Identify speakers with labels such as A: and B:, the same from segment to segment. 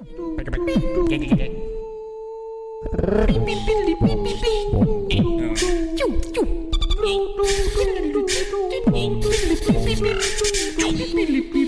A: Beep, beep, beep.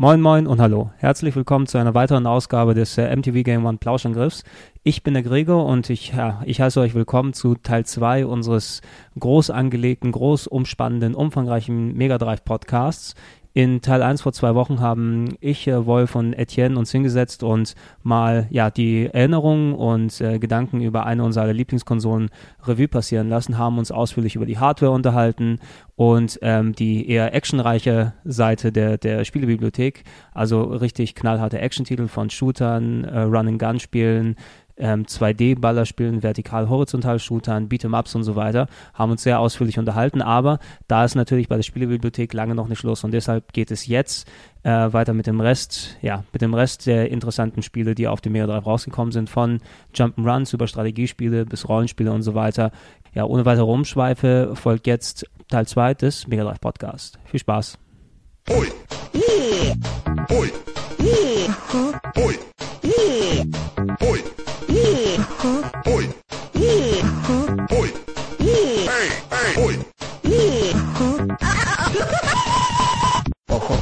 A: Moin Moin und Hallo. Herzlich willkommen zu einer weiteren Ausgabe des äh, MTV Game One Plauschangriffs. Ich bin der Gregor und ich, ja, ich heiße euch willkommen zu Teil 2 unseres groß angelegten, groß umspannenden, umfangreichen Mega Drive Podcasts. In Teil 1 vor zwei Wochen haben ich, äh, Wolf und Etienne uns hingesetzt und mal ja die Erinnerungen und äh, Gedanken über eine unserer Lieblingskonsolen Revue passieren lassen, haben uns ausführlich über die Hardware unterhalten und ähm, die eher actionreiche Seite der, der Spielebibliothek, also richtig knallharte Action-Titel von Shootern, äh, Run-and-Gun-Spielen, ähm, 2D-Ballerspielen, vertikal-horizontal-Shootern, Beat'em-Ups und so weiter, haben uns sehr ausführlich unterhalten, aber da ist natürlich bei der Spielebibliothek lange noch nicht Schluss und deshalb geht es jetzt äh, weiter mit dem Rest, ja, mit dem Rest der interessanten Spiele, die auf dem Mega Drive rausgekommen sind, von Jump'n'Runs über Strategiespiele bis Rollenspiele und so weiter. Ja, ohne weitere Umschweife folgt jetzt Teil 2 des Mega Drive Podcast. Viel Spaß. Oi. Oi. Oi. Oi. Oi. Oi. Hey, hey. Oi. Ojo.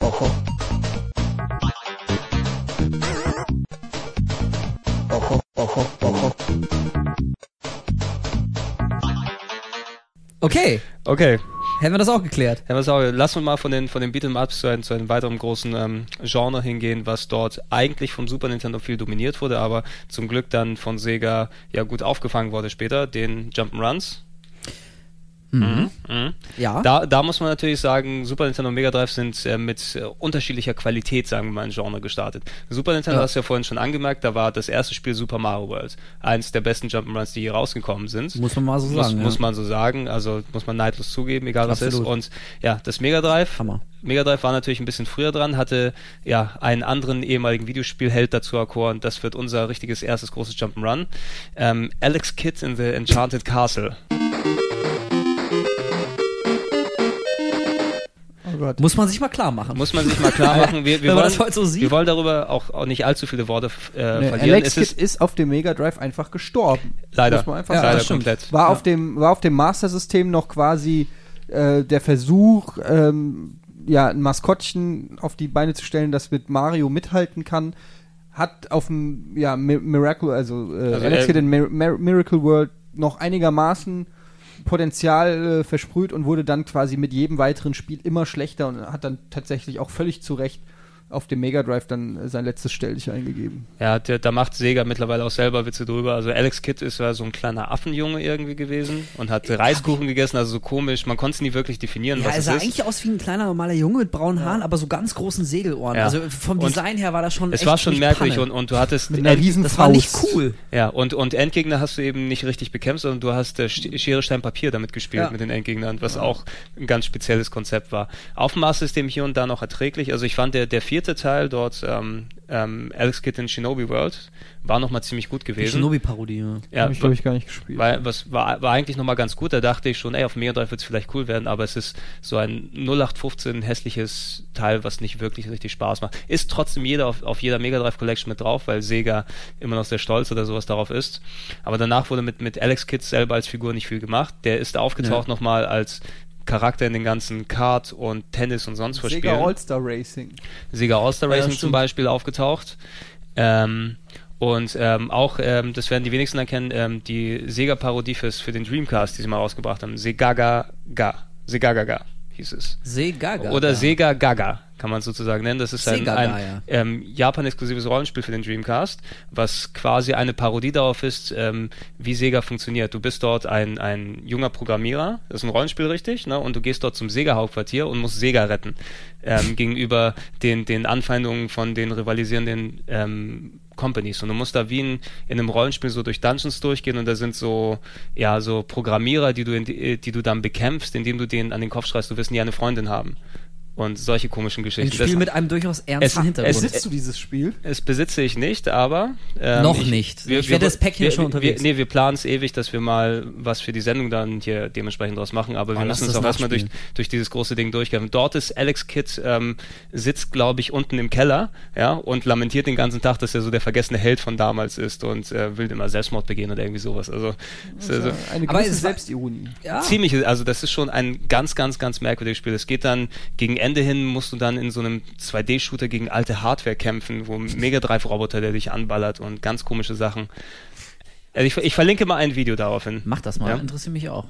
A: Ojo. Ojo, ojo, ojo.
B: Okay.
A: Okay.
B: Hätten wir das auch geklärt.
A: Ja, pass auf, lass uns mal von den, von den Beat'em-Ups zu, einem, zu einem weiteren großen ähm, Genre hingehen, was dort eigentlich vom Super Nintendo viel dominiert wurde, aber zum Glück dann von Sega ja gut aufgefangen wurde später, den Jump'n'Runs.
B: Mhm. Mhm. Ja.
A: Da, da muss man natürlich sagen, Super Nintendo und Mega Drive sind äh, mit äh, unterschiedlicher Qualität, sagen wir mal, ein Genre gestartet. Super Nintendo ja. hast du ja vorhin schon angemerkt, da war das erste Spiel Super Mario World. Eins der besten Jump'n'Runs, die hier rausgekommen sind.
B: Muss man mal so
A: muss,
B: sagen.
A: Muss
B: ja.
A: man so sagen, also muss man neidlos zugeben, egal was es ist. Und ja, das Mega Drive.
B: Hammer.
A: Mega Drive war natürlich ein bisschen früher dran, hatte ja einen anderen ehemaligen Videospielheld dazu erkoren. Das wird unser richtiges erstes großes Jump'n'Run. Ähm, Alex Kidd in the Enchanted Castle.
B: Oh Muss man sich mal klar machen.
A: Muss man sich mal klar machen. Wir, wir, wollen,
B: so
A: wir wollen, darüber auch, auch, nicht allzu viele Worte äh,
C: nee,
A: verlieren.
C: Alex Kidd ist auf dem Mega Drive einfach gestorben.
A: Leider.
C: Muss man einfach
A: ja,
C: sagen.
A: leider komplett.
C: War, ja. auf dem, war auf dem Master-System noch quasi äh, der Versuch, ähm, ja, ein Maskottchen auf die Beine zu stellen, das mit Mario mithalten kann. Hat auf dem ja, Miracle, also, äh, also Alex Kidd in Mir Mir Miracle World noch einigermaßen Potenzial äh, versprüht und wurde dann quasi mit jedem weiteren Spiel immer schlechter und hat dann tatsächlich auch völlig zu Recht auf dem Mega Drive dann sein letztes Stelldichein eingegeben.
A: Ja, der, da macht Sega mittlerweile auch selber Witze drüber. Also Alex Kidd ist ja so ein kleiner Affenjunge irgendwie gewesen und hat ja, Reiskuchen gegessen, also so komisch. Man konnte es nie wirklich definieren,
B: ja,
A: was
B: er
A: es
B: sah
A: ist.
B: eigentlich aus wie ein kleiner normaler Junge mit braunen Haaren, aber so ganz großen Segelohren.
A: Ja.
B: Also vom Design her war das schon
A: Es war schon merkwürdig und, und, du hattest
C: mit einer riesen
B: Das war nicht cool.
A: Ja, und, und Endgegner hast du eben nicht richtig bekämpft, sondern du hast äh, Schere, Stein, Papier damit gespielt mit den Endgegnern, was auch ein ganz spezielles Konzept war. Auf dem Master-System hier und da noch erträglich. Also ich fand der, der vierte Teil dort ähm, ähm, Alex Kidd in Shinobi World war nochmal ziemlich gut gewesen.
B: Shinobi-Parodie, ja.
A: ja
C: Habe ich, glaube ich, gar nicht gespielt.
A: War, was, war, war eigentlich nochmal ganz gut. Da dachte ich schon, ey, auf Mega Drive wird es vielleicht cool werden, aber es ist so ein 0815 hässliches Teil, was nicht wirklich richtig Spaß macht. Ist trotzdem jeder auf, auf jeder Mega Drive Collection mit drauf, weil Sega immer noch sehr stolz oder sowas darauf ist. Aber danach wurde mit, mit Alex Kidd selber als Figur nicht viel gemacht. Der ist aufgetaucht ja. nochmal als Charakter in den ganzen Kart und Tennis und sonst was
C: Sega All-Star Racing.
A: Sega All-Star Racing
B: Ja,
A: zum Beispiel aufgetaucht. Ähm, und ähm, auch, ähm, das werden die wenigsten erkennen, ähm, die Sega-Parodie für den Dreamcast, die sie mal rausgebracht haben. Segaga Ga. Segaga Ga hieß es.
B: Segaga.
A: Oder. Sega Gaga, kann man sozusagen nennen. Das ist ein, ein
B: ja.
A: ähm, Japan-exklusives Rollenspiel für den Dreamcast, was quasi eine Parodie darauf ist, ähm, wie Sega funktioniert. Du bist dort ein, ein junger Programmierer, das ist ein Rollenspiel, richtig, ne? und du gehst dort zum Sega-Hauptquartier und musst Sega retten ähm, gegenüber den, den Anfeindungen von den rivalisierenden ähm, Companies. Und du musst da wie in, in einem Rollenspiel so durch Dungeons durchgehen und da sind so, ja, so Programmierer, die du, in die, du dann bekämpfst, indem du denen an den Kopf schreist, du wirst nie eine Freundin haben. Und solche komischen
B: Ein
A: Geschichten.
B: Spiel
A: Das-
B: mit einem durchaus ernsten
A: es-
B: Hintergrund.
A: es-
C: Besitzt du dieses Spiel?
A: es besitze ich nicht, aber ähm,
B: Noch
A: ich,
B: nicht. Ich werde das Päckchen
A: wir,
B: schon
A: wir,
B: unterwegs.
A: Wir, nee, wir planen es ewig, dass wir mal was für die Sendung dann hier dementsprechend draus machen, aber wir
B: Oh, lass
A: müssen uns
B: das
A: auch erstmal durch, durch dieses große Ding durchgehen. Dort ist Alex Kidd, ähm, sitzt, glaube ich, unten im Keller, ja, und lamentiert den ganzen Tag, dass er so der vergessene Held von damals ist und äh, will immer Selbstmord begehen oder irgendwie sowas. Also, es ist also
C: Eine
B: Aber
C: gewisse
B: es war-
C: Selbstironie.
B: ja.
A: ziemlich, also das ist schon ein ganz, ganz, ganz merkwürdiges Spiel. Es geht dann gegen Ende hin, musst du dann in so einem 2D-Shooter gegen alte Hardware kämpfen, wo ein Mega Drive-Roboter, der dich anballert und ganz komische Sachen. Also ich, ich verlinke mal ein Video daraufhin.
B: Mach das mal,
A: Ja.
B: interessiert mich auch.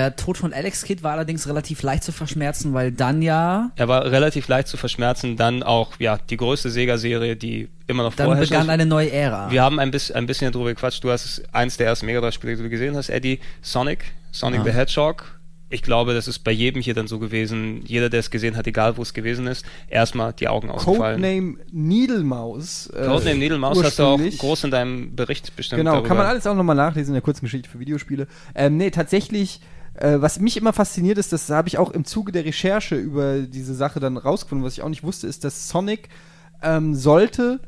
B: Der Tod von Alex Kidd war allerdings relativ leicht zu verschmerzen, weil dann ja,
A: Er war relativ leicht zu verschmerzen, dann auch ja die größte Sega-Serie, die immer noch
B: dann
A: vorherrscht.
B: begann eine neue Ära.
A: Wir haben ein bisschen, ein bisschen darüber gequatscht. Du hast eins der ersten Mega Drive-Spiele, die du gesehen hast, Eddie, Sonic, Sonic
B: Ah.
A: the Hedgehog. Ich glaube, das ist bei jedem hier dann so gewesen. Jeder, der es gesehen hat, egal wo es gewesen ist, erstmal die Augen ausgefallen.
C: Codename Needlemaus. äh,
A: Codename Needle Mouse hast du auch groß in deinem Bericht bestimmt.
C: Genau,
A: darüber.
C: kann man alles auch nochmal nachlesen in der kurzen Geschichte für Videospiele. Ähm, nee, tatsächlich, äh, was mich immer fasziniert ist, das habe ich auch im Zuge der Recherche über diese Sache dann rausgefunden, was ich auch nicht wusste, ist, dass Sonic ähm, sollte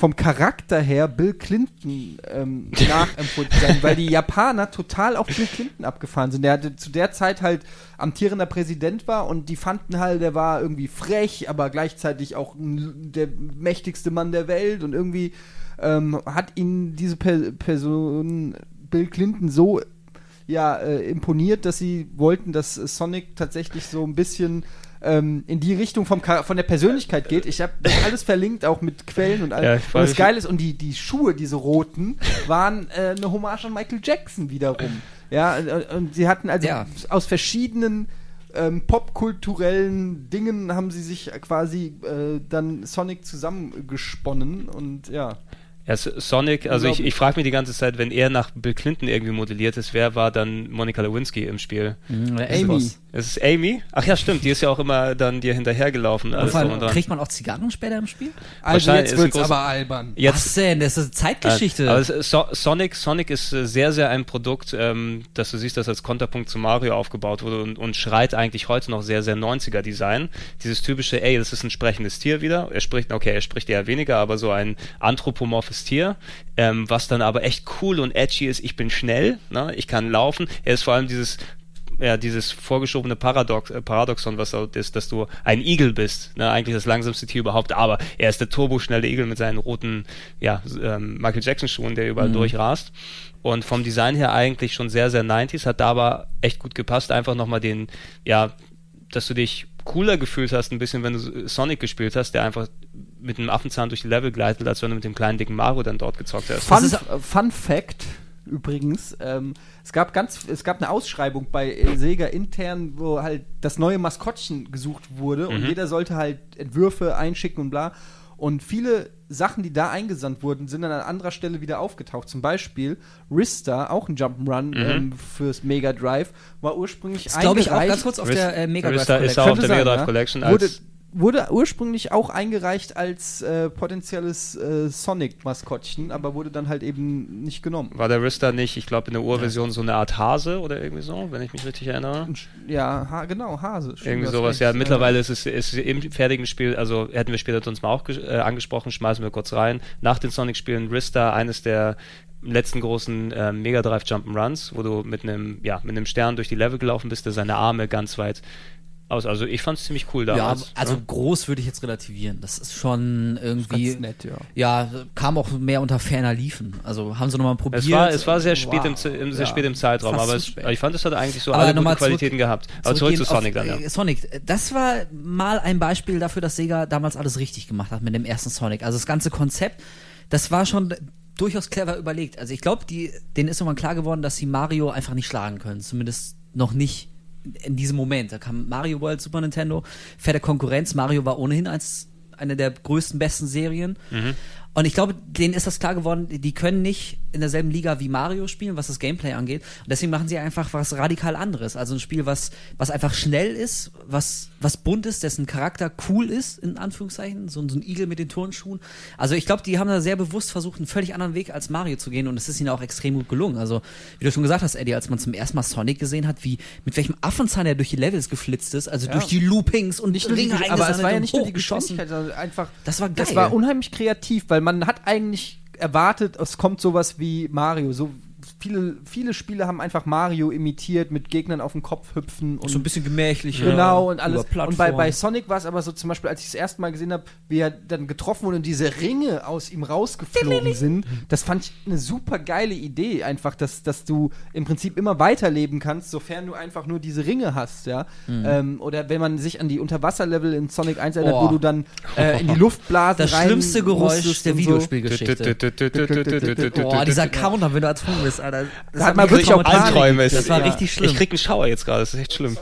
C: vom Charakter her Bill Clinton ähm, nachempfunden sein, weil die Japaner total auf Bill Clinton abgefahren sind. Der hatte zu der Zeit halt amtierender Präsident war und die fanden halt, der war irgendwie frech, aber gleichzeitig auch der mächtigste Mann der Welt und irgendwie ähm, hat ihnen diese per Person Bill Clinton so ja, äh, imponiert, dass sie wollten, dass äh, Sonic tatsächlich so ein bisschen ähm, in die Richtung vom Char- von der Persönlichkeit geht. Ich habe das alles verlinkt, auch mit Quellen und
A: Ja,
C: allem.
A: freu
C: das
A: mich-
C: Geile ist, und die, die Schuhe, diese roten, waren äh, eine Hommage an Michael Jackson wiederum. Ja, und, und sie hatten also
B: Ja.
C: aus verschiedenen ähm, popkulturellen Dingen haben sie sich quasi äh, dann Sonic zusammengesponnen und ja.
A: Ja, Sonic, also ich,
C: Unglaublich.
A: ich frage mich die ganze Zeit, wenn er nach Bill Clinton irgendwie modelliert ist, wer war dann Monica Lewinsky im Spiel?
B: Mhm,
C: Amy.
B: Xbox.
A: Es ist Amy? Ach ja, stimmt, die ist ja auch immer dann dir hinterhergelaufen.
B: Und vor allem, kriegt man auch Zigarren später im Spiel?
C: Also
A: Wahrscheinlich
C: jetzt
A: ist ein
C: wird's
A: groß-
C: aber albern.
B: Was denn? Das ist Zeitgeschichte.
A: Äh, ist so Sonic, Sonic ist äh, sehr, sehr ein Produkt, ähm, dass du siehst, das als Konterpunkt zu Mario aufgebaut wurde und, und schreit eigentlich heute noch sehr, sehr 90er-Design. Dieses typische, ey, das ist ein sprechendes Tier wieder. Er spricht, okay, er spricht eher weniger, aber so ein anthropomorphes Tier, ähm, was dann aber echt cool und edgy ist. Ich bin schnell, ne? ich kann laufen. Er ist vor allem dieses ja, dieses vorgeschobene Paradox, äh, Paradoxon, was ist, dass du ein Igel bist, ne? eigentlich das langsamste Tier überhaupt, aber er ist der turboschnelle Igel mit seinen roten, ja, ähm, Michael Jackson Schuhen, der überall durchrast. Und vom Design her eigentlich schon sehr, sehr 90s, hat da aber echt gut gepasst, einfach nochmal den, ja, dass du dich cooler gefühlt hast, ein bisschen, wenn du Sonic gespielt hast, der einfach mit einem Affenzahn durch die Level gleitet, als wenn du mit dem kleinen dicken Mario dann dort gezockt hast.
C: Fun, äh, Fun Fact übrigens, ähm, es gab ganz, es gab eine Ausschreibung bei Sega intern, wo halt das neue Maskottchen gesucht wurde und
A: Mhm.
C: jeder sollte halt Entwürfe einschicken und bla. Und viele Sachen, die da eingesandt wurden, sind dann an anderer Stelle wieder aufgetaucht. Zum Beispiel Rista, auch ein Jump'n'Run
A: Mhm.
C: ähm, fürs Mega Drive, war ursprünglich
B: das glaube ich auch ganz kurz auf
A: Rist-
B: der äh, Mega Drive
A: Rista ist
B: Collection.
A: auch auf der Mega Drive
C: ja.
A: Collection als
C: wurde ursprünglich auch eingereicht als äh, potenzielles äh, Sonic-Maskottchen, aber wurde dann halt eben nicht genommen.
A: War der Rista nicht, ich glaube, in der Urversion so eine Art Hase oder irgendwie so, wenn ich mich richtig erinnere?
C: Ja, ha, genau, Hase.
A: Irgendwie sowas.
C: recht.
A: Ja, mittlerweile ist es ist im fertigen Spiel, also hätten wir später uns mal auch äh, angesprochen, schmeißen wir kurz rein. Nach den Sonic-Spielen Rista, eines der letzten großen äh, Mega Drive Jump'n'Runs, wo du mit einem ja, mit einem Stern durch die Level gelaufen bist, der seine Arme ganz weit aus. Also ich fand es ziemlich cool
D: Ja,
A: damals.
D: also
A: ne?
D: groß würde ich jetzt relativieren. Das ist schon irgendwie.
C: Ganz nett, ja.
D: Ja, kam auch mehr unter ferner Liefen. Also haben sie nochmal probiert.
A: Es war, es war sehr spät,
D: Wow.
A: im, im, sehr
D: Ja,
A: spät im Zeitraum,
D: fast
A: aber es, ich fand, es hat eigentlich so
D: Aber
A: alle guten
D: nochmal
A: Qualitäten
D: zurück-
A: gehabt. Aber zurück zu Sonic
D: auf,
A: dann, ja.
D: äh, Sonic, das war mal ein Beispiel dafür, dass Sega damals alles richtig gemacht hat mit dem ersten Sonic. Also das ganze Konzept, das war schon durchaus clever überlegt. Also ich glaube, denen ist irgendwann klar geworden, dass sie Mario einfach nicht schlagen können. Zumindest noch nicht in diesem Moment. Da kam Mario World, Super Nintendo, fette Konkurrenz. Mario war ohnehin als eine der größten, besten Serien. Und ich glaube, denen ist das klar geworden, die können nicht in derselben Liga wie Mario spielen, was das Gameplay angeht. Und deswegen machen sie einfach was radikal anderes. Also ein Spiel, was, was einfach schnell ist, was, was bunt ist, dessen Charakter cool ist, in Anführungszeichen. So, ein- so ein Igel mit den Turnschuhen. Also ich glaube, die haben da sehr bewusst versucht, einen völlig anderen Weg als Mario zu gehen. Und es ist ihnen auch extrem gut gelungen. Also, wie du schon gesagt hast, Eddie, als man zum ersten Mal Sonic gesehen hat, wie, mit welchem Affenzahn er durch die Levels geflitzt ist, also
C: Ja.
D: durch die Loopings und
C: Nicht nur die, aber es war ja nicht nur die. Geschwindigkeit, sondern einfach.
D: Das war
C: Das
D: geil.
C: war unheimlich kreativ, weil man hat eigentlich erwartet, es kommt sowas wie Mario. So viele, viele Spiele haben einfach Mario imitiert mit Gegnern auf den Kopf hüpfen und
D: so ein bisschen gemächlich.
C: Genau und alles. Und bei, bei. Sonic war es aber so zum Beispiel, als ich das erste Mal gesehen habe, wie er dann getroffen wurde und diese Ringe aus ihm rausgeflogen sind, das fand ich eine super geile Idee, einfach, dass, dass du im Prinzip immer weiterleben kannst, sofern du einfach nur diese Ringe hast, ja. Ähm, oder wenn man sich an die Unterwasserlevel in Sonic 1 erinnert,
D: Oh.
C: wo du dann äh, in die Luftblasen
D: das
C: rein
D: schlimmste Geräusch der
C: so.
D: Videospielgeschichte. Oh, dieser Counter, wenn du ertrunken bist, Alter. Das
C: Da hat man wirklich auch.
A: Albträume.
D: Das war richtig schlimm.
A: Ich krieg einen Schauer jetzt gerade, das ist echt schlimm.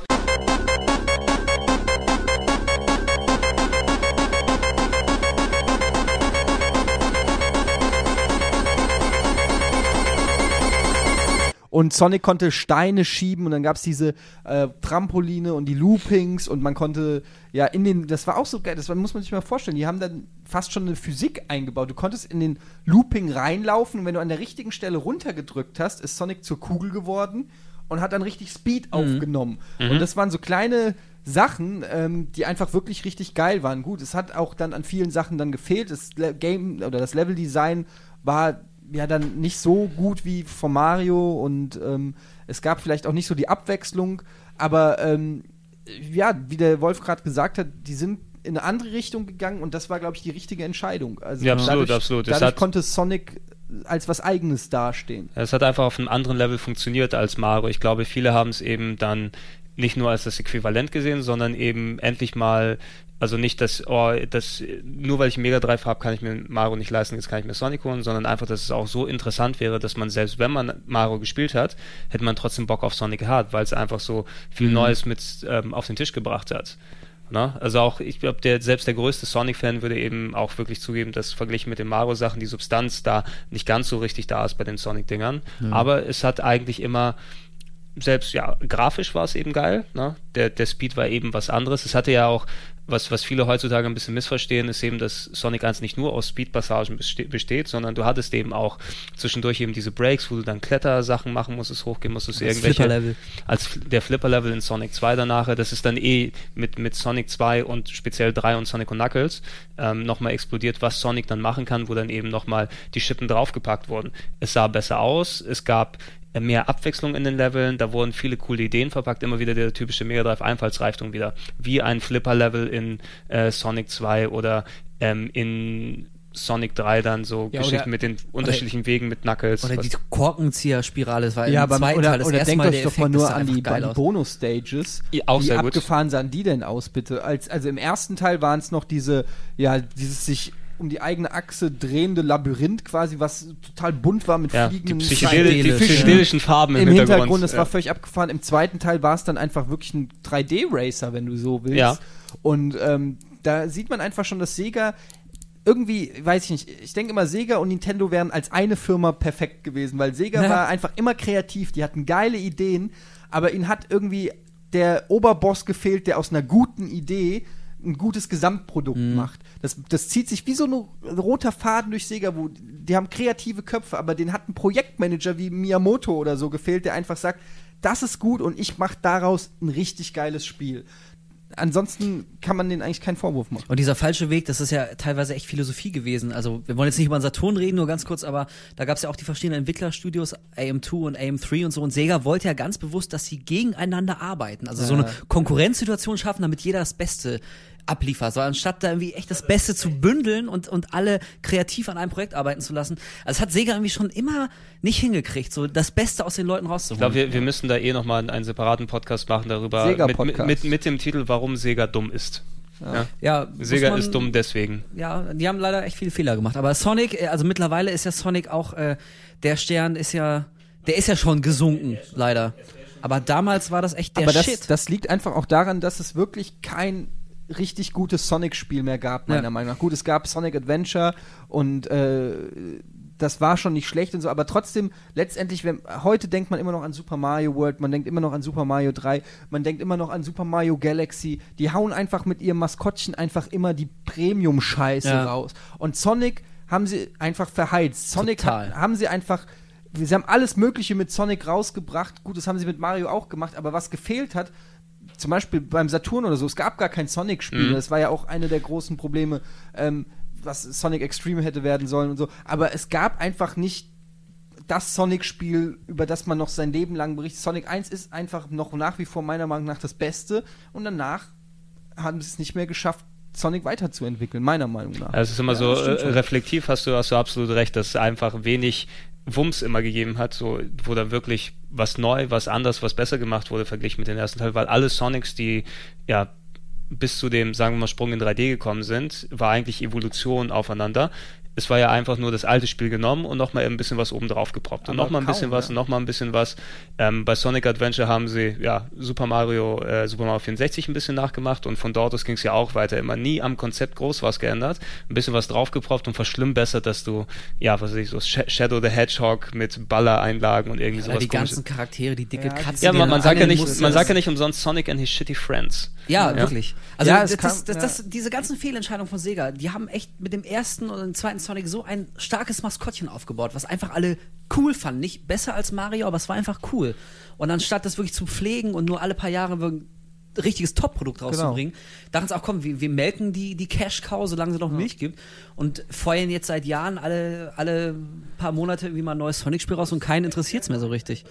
C: Und Sonic konnte Steine schieben und dann gab es diese äh, Trampoline und die Loopings und man konnte ja in den, das war auch so geil, das war, muss man sich mal vorstellen, die haben dann fast schon eine Physik eingebaut. Du konntest in den Looping reinlaufen und wenn du an der richtigen Stelle runtergedrückt hast, ist Sonic zur Kugel geworden und hat dann richtig Speed aufgenommen. Und das waren so kleine Sachen, ähm, die einfach wirklich richtig geil waren. Gut, es hat auch dann an vielen Sachen dann gefehlt. Das Le Game oder das Leveldesign war ja dann nicht so gut wie von Mario und ähm, es gab vielleicht auch nicht so die Abwechslung, aber ähm, ja, wie der Wolf gerade gesagt hat, die sind in eine andere Richtung gegangen und das war, glaube ich, die richtige Entscheidung. Also
A: Ja, absolut,
C: dadurch,
A: absolut.
C: Dadurch
A: hat-
C: konnte Sonic als was Eigenes dastehen.
A: Es hat einfach auf einem anderen Level funktioniert als Mario. Ich glaube, viele haben es eben dann nicht nur als das Äquivalent gesehen, sondern eben endlich mal, also nicht, dass, oh, das, nur weil ich Mega Drive habe, kann ich mir Mario nicht leisten, jetzt kann ich mir Sonic holen, sondern einfach, dass es auch so interessant wäre, dass man selbst, wenn man Mario gespielt hat, hätte man trotzdem Bock auf Sonic gehabt, weil es einfach so viel Neues mit ähm, auf den Tisch gebracht hat. Ne? Also auch, ich glaube, der, selbst der größte Sonic-Fan würde eben auch wirklich zugeben, dass verglichen mit den Mario-Sachen die Substanz da nicht ganz so richtig da ist bei den Sonic-Dingern. Aber es hat eigentlich immer, selbst ja, grafisch war es eben geil. Ne? Der, der Speed war eben was anderes. Es hatte ja auch, was, was viele heutzutage ein bisschen missverstehen, ist eben, dass Sonic 1 nicht nur aus Speed-Passagen beste besteht, sondern du hattest eben auch zwischendurch eben diese Breaks, wo du dann Klettersachen machen musstest, hochgehen musstest,
D: Das
A: irgendwelche
D: Flipper-Level.
A: als der Flipper-Level in Sonic 2 danach, das ist dann eh mit, mit Sonic 2 und speziell 3 und Sonic und Knuckles ähm, nochmal explodiert, was Sonic dann machen kann, wo dann eben nochmal die Schippen draufgepackt wurden. Es sah besser aus, es gab mehr Abwechslung in den Leveln, da wurden viele coole Ideen verpackt, immer wieder der typische Mega Drive Einfallsreichtum wieder, wie ein Flipper-Level in äh, Sonic 2 oder ähm, in Sonic 3 dann so
C: Ja,
A: Geschichten
C: oder-
A: mit den unterschiedlichen Wegen mit Knuckles.
D: Oder
A: was-
D: die Korkenzieher-Spirale, das war
C: Ja,
D: im
C: aber
D: zweiten
C: oder,
D: Teil das
C: oder
D: erste
C: denkt
D: Mal der
C: doch
D: Effekt,
C: mal nur an die. Bonus-Stages.
A: Ja, auch
C: Wie
A: sehr gut.
C: abgefahren sahen die denn aus, bitte? Als, also im ersten Teil waren es noch diese, ja, dieses sich um die eigene Achse drehende Labyrinth quasi, was total bunt war mit
A: ja, die,
C: fliegenden
A: Psychedel die
D: Psychedelisch,
A: psychedelischen Farben im,
C: im
A: Hintergrund.
C: Hintergrund, das
A: ja.
C: war völlig abgefahren. Im zweiten Teil war es dann einfach wirklich ein 3D-Racer, wenn du so willst.
A: Ja.
C: Und ähm, da sieht man einfach schon, dass Sega irgendwie, weiß ich nicht, ich denke immer, Sega und Nintendo wären als eine Firma perfekt gewesen, weil Sega
D: Ja.
C: war einfach immer kreativ, die hatten geile Ideen, aber ihnen hat irgendwie der Oberboss gefehlt, der aus einer guten Idee ein gutes Gesamtprodukt macht. Das, das zieht sich wie so ein roter Faden durch Sega, wo die haben kreative Köpfe, aber den hat ein Projektmanager wie Miyamoto oder so gefehlt, der einfach sagt, das ist gut und ich mache daraus ein richtig geiles Spiel. ansonsten kann man denen eigentlich keinen Vorwurf machen.
D: Und dieser falsche Weg, das ist ja teilweise echt Philosophie gewesen. Also wir wollen jetzt nicht über den Saturn reden, nur ganz kurz, aber da gab es ja auch die verschiedenen Entwicklerstudios, AM2 und AM3 und so. Und Sega wollte ja ganz bewusst, dass sie gegeneinander arbeiten. Also so eine Konkurrenzsituation schaffen, damit jeder das Beste abliefert. So anstatt da irgendwie echt das Beste zu bündeln und, und alle kreativ an einem Projekt arbeiten zu lassen. Also das hat Sega irgendwie schon immer nicht hingekriegt, so das Beste aus den Leuten
A: Ich
D: rauszuholen.
A: glaube, wir, wir müssen da eh nochmal einen separaten Podcast machen darüber, mit, mit,
C: Sega-Podcast.
A: mit, mit dem Titel Warum Sega dumm ist. Ja.
D: ja,
A: Sega
D: man-
A: ist dumm deswegen.
D: Ja, die haben leider echt viele Fehler gemacht. Aber Sonic, äh, also mittlerweile ist ja Sonic auch, äh, der Stern ist ja, der ist ja schon gesunken, leider. Aber damals war das echt der
C: Aber das,
D: Shit.
C: das liegt einfach auch daran, dass es wirklich kein richtig gutes Sonic-Spiel mehr gab, meiner
D: Ja.
C: Meinung nach. Gut, es gab Sonic Adventure und äh, das war schon nicht schlecht und so, aber trotzdem, letztendlich, wenn, heute denkt man immer noch an Super Mario World, man denkt immer noch an Super Mario 3, man denkt immer noch an Super Mario Galaxy. Die hauen einfach mit ihrem Maskottchen einfach immer die Premium-Scheiße
D: Ja.
C: raus. Und Sonic haben sie einfach verheizt. Sonic
D: Total.
C: haben sie einfach. Sie haben alles Mögliche mit Sonic rausgebracht. Gut, das haben sie mit Mario auch gemacht, aber was gefehlt hat, zum Beispiel beim Saturn oder so, es gab gar kein Sonic-Spiel.
A: Mhm.
C: Das war ja auch eine der großen Probleme, ähm, was Sonic Extreme hätte werden sollen und so. Aber es gab einfach nicht das Sonic-Spiel, über das man noch sein Leben lang berichtet. Sonic 1 ist einfach noch nach wie vor meiner Meinung nach das Beste und danach haben sie es nicht mehr geschafft, Sonic weiterzuentwickeln, meiner Meinung nach.
A: Also es ist immer
C: Ja,
A: so äh, reflektiv, hast du, hast du absolut recht, dass es einfach wenig Wumms immer gegeben hat, so, wo da wirklich was neu, was anders, was besser gemacht wurde, verglichen mit den ersten Teil, weil alle Sonics, die ja bis zu dem, sagen wir mal, Sprung in 3D gekommen sind, war eigentlich Evolution aufeinander. Es war ja einfach nur das alte Spiel genommen und nochmal ein bisschen was oben drauf geproppt. Und nochmal ein bisschen was
C: ja.
A: und nochmal ein bisschen was. Ähm, bei Sonic Adventure haben sie ja Super Mario, äh, Super Mario 64 ein bisschen nachgemacht und von dort aus ging es ja auch weiter. Immer nie am Konzept groß was geändert, ein bisschen was draufgeproppt und verschlimmbessert, dass du, ja, was weiß ich, so Sh Shadow the Hedgehog mit Ballereinlagen und irgendwie
D: Ja,
A: sowas
D: die
A: komisches.
D: ganzen Charaktere, die dicke
C: Ja,
D: Katze.
A: Ja, man, man, sagt ja nicht, man sagt ja nicht umsonst Sonic and his shitty friends.
D: Ja,
A: Ja.
D: wirklich. Also das,
C: kam-
D: das, das, das, diese ganzen Fehlentscheidungen von Sega, die haben echt mit dem ersten und dem zweiten Sonic so ein starkes Maskottchen aufgebaut, was einfach alle cool fanden. Nicht besser als Mario, aber es war einfach cool. Und anstatt das wirklich zu pflegen und nur alle paar Jahre ein richtiges Top-Produkt rauszubringen, dachten sie auch, komm, wir, wir melken die, die Cash-Cow, solange sie noch Milch gibt und feuern jetzt seit Jahren alle, alle paar Monate irgendwie mal ein neues Sonic-Spiel raus und keinen interessiert es mehr so richtig.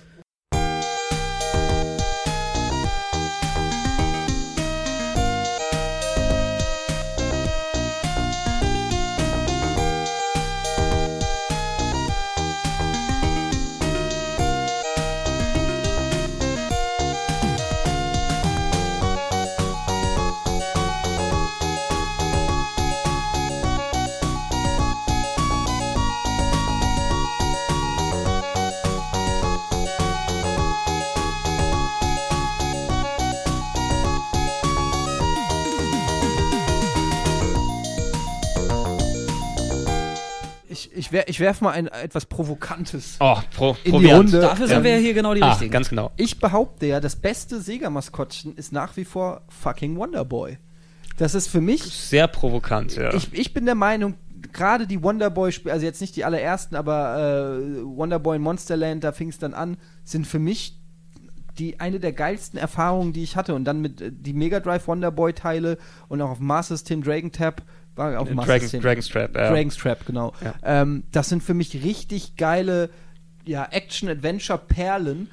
C: Ich, wer, ich werfe mal ein etwas Provokantes.
A: Oh, pro,
C: In die. Runde.
D: Dafür sind
A: Ja.
D: wir hier genau die
A: Ah,
D: Richtigen.
A: ganz genau.
C: Ich behaupte ja, das beste Sega-Maskottchen ist nach wie vor fucking Wonderboy. Das ist für mich
A: Sehr provokant, ja.
C: Ich, ich bin der Meinung, gerade die Wonderboy-Spiele, also jetzt nicht die allerersten, aber äh, Wonderboy in Monsterland, da fing es dann an, sind für mich die eine der geilsten Erfahrungen, die ich hatte. Und dann mit äh, die Mega Drive Wonderboy-Teile und auch auf dem Master System Dragon Tap, war dem Master
A: Dragon. Dragon's Trap, ja.
C: Dragon's Trap, genau.
A: Ja.
C: Ähm, das sind für mich richtig geile ja, Action-Adventure-Perlen,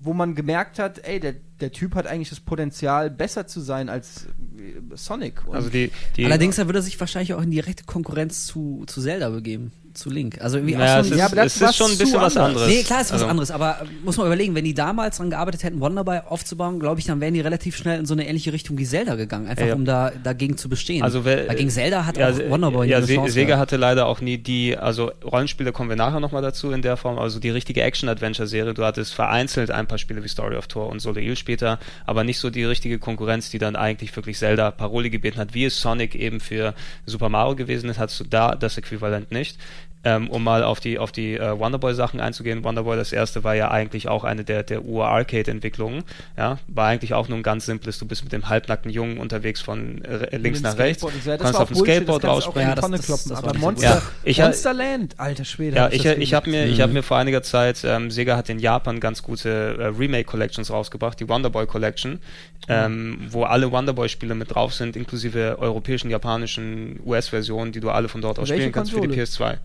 C: wo man gemerkt hat, ey, der, der Typ hat eigentlich das Potenzial, besser zu sein als äh, Sonic. Und
A: Also die, die
D: Allerdings da würde er sich wahrscheinlich auch in direkte Konkurrenz zu, zu Zelda begeben, zu Link. Also irgendwie
A: naja,
D: auch
A: es
D: so
A: ist,
D: ein,
C: Ja, das
A: es ist schon ein bisschen was anderes.
D: Nee, klar ist was
A: Also-
D: anderes, aber äh, muss man überlegen, wenn die damals dran gearbeitet hätten, Wonderboy aufzubauen, glaube ich, dann wären die relativ schnell in so eine ähnliche Richtung wie Zelda gegangen, einfach
A: Ja, ja.
D: um da dagegen zu bestehen.
A: Also wer,
D: gegen Zelda hat
A: ja,
D: auch Wonderboy
A: ja,
D: eine
A: Se
D: Chance
A: Sega
D: gehabt.
A: hatte leider auch nie die, also Rollenspiele kommen wir nachher nochmal dazu in der Form, also die richtige Action-Adventure-Serie. Du hattest vereinzelt ein paar Spiele wie Story of Thor und Soleil später, aber nicht so die richtige Konkurrenz, die dann eigentlich wirklich Zelda Paroli gebeten hat, wie es Sonic eben für Super Mario gewesen ist, hattest du da das Äquivalent nicht. Ähm, um mal auf die, auf die äh, Wonderboy-Sachen einzugehen. Wonderboy, das erste, war ja eigentlich auch eine der, der Ur-Arcade-Entwicklungen. Ja, war eigentlich auch nur ein ganz simples, du bist mit dem halbnackten Jungen unterwegs von äh, links nach rechts.
C: Ja, das
A: kannst auf dem Skateboard rausspringen.
E: Ja, das-
C: kloppen.
E: das war
C: aber. Monster,
A: Ja, ich
C: Monsterland, alter Schwede.
A: Ja,
C: hab
A: ich,
C: das
A: ich habe mir, ich hab mir vor einiger Zeit, ähm, Sega hat in Japan ganz gute äh, Remake-Collections rausgebracht, die Wonderboy Collection, ähm, wo alle Wonderboy-Spiele mit drauf sind, inklusive europäischen, japanischen US-Versionen, die du alle von dort aus
C: Welche
A: spielen kannst für die PS2.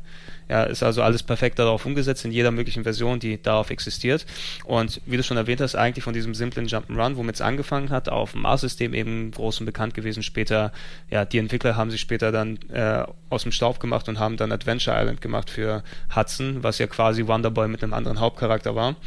A: Ja, ist also alles perfekt darauf umgesetzt, in jeder möglichen Version, die darauf existiert. Und wie du schon erwähnt hast, eigentlich von diesem simplen Jump'n'Run, womit es angefangen hat, auf dem Mars-System eben groß und bekannt gewesen. Später, ja, die Entwickler haben sich später dann äh, aus dem Staub gemacht und haben dann Adventure Island gemacht für Hudson, was ja quasi Wonderboy mit einem anderen Hauptcharakter war.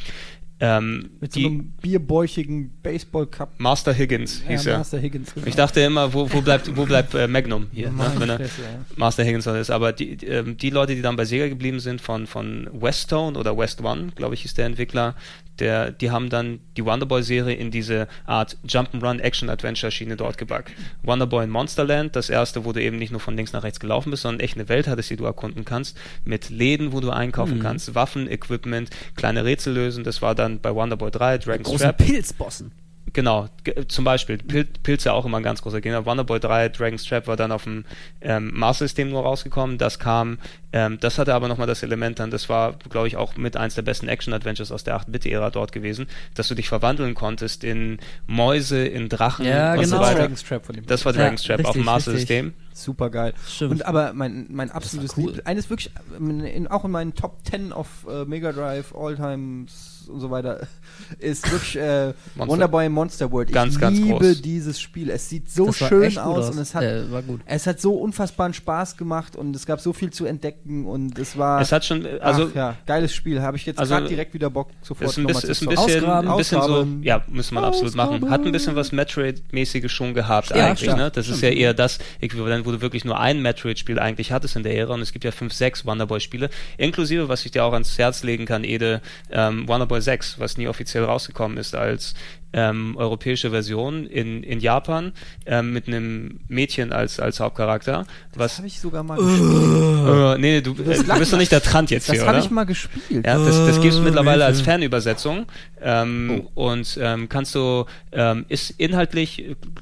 A: Ähm,
C: Mit so einem bierbäuchigen Baseball-Cup.
A: Master Higgins hieß er.
C: Master Higgins. genau.
A: Ich dachte immer, wo, wo bleibt, wo bleibt äh, Magnum hier, ne, wenn er
C: Fresse, ja.
A: Master Higgins ist. Aber die, die, ähm, die Leute, die dann bei Sega geblieben sind, von, von Westone oder West One, glaube ich, ist der Entwickler, der, die haben dann die Wonderboy-Serie in diese Art Jump'n'Run Action-Adventure-Schiene dort gebackt. Wonderboy in Monsterland, das erste, wo du eben nicht nur von links nach rechts gelaufen bist, sondern echt eine Welt hattest, die du erkunden kannst, mit Läden, wo du einkaufen kannst, Waffen, Equipment, kleine Rätsel lösen. Das war dann bei Wonderboy 3, Dragon's Trap.
D: Pilzbossen.
A: Genau, ge- zum Beispiel Pil Pilze auch immer ein ganz großer Gegner. Wonderboy 3, Dragon's Trap war dann auf dem ähm, Mars-System nur rausgekommen. Das kam, ähm, das hatte aber nochmal das Element dann, das war, glaube ich, auch mit eins der besten Action-Adventures aus der 8-Bit-Ära dort gewesen, dass du dich verwandeln konntest in Mäuse, in Drachen
D: Ja,
A: und
D: genau.
A: so weiter.
C: Dragon's Trap von dem.
A: Das war
D: Ja,
A: Dragon's Trap auf dem
D: richtig,
A: Mars-System.
C: Super geil.
D: Stimmt.
C: Und aber mein, mein absolutes
D: cool.
C: Liebl- eines wirklich, in, auch in meinen Top 10 auf äh, Mega Drive, Alltimes und so weiter, ist wirklich äh,
A: Monster.
C: Wonderboy Monster World.
A: Ganz,
C: ich
A: ganz
C: liebe
A: groß.
C: dieses Spiel. Es sieht so
D: Das
C: schön aus, und es hat,
D: äh, war gut.
C: es hat so unfassbaren Spaß gemacht und es gab so viel zu entdecken und es war.
A: Es hat schon, also
C: Ach, ja, geiles Spiel. Habe ich jetzt
A: Also,
C: gerade direkt wieder Bock, sofort
A: ist ein
C: zu
A: ist ein bisschen,
D: Ausgraben.
A: ein bisschen so, ja, müsste man absolut machen. Hat ein bisschen was Metroid-mäßiges schon gehabt
D: Ja,
A: eigentlich,
D: klar.
A: ne? Das ist ja eher das Äquivalent, wo du wirklich nur ein Metroid-Spiel eigentlich hattest in der Ära und es gibt ja fünf, sechs Wonderboy-Spiele, inklusive, was ich dir auch ans Herz legen kann, Ede, ähm, Wonderboy 6, was nie offiziell rausgekommen ist als ähm, europäische Version in, in Japan ähm, mit einem Mädchen als, als Hauptcharakter.
C: Das
A: Was,
C: habe ich sogar mal gespielt.
A: äh, nee, du, äh, du bist doch nicht der Trant jetzt
C: Das
A: hier,
C: habe
A: oder?
C: ich mal gespielt.
A: Ja, das, das gibt es
D: Äh,
A: mittlerweile als. Fernübersetzung ähm, und ähm, kannst du, ähm, ist inhaltlich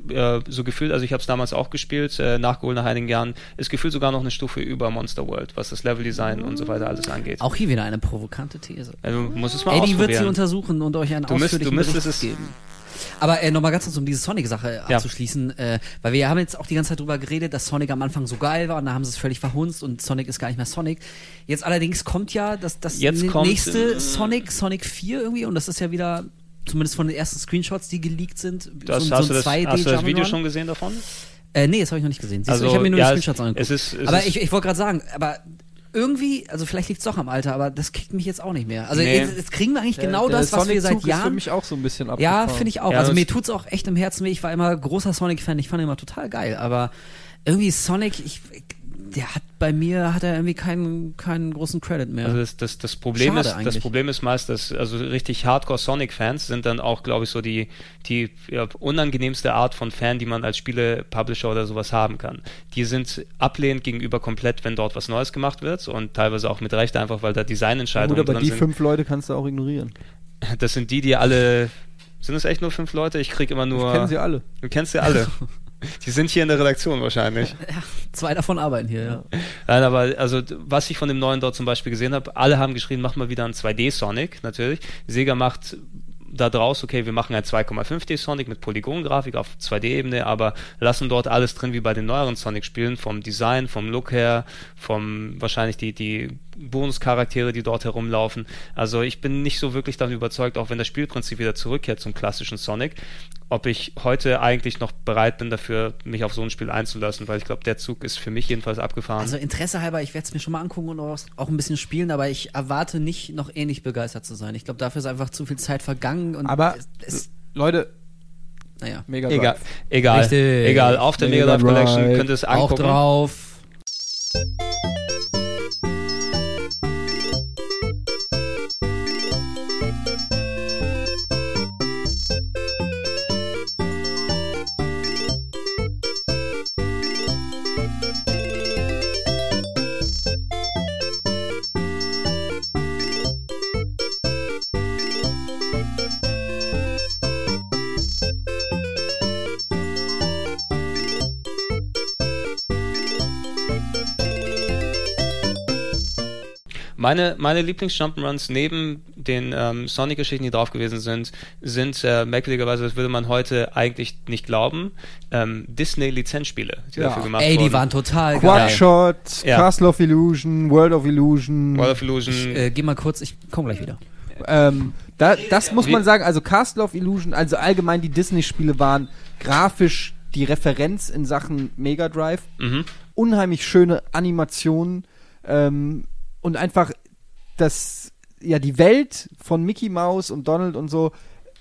A: äh, so gefühlt, also ich habe es damals auch gespielt, äh, nachgeholt nach einigen Jahren, ist gefühlt sogar noch eine Stufe über Monster World, was das Leveldesign und so weiter alles angeht.
D: Auch hier wieder eine provokante These.
A: Also du musst es mal
D: Eddie wird sie untersuchen und euch einen
A: Du müsst- du müsstest
D: Bericht
A: es-
D: geben. Aber äh, nochmal ganz kurz, um diese Sonic-Sache
A: Ja.
D: abzuschließen, äh, weil wir haben jetzt auch die ganze Zeit drüber geredet, dass Sonic am Anfang so geil war und da haben sie es völlig verhunzt und Sonic ist gar nicht mehr Sonic. Jetzt allerdings kommt ja das, das
A: Jetzt
D: nächste
A: äh,
D: Sonic, Sonic 4 irgendwie und das ist ja wieder, zumindest von den ersten Screenshots, die geleakt sind,
A: das,
D: so,
A: hast,
D: so
A: du
D: ein
A: das, hast du das
D: 2D
A: Video schon gesehen davon?
D: Äh, nee, das habe ich noch nicht gesehen. Siehst
A: Also,
D: du, ich habe mir nur
A: ja,
D: die Screenshots angeguckt.
A: es ist- es
D: aber ich, ich wollte gerade sagen, aber irgendwie, also vielleicht liegt es doch am Alter, aber das kriegt mich jetzt auch nicht mehr. Also
A: Nee.
D: jetzt, jetzt kriegen wir eigentlich
C: Der-
D: genau
C: der
D: das, was wir seit
C: Sonic-Zug ist für
D: Jahren
C: mich auch so ein bisschen
D: ja,
C: abgefahren.
D: finde ich auch.
A: Ja,
D: also mir tut's auch echt im Herzen weh. Ich war immer großer Sonic-Fan. Ich fand ihn immer total geil. Aber irgendwie Sonic, ich, der hat bei mir hat er irgendwie keinen keinen großen Credit mehr.
A: Also das, das, das Problem
D: Schade
A: ist, das
D: eigentlich.
A: Problem ist meist, dass also richtig Hardcore Sonic-Fans sind dann auch, glaube ich, so die die ja, unangenehmste Art von Fan, die man als Spiele-Publisher oder sowas haben kann. Die sind ablehnend gegenüber komplett, wenn dort was Neues gemacht wird und teilweise auch mit Recht einfach, weil da
C: Gut,
A: Designentscheidungen
C: aber
A: drin
C: die
A: sind.
C: fünf Leute kannst du auch ignorieren.
A: Das sind die, die alle sind es echt nur fünf Leute? Ich krieg immer nur.
C: Ich kenne sie alle.
A: Du kennst sie alle. die sind hier in der Redaktion wahrscheinlich.
D: ja, zwei davon arbeiten hier. Ja.
A: Nein, aber also was ich von dem neuen dort zum Beispiel gesehen habe, alle haben geschrieben, mach mal wieder einen 2D Sonic, natürlich. Sega macht da draus, okay, wir machen ein 2,5D Sonic mit Polygongrafik auf 2D-Ebene, aber lassen dort alles drin wie bei den neueren Sonic-Spielen, vom Design, vom Look her, vom wahrscheinlich die, die Bonuscharaktere, die dort herumlaufen. Also ich bin nicht so wirklich davon überzeugt, auch wenn das Spielprinzip wieder zurückkehrt zum klassischen Sonic, ob ich heute eigentlich noch bereit bin dafür, mich auf so ein Spiel einzulassen, weil ich glaube, der Zug ist für mich jedenfalls abgefahren.
D: Also Interesse halber, ich werde es mir schon mal angucken und auch, auch ein bisschen spielen, aber ich erwarte nicht, noch ähnlich begeistert zu sein. Ich glaube, dafür ist einfach zu viel Zeit vergangen und
C: Aber
D: es, es
C: Leute,
D: naja,
C: mega
A: Egal,
C: Drive.
A: egal,
D: Richtig.
A: egal. Auf der
C: Mega
A: Mega Drive Collection könnt ihr es
D: auch
A: angucken.
D: drauf.
A: Meine, meine Lieblings-Jump'n'Runs neben den ähm, Sonic-Geschichten, die drauf gewesen sind, sind äh, merkwürdigerweise, das würde man heute eigentlich nicht glauben, ähm, Disney-Lizenzspiele, die
C: Ja.
A: dafür gemacht
B: Ey,
A: wurden.
B: die waren total geil.
C: Quadshot,
A: Ja.
C: Castle of Illusion, World of Illusion.
A: World of Illusion.
B: Ich, äh, geh mal kurz, ich komm gleich wieder.
C: Ähm, da, das muss man sagen, also Castle of Illusion, also allgemein die Disney-Spiele waren grafisch die Referenz in Sachen Mega Drive.
A: mhm.
C: Unheimlich schöne Animationen ähm, und einfach das, ja, die Welt von Mickey Mouse und Donald und so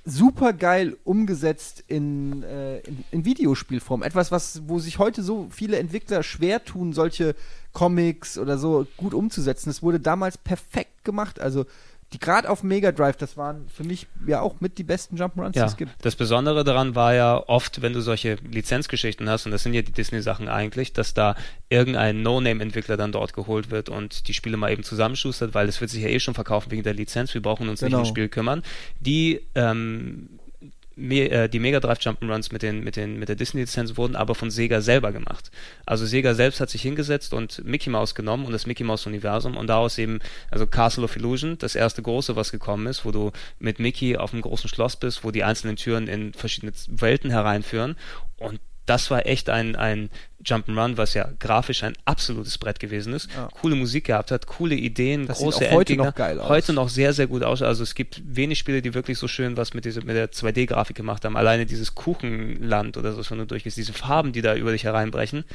C: super geil umgesetzt in, äh, in, in Videospielform. Etwas, was, wo sich heute so viele Entwickler schwer tun, solche Comics oder so gut umzusetzen. Es wurde damals perfekt gemacht. Also die gerade auf Mega Drive, das waren für mich ja auch mit die besten Jump'n'Runs, die
A: Ja,
C: es gibt.
A: das Besondere daran war ja oft, wenn du solche Lizenzgeschichten hast, und das sind ja die Disney-Sachen eigentlich, dass da irgendein No-Name-Entwickler dann dort geholt wird und die Spiele mal eben zusammenschustert, weil es wird sich ja eh schon verkaufen wegen der Lizenz, wir brauchen uns nicht
C: Genau.
A: ums Spiel kümmern. Die ähm, Me äh, die Mega Drive Jump'n'Runs mit, den, mit, den, mit der Disney-Lizenz wurden aber von Sega selber gemacht. Also Sega selbst hat sich hingesetzt und Mickey Mouse genommen und das Mickey Mouse Universum und daraus eben, also Castle of Illusion, das erste große, was gekommen ist, wo du mit Mickey auf einem großen Schloss bist, wo die einzelnen Türen in verschiedene Welten hereinführen und das war echt ein, ein Jump'n'Run, was ja grafisch ein absolutes Brett gewesen ist.
C: Ja.
A: Coole Musik gehabt hat, coole Ideen,
C: Das sieht
A: große
C: auch heute
A: Endgegner.
C: noch geil aus.
A: Heute noch sehr, sehr gut aus. Also es gibt wenig Spiele, die wirklich so schön was mit, dieser, mit der 2D-Grafik gemacht haben. Alleine dieses Kuchenland oder so, wenn du durchgehst, diese Farben, die da über dich hereinbrechen.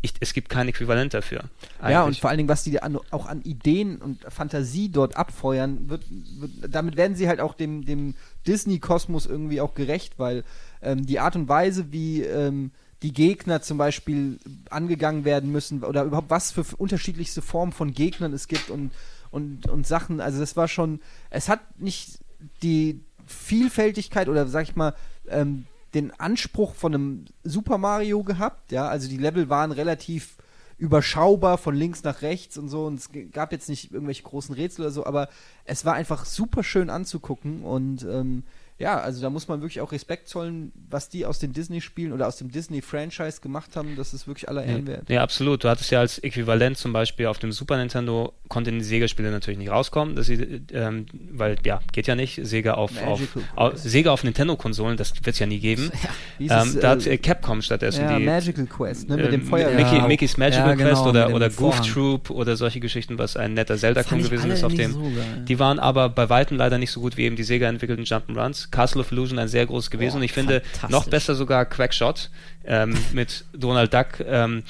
A: Ich, es gibt kein Äquivalent dafür.
C: Ja, und
A: eigentlich.
C: vor allen Dingen, was die an, auch an Ideen und Fantasie dort abfeuern, wird, wird, damit werden sie halt auch dem, dem Disney-Kosmos irgendwie auch gerecht, weil ähm, die Art und Weise, wie ähm, die Gegner zum Beispiel angegangen werden müssen oder überhaupt was für unterschiedlichste Formen von Gegnern es gibt und, und, und Sachen, also das war schon, es hat nicht die Vielfältigkeit oder sag ich mal, ähm, den Anspruch von einem Super Mario gehabt, ja, also die Level waren relativ überschaubar von links nach rechts und so und es gab jetzt nicht irgendwelche großen Rätsel oder so, aber es war einfach super schön anzugucken und ähm, ja, also da muss man wirklich auch Respekt zollen, was die aus den Disney-Spielen oder aus dem Disney-Franchise gemacht haben, das ist wirklich aller Ehren wert.
A: Ja, absolut. Du hattest ja als Äquivalent zum Beispiel auf dem Super Nintendo konnten die Sega-Spiele natürlich nicht rauskommen, dass sie, ähm, weil ja, geht ja nicht. Sega auf, auf,
C: Magical
A: auf. Sega auf Nintendo-Konsolen, das wird es ja nie geben.
C: Wie
A: Ähm,
C: es,
A: da hat
C: äh,
A: äh, Capcom stattdessen
C: ja,
A: die
C: Magical Quest, ne, mit dem
A: ähm,
C: Feuer.
A: Mickey,
B: Ja.
A: Mickey's Magical
B: Ja, genau,
A: Quest oder, oder Goof
B: Vorhang.
A: Troop oder solche Geschichten, was ein netter Zelda-Klon
B: Fand ich
A: gewesen ist auf dem.
B: so.
A: Die waren aber bei Weitem leider nicht so gut wie eben die Sega entwickelten Jump'n'Runs. Castle of Illusion ein sehr großes gewesen
B: Boah,
A: und ich finde noch besser sogar Quackshot ähm, mit Donald Duck. Ähm,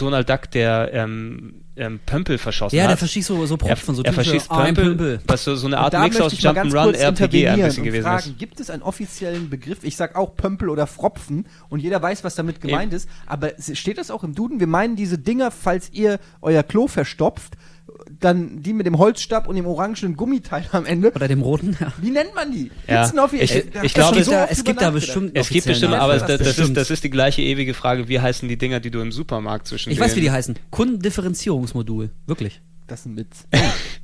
A: Donald Duck, der ähm, ähm, Pömpel verschossen
B: Ja,
A: hat.
B: der verschießt so, so
A: er,
B: Propfen, so
A: er verschießt
B: ein
A: Pömpel,
B: Pömpel.
A: was so, so eine Art
C: da
A: Mix
C: möchte
A: aus
C: ich mal ganz
A: Jump'n'Run,
C: kurz
A: RPG ein bisschen gewesen
C: fragen,
A: ist.
C: Gibt es einen offiziellen Begriff? Ich sag auch Pömpel oder Fropfen und jeder weiß, was damit gemeint ist. Aber es- steht das auch im Duden? Wir meinen diese Dinger, falls ihr euer Klo verstopft, dann die mit dem Holzstab und dem orangenen Gummiteil am Ende.
B: Oder dem roten. Ja.
C: Wie nennt man die?
A: Ja,
C: offi-
A: ich-
C: da
A: ich
C: hab
A: glaube,
C: schon
B: es gibt
C: so
B: es gibt da bestimmt
A: Es gibt bestimmt, aber
C: das
A: das, ist, das ist die gleiche ewige Frage, wie heißen die Dinger, die du im Supermarkt zwischen
B: Ich weiß, wie die heißen. Kundendifferenzierungsmodul. Wirklich.
C: Das ist ein Witz.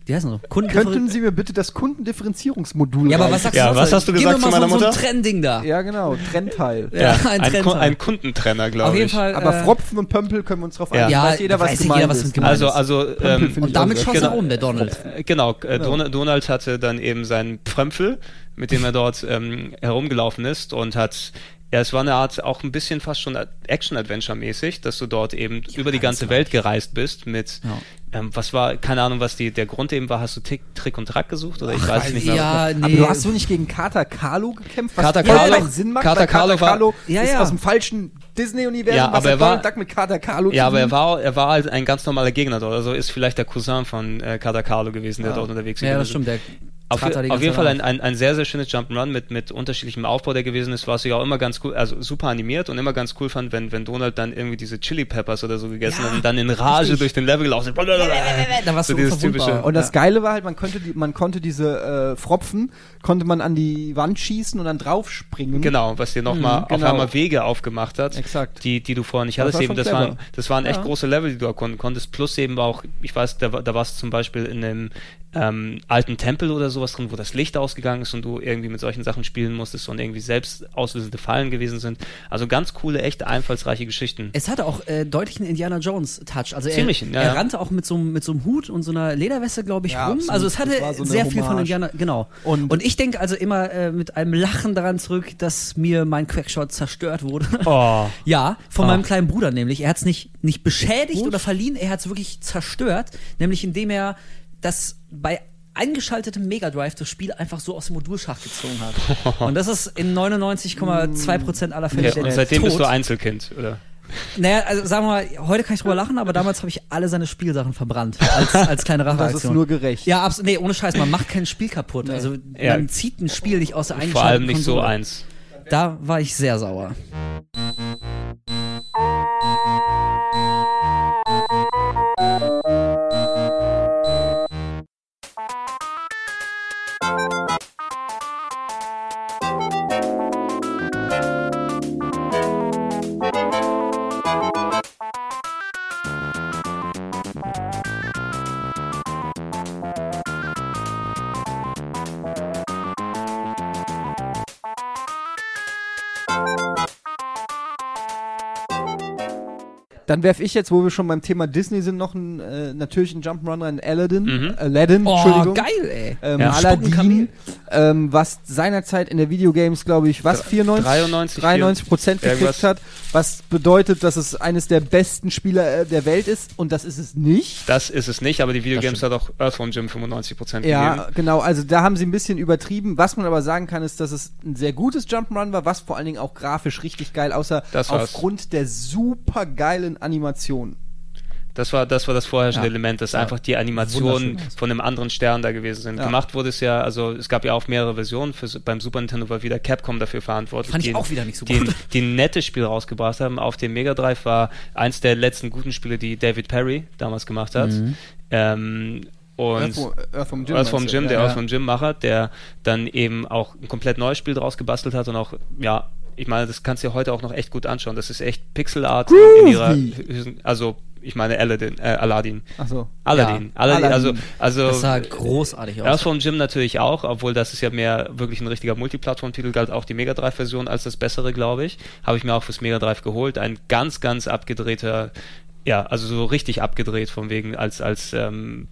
B: Die heißen so.
C: Könnten
B: Kundendifferenzierungsmodul.
C: Sie mir bitte das Kundendifferenzierungsmodul
B: Ja, aber was sagst
A: Ja,
B: du?
A: was hast du gesagt zu meiner
B: so, So
A: Mutter?
B: ein Trendding da.
C: Ja, genau. Trennteil.
A: Ja,
B: ein
A: ein,
B: Trend
A: Ku-
B: halt.
A: ein Kundentrenner, glaube ich.
B: Auf jeden Fall.
C: Aber
B: äh,
C: Fropfen und Pömpel können wir uns drauf
A: Ja.
C: einigen.
B: Ja,
C: weiß jeder, was
B: weiß
C: gemeint
B: jeder, was
C: ist.
B: mit gemeint
A: Also,
B: ist.
A: also ähm,
B: Und damit schoss
C: sehr-
B: er um, der Donald.
A: Äh, Genau, äh, Don Donald hatte dann eben seinen Prömpel, mit dem er dort ähm, herumgelaufen ist und hat ja, es war eine Art auch ein bisschen fast schon Action-Adventure-mäßig, dass du dort eben über die ganze Welt gereist bist mit,
B: Ja.
A: ähm, was war, keine Ahnung, was die, der Grund eben war, hast du Tick, Trick und Track gesucht oder ich weiß es nicht mehr.
B: Ja, nee.
C: Aber du hast so nicht gegen Kater Carlo gekämpft, was
A: Kater Carlo-
C: keinen Sinn macht,
A: Kater Carlo war-
C: Carlo
B: Ja,
C: ist
B: ja.
C: aus dem falschen Disney-Universum,
A: Ja,
C: was
A: aber er war-
C: Duck mit Kater Carlo
A: Ja, aber er war, er war halt ein ganz normaler Gegner dort. Also ist vielleicht der Cousin von äh, Kater Carlo gewesen, der
C: Ja.
A: dort unterwegs
B: Ja, das stimmt. Der
A: Auf, auf jeden Fall ein, ein, ein sehr, sehr schönes Jump'n'Run mit, mit unterschiedlichem Aufbau, der gewesen ist, was ich auch immer ganz cool, also super animiert und immer ganz cool fand, wenn, wenn Donald dann irgendwie diese Chili Peppers oder so gegessen
D: Ja,
A: hat und dann in Rage
D: richtig.
A: durch den Level gelaufen ist.
D: Da warst
A: So
D: du
A: dieses typische-
C: Und das
A: Ja.
C: Geile war halt, man konnte, die, man konnte diese äh, Fropfen, konnte man an die Wand schießen und dann draufspringen.
A: Genau, was dir nochmal
C: Mhm,
A: auf
C: genau.
A: einmal Wege aufgemacht hat,
C: Exakt.
A: die, die du vorher nicht
C: Das
A: hattest.
C: war
A: Eben, das, waren, das waren echt
C: Ja.
A: große Level, die du erkunden konntest. Plus eben auch, ich weiß, da, war- da warst du zum Beispiel in einem ähm, alten Tempel oder sowas drin, wo das Licht ausgegangen ist und du irgendwie mit solchen Sachen spielen musstest und irgendwie selbst auslösende Fallen gewesen sind. Also ganz coole, echt einfallsreiche Geschichten.
D: Es hatte auch äh, deutlich einen Indiana Jones Touch. Also er,
A: Ziemlichen, ja,
D: er rannte auch mit so, einem- mit so einem Hut und so einer Lederweste, glaube ich,
C: Ja,
D: rum.
C: absolut.
D: Also es hatte
C: so
D: sehr viel von
C: Hommage.
D: Indiana, genau.
C: Und-
D: Und, ich denke also immer äh, mit einem Lachen daran zurück, dass mir mein Quackshot zerstört wurde.
A: Oh.
D: Ja, von
A: Ah.
D: meinem kleinen Bruder nämlich. Er hat es nicht, nicht beschädigt oder verliehen, er hat es wirklich zerstört, nämlich indem er das bei eingeschaltetem Mega Drive das Spiel einfach so aus dem Modulschacht gezogen hat. Und das ist in 99,2% aller Fälle
A: Ja, und
D: der
A: seitdem
D: Tod.
A: bist du Einzelkind, oder?
D: Naja, also sagen wir mal, heute kann ich drüber lachen, aber damals habe ich alle seine Spielsachen verbrannt. Als, als kleine
C: Das
D: Racheaktion.
C: ist nur gerecht.
D: ja, absolut. Nee, ohne Scheiß, man macht kein Spiel kaputt. Also
A: Ja.
D: man zieht ein Spiel nicht aus der
A: Vor allem nicht so
D: Konsole.
A: eins.
D: Da war ich sehr sauer.
C: Dann werfe ich jetzt, wo wir schon beim Thema Disney sind, noch einen, äh, natürlich einen Jump'n'Run rein, Aladdin.
A: Mhm.
C: Aladdin,
D: Oh,
C: Entschuldigung.
D: geil, ey.
C: Ähm,
A: Ja.
C: Aladdin, ähm, was seinerzeit in der Videogames, glaube ich, was, 94?
A: 93,
C: 93 Prozent gekriegt
A: irgendwas.
C: hat, was bedeutet, dass es eines der besten Spieler äh, der Welt ist und das ist es nicht.
A: Das ist es nicht, aber die Videogames hat auch Earthworm Jim 95%
C: Ja,
A: gegeben.
C: genau, also da haben sie ein bisschen übertrieben. Was man aber sagen kann, ist, dass es ein sehr gutes Jump'n'Run war, was vor allen Dingen auch grafisch richtig geil aussah, aufgrund der super geilen Animation.
A: Das war, das war das vorherrschende
C: Ja.
A: Element, dass
C: Ja.
A: einfach die Animationen von einem anderen Stern da gewesen sind.
C: Ja.
A: Gemacht wurde es ja, also es gab ja auch mehrere Versionen. Für, beim Super Nintendo war wieder Capcom dafür verantwortlich.
D: Fand ich
A: die,
D: auch wieder nicht so gut.
A: Die ein nettes Spiel rausgebracht haben. Auf dem Mega Drive war eins der letzten guten Spiele, die David Perry damals gemacht hat.
C: Mhm.
A: Ähm, und
C: Earthworm, Earthworm Jim.
A: Earthworm
C: du?
A: Jim, der
C: ja.
A: Earthworm Jim Macher, der dann eben auch ein komplett neues Spiel draus gebastelt hat und auch, ja, ich meine, das kannst du dir heute auch noch echt gut anschauen. Das ist echt Pixelart in ihrer, also ich meine Aladdin, äh, Aladdin.
C: Ach so.
A: Aladdin,
C: Ja,
A: Aladdin, also,
C: Aladdin.
A: also
D: Das sah großartig aus.
A: Earthworm Jim natürlich auch, obwohl das ist ja mehr wirklich ein richtiger Multiplattform-Titel, galt auch die Mega Drive-Version als das bessere, glaube ich. Habe ich mir auch fürs Mega Drive geholt. Ein ganz, ganz abgedrehter, ja, also so richtig abgedreht von wegen als, als, ähm,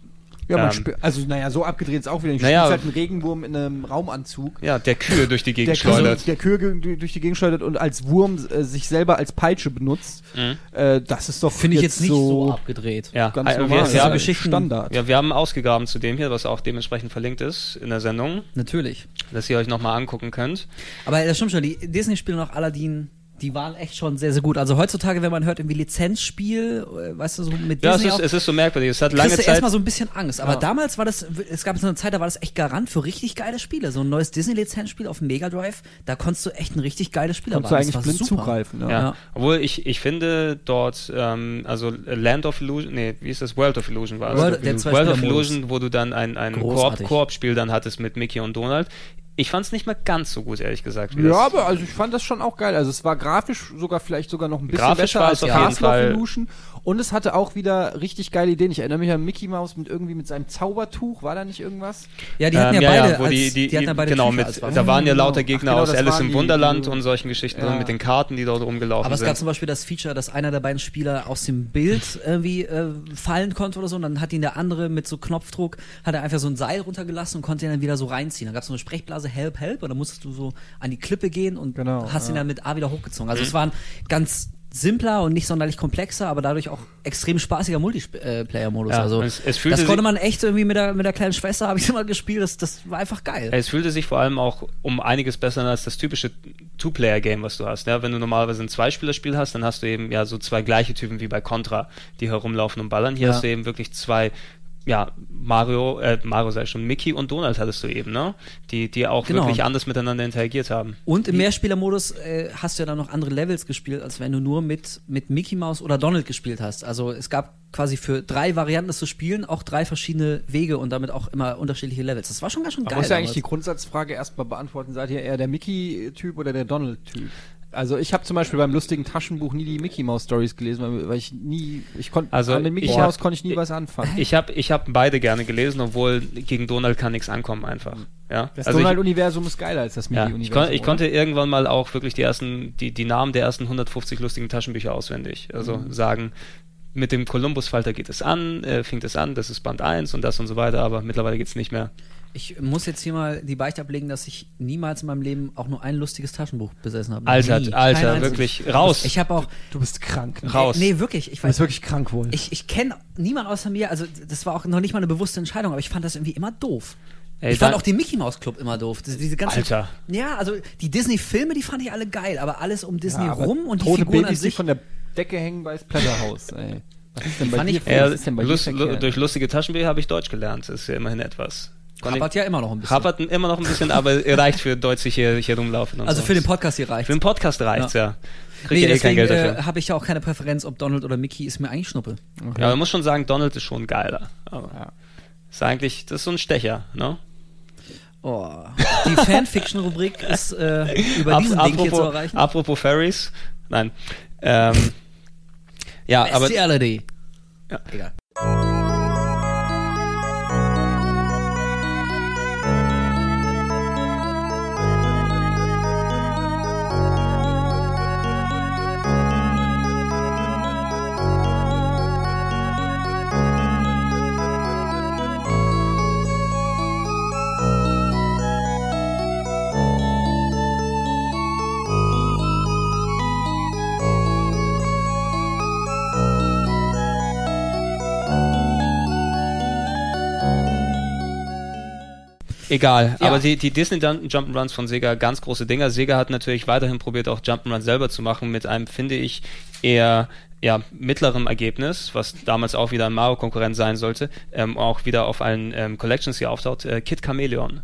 C: Ja, man
A: ähm,
C: also naja, so abgedreht ist auch wieder. Ich
A: Naja.
C: halt einen Regenwurm in einem Raumanzug.
A: ja, der Kühe durch die
C: Der,
A: Gegend schleudert.
C: der Kühe durch die Gegend schleudert und als Wurm äh, sich selber als Peitsche benutzt.
A: Mhm.
C: Äh, das ist doch
D: Finde ich jetzt nicht so,
C: so
D: abgedreht.
A: Ja,
C: ganz
A: äh,
C: normal.
A: wir,
C: Das
A: wir,
C: ist
A: haben,
D: Geschichten-
C: Standard.
A: ja, wir haben ausgegraben zu dem hier, was auch dementsprechend verlinkt ist in der Sendung,
D: Natürlich.
A: dass ihr euch nochmal angucken könnt.
D: Aber das stimmt schon, die Disney-Spiele noch Aladdin, die waren echt schon sehr, sehr gut. Also heutzutage, wenn man hört, irgendwie Lizenzspiel, äh, weißt du, so mit
A: Ja, es
D: Disney
A: ist,
D: auch,
A: es ist so merkwürdig. Es hat lange Zeit.
D: erstmal so ein bisschen Angst. Aber
C: Ja.
D: damals war das, es gab so eine Zeit, da war das echt Garant für richtig geile Spiele. So ein neues Disney-Lizenzspiel auf dem Mega Drive, da konntest du echt ein richtig geiles Spiel
C: Konntest du
D: erwarten.
C: eigentlich blind
D: super.
C: zugreifen. Ja.
A: Ja.
D: Ja.
A: Obwohl ich, ich finde dort, ähm, also Land of Illusion, nee, wie ist das? World of Illusion war es.
D: World-
A: World,
D: der
A: of. Illusion, wo du dann ein, ein Koop-Spiel dann hattest mit Mickey und Donald. Ich fand es nicht mehr ganz so gut, ehrlich gesagt.
C: Ja, aber also ich fand das schon auch geil. Also es war grafisch sogar vielleicht sogar noch ein bisschen
A: Grafisch
C: besser als Castle of Illusion. Und es hatte auch wieder richtig geile Ideen. Ich erinnere mich an Mickey Mouse mit irgendwie mit seinem Zaubertuch. War da nicht irgendwas?
D: Ja, die hatten
A: Ähm,
D: ja beide,
A: wo
D: als,
A: die, die,
D: hatten ja beide
A: genau,
D: Tücher
A: mit, da waren ja
C: Genau.
A: lauter
C: Ach,
A: Gegner
C: genau,
A: aus Alice
C: waren
A: im
C: die,
A: Wunderland
C: die-
A: und solchen Geschichten
C: Ja.
A: mit den Karten, die dort rumgelaufen
D: Aber es
A: sind.
D: gab zum Beispiel das Feature, dass einer der beiden Spieler aus dem Bild irgendwie äh, fallen konnte oder so. Und dann hat ihn der andere mit so Knopfdruck, hat er einfach so ein Seil runtergelassen und konnte ihn dann wieder so reinziehen. Dann gab es so eine Sprechblase, Help, Help. Und dann musstest du so an die Klippe gehen und
C: Genau,
D: hast ihn
C: ja.
D: dann mit A wieder hochgezogen. Also es war ein ganz simpler und nicht sonderlich komplexer, aber dadurch auch extrem spaßiger Multiplayer-Modus.
A: Ja,
D: also
A: es- es
D: das konnte man echt irgendwie mit der, mit der kleinen Schwester, habe ich immer gespielt. Das, das war einfach geil.
A: Es fühlte sich vor allem auch um einiges besser als das typische Two-Player-Game, was du hast. Ja, wenn du normalerweise ein Zweispielerspiel hast, dann hast du eben ja so zwei gleiche Typen wie bei Contra, die herumlaufen und ballern. Hier
D: Ja.
A: hast du eben wirklich zwei ja, Mario, äh, Mario sei schon, Mickey und Donald hattest du eben, ne? Die, die auch
D: Genau.
A: wirklich anders miteinander interagiert haben.
D: Und im Mehrspielermodus äh, hast du ja dann noch andere Levels gespielt, als wenn du nur mit, mit Mickey Mouse oder Donald gespielt hast. Also es gab quasi für drei Varianten das zu spielen auch drei verschiedene Wege und damit auch immer unterschiedliche Levels. Das war schon ganz schön geil.
C: muss ja eigentlich die. Grundsatzfrage erstmal beantworten. Seid ihr eher der Mickey-Typ oder der Donald-Typ? Also ich habe zum Beispiel beim lustigen Taschenbuch nie die Mickey Mouse Stories gelesen, weil, ich nie, ich konnte,
A: Also
C: den Mickey
A: ich
C: Mouse konnte ich nie was anfangen.
A: Ich habe ich hab beide gerne gelesen, obwohl gegen Donald kann nichts ankommen einfach. Ja?
C: Das
A: Also ich-
C: Donald-Universum ist geiler als das
A: Ja,
C: Mickey-Universum.
A: ich, kon ich konnte irgendwann mal auch wirklich die ersten, die, die Namen der ersten 150 lustigen Taschenbücher auswendig. Also
C: Mhm.
A: sagen, mit dem Columbus-Falter geht es an, äh, fängt es an, das ist Band 1 und das und so weiter, aber mittlerweile geht es nicht mehr.
D: Ich muss jetzt hier mal die Beichte ablegen, dass ich niemals in meinem Leben auch nur ein lustiges Taschenbuch besessen habe.
A: Alter,
D: Nie. Kein
A: Alter,
D: einziges.
A: wirklich, raus.
D: Ich habe auch
C: Du bist krank. Ne?
A: Raus.
D: Nee, wirklich, ich
C: Du bist
D: weiß
C: wirklich krank wohl.
D: ich, ich kenne niemanden außer mir, also das war auch noch nicht mal eine bewusste Entscheidung, aber ich fand das irgendwie immer doof.
A: Ey,
D: ich fand auch den Mickey Mouse Club immer doof. Diese, diese ganzen,
A: Alter.
D: Ja, also die Disney Filme, die fand ich alle geil, aber alles um Disney
C: Ja,
D: rum und die
C: tote
D: Figuren an
C: Babys, die
D: sich.
C: von der Decke hängen bei Splatterhouse. Ey. Was ist denn
D: Die
C: bei dir?
D: ich-
C: was
A: Ja,
C: ist denn bei
A: lust, durch lustige Taschenbücher habe ich Deutsch gelernt, das ist ja immerhin etwas.
D: Hapert ja immer noch ein bisschen.
A: Hapert immer noch ein bisschen, aber reicht für Deutsch sich hier, hier rumlaufen.
D: Also
A: so.
D: für den Podcast hier reicht.
A: Für den Podcast reicht's, ja. Kriegt
D: Nee,
A: ja eh kein Geld dafür.
D: äh, habe ich ja auch keine Präferenz, ob Donald oder Mickey, ist mir eigentlich Schnuppe.
A: Ja, man muss schon sagen, Donald ist schon geiler. Aber
C: Ja.
A: ist eigentlich, das ist so ein Stecher, ne?
D: Oh. Die Fanfiction-Rubrik ist äh, über
A: Ab-
D: diesen Link hier zu
A: apropos,
D: erreichen.
A: apropos Fairies. Nein. Ähm, ja, aber
D: Bestiality.
A: Ja.
D: Egal.
A: Egal.
C: Ja.
A: Aber die, die Disney Jump'n'Runs von Sega, ganz große Dinger. Sega hat natürlich weiterhin probiert, auch Jump'n'Run selber zu machen, mit einem, finde ich, eher ja, mittlerem Ergebnis, was damals auch wieder ein Mario-Konkurrent sein sollte, ähm, auch wieder auf allen ähm, Collections hier auftaucht, äh, Kid Chameleon.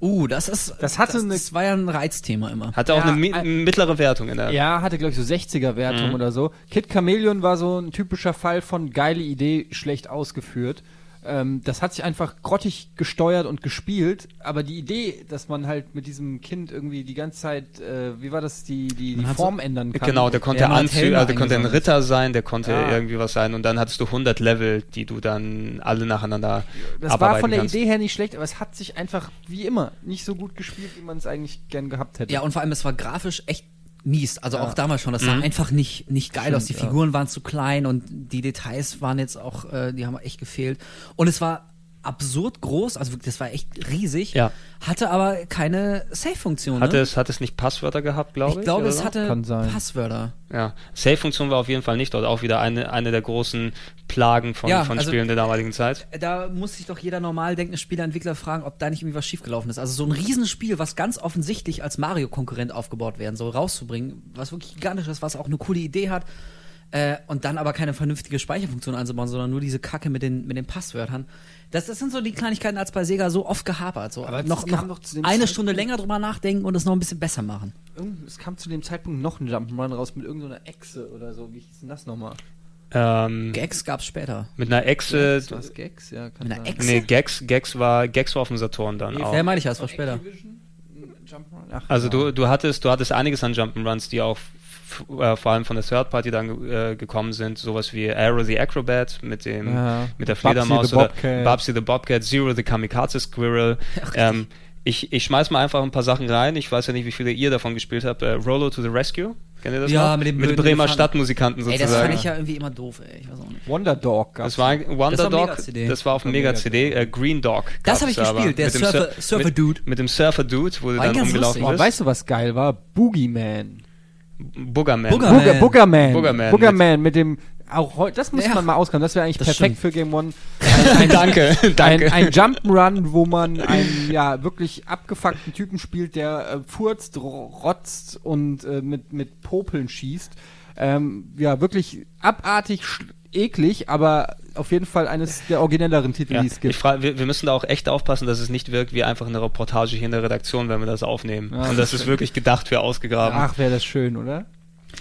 D: Uh, das ist.
C: Das hatte
D: das,
C: eine-
D: das war ja ein Reizthema immer.
A: Hatte auch
C: Ja,
A: eine mi
C: ein-
A: mittlere Wertung in der.
C: Ja, hatte, glaube ich, so 60er-Wertung
A: Mhm.
C: oder so. Kid Chameleon war so ein typischer Fall von geile Idee, schlecht ausgeführt. Ähm, das hat sich einfach grottig gesteuert und gespielt, aber die Idee, dass man halt mit diesem Kind irgendwie die ganze Zeit, äh, wie war das, die, die, die Form ändern kann.
A: Genau, der konnte Anzüge, also der konnte ein. Ritter sein, der konnte
C: Ja.
A: irgendwie was sein und dann hattest du 100 Level, die du dann alle nacheinander
C: Das war von der
A: kannst.
C: Idee her nicht schlecht, aber es hat sich einfach, wie immer, nicht so gut gespielt, wie man es eigentlich gern gehabt hätte.
D: Ja, und vor allem, es war grafisch echt mies. Also
C: Ja.
D: auch damals schon. Das sah
A: Mhm.
D: einfach nicht, nicht geil
C: Stimmt,
D: aus. Die
C: ja.
D: Figuren waren zu klein und die Details waren jetzt auch, äh, die haben echt gefehlt. Und es war absurd groß, also wirklich, das war echt riesig.
A: Ja.
D: Hatte aber keine Save-Funktion.
A: Hatte
D: ne?
A: es, hat es nicht Passwörter gehabt, glaube ich?
D: ich glaube,
A: oder
D: es
A: so?
D: hatte
C: Kann sein.
D: Passwörter.
A: Ja, Save-Funktion war auf jeden Fall nicht dort. Auch wieder eine, eine der großen Plagen von,
D: Ja,
A: von
D: also-
A: Spielen der damaligen Zeit.
D: Da muss sich doch jeder normal denkende Spielerentwickler fragen, ob da nicht irgendwie was schiefgelaufen ist. Also so ein Riesenspiel, was ganz offensichtlich als Mario-Konkurrent aufgebaut werden soll, rauszubringen, was wirklich gigantisch ist, was auch eine coole Idee hat, äh, und dann aber keine vernünftige Speicherfunktion einzubauen, sondern nur diese Kacke mit den, mit den Passwörtern. Das, das sind so die Kleinigkeiten, als bei Sega so oft gehapert. So
C: Aber es
D: noch, noch
C: dem
D: eine
C: Zeitpunkt-
D: Stunde länger drüber nachdenken und es noch ein bisschen besser machen.
C: Es kam zu dem Zeitpunkt noch ein Jump'n'Run raus mit irgendeiner Echse oder so. Wie hieß denn das nochmal?
A: Ähm,
D: Gags gab's später.
A: mit einer Echse.
C: Gags, was Gags? Ja, kann
D: Mit einer. Echse?
A: Nee, Gex, Gex war, Gex war auf dem Saturn dann auch.
D: Ja, meine ich ja, das war später.
C: Ach,
A: Also
C: ja.
A: du, du hattest, du hattest einiges an Jump'n'Runs, die auch äh, vor allem von der Third Party dann äh, gekommen sind, sowas wie Arrow the Acrobat mit dem
C: Ja.
A: mit der Fledermaus
C: the
A: oder
C: Bobcat.
A: Babsy the Bobcat, Zero the Kamikaze Squirrel. ähm, ich, ich schmeiß mal einfach ein paar Sachen rein. Ich weiß ja nicht, wie viele ihr davon gespielt habt. Äh, Rollo to the Rescue. Kennt ihr das
D: Ja,
A: noch?
D: mit dem
A: mit Bremer. Stadtmusikanten
D: Ey,
A: sozusagen.
D: das fand ich ja irgendwie immer doof, ey. Ich weiß auch nicht.
C: Wonder Dog gab's.
A: das war ein Wonder
D: Das war
A: Dog, das war auf dem
C: Mega
A: Mega-CD, äh, Green Dog.
D: Das
A: gab's
D: hab ich gespielt, der
A: Mit dem
D: Surfer-
A: Sur-
D: Surfer-Dude.
A: Mit, mit dem Surfer-Dude, wo du
D: War
A: dann rumgelaufen
C: weißt du, was geil war? Boogeyman.
A: Boogerman.
D: Boogerman.
C: Booger, Boogerman.
A: Boogerman.
C: Boogerman mit dem auch heu- das muss
D: Ja.
C: man mal auskommen. Das wäre eigentlich
D: Das
C: perfekt
D: stimmt.
C: für Game One.
A: danke,
C: Ein,
A: danke.
C: ein Jump'n'Run, wo man einen ja wirklich abgefuckten Typen spielt, der äh, furzt, ro- rotzt und äh, mit, mit Popeln schießt. Ähm, ja, wirklich abartig sch- eklig, aber auf jeden Fall eines der originelleren Titel,
A: Ja,
C: die es
A: ich
C: gibt.
A: frage, wir, wir müssen da auch echt aufpassen, dass es nicht wirkt wie einfach eine Reportage hier in der Redaktion, wenn wir das aufnehmen.
C: Ja,
A: Und das ist wirklich gedacht für ausgegraben.
C: Ach, wäre das schön, oder?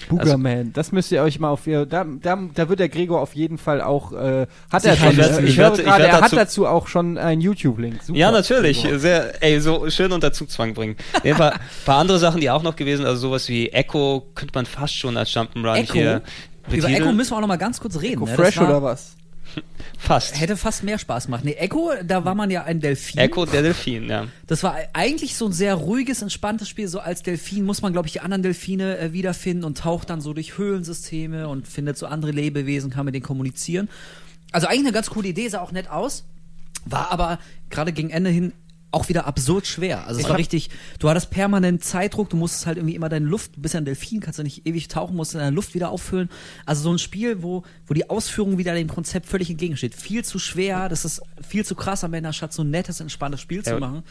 C: Boogerman, das müsst ihr euch mal auf ihr, da, da, da wird der Gregor auf jeden Fall auch, äh, hat er
A: Ich
C: schon,
A: werd-
C: äh,
A: ich
C: ich höre
A: werd- ich
C: gerade,
A: werd
C: er hat
A: dazu-
C: dazu auch schon einen YouTube-Link.
A: Ja, natürlich.
C: Gregor.
A: Sehr, ey, so schön unter Zugzwang bringen. Ein paar, paar andere Sachen, die auch noch gewesen, also sowas wie Echo könnte man fast schon als Jump'n'Run hier
D: Über. Echo müssen wir auch noch mal ganz kurz reden.
C: Echo
D: ne?
C: Fresh
D: war,
C: oder was?
A: Fast.
D: Hätte fast mehr Spaß gemacht. Nee, Echo, da war man ja ein Delfin.
A: Echo der Delfin, ja.
D: Das war eigentlich so ein sehr ruhiges, entspanntes Spiel. So als Delfin muss man, glaube ich, die anderen Delfine äh, wiederfinden und taucht dann so durch Höhlensysteme und findet so andere Lebewesen, kann mit denen kommunizieren. Also eigentlich eine ganz coole Idee, sah auch nett aus. War aber gerade gegen Ende hin auch wieder absurd schwer. Also es
C: Ich
D: war richtig, du hattest permanent Zeitdruck, du musstest halt irgendwie immer deine Luft, du bist ja ein Delfin, kannst ja nicht ewig tauchen, musst deine Luft wieder auffüllen. Also so ein Spiel, wo, wo die Ausführung wieder dem Konzept völlig entgegensteht. Viel zu schwer, das ist viel zu krass am Ende, statt so ein nettes, entspanntes Spiel zu
A: Ja.
D: machen.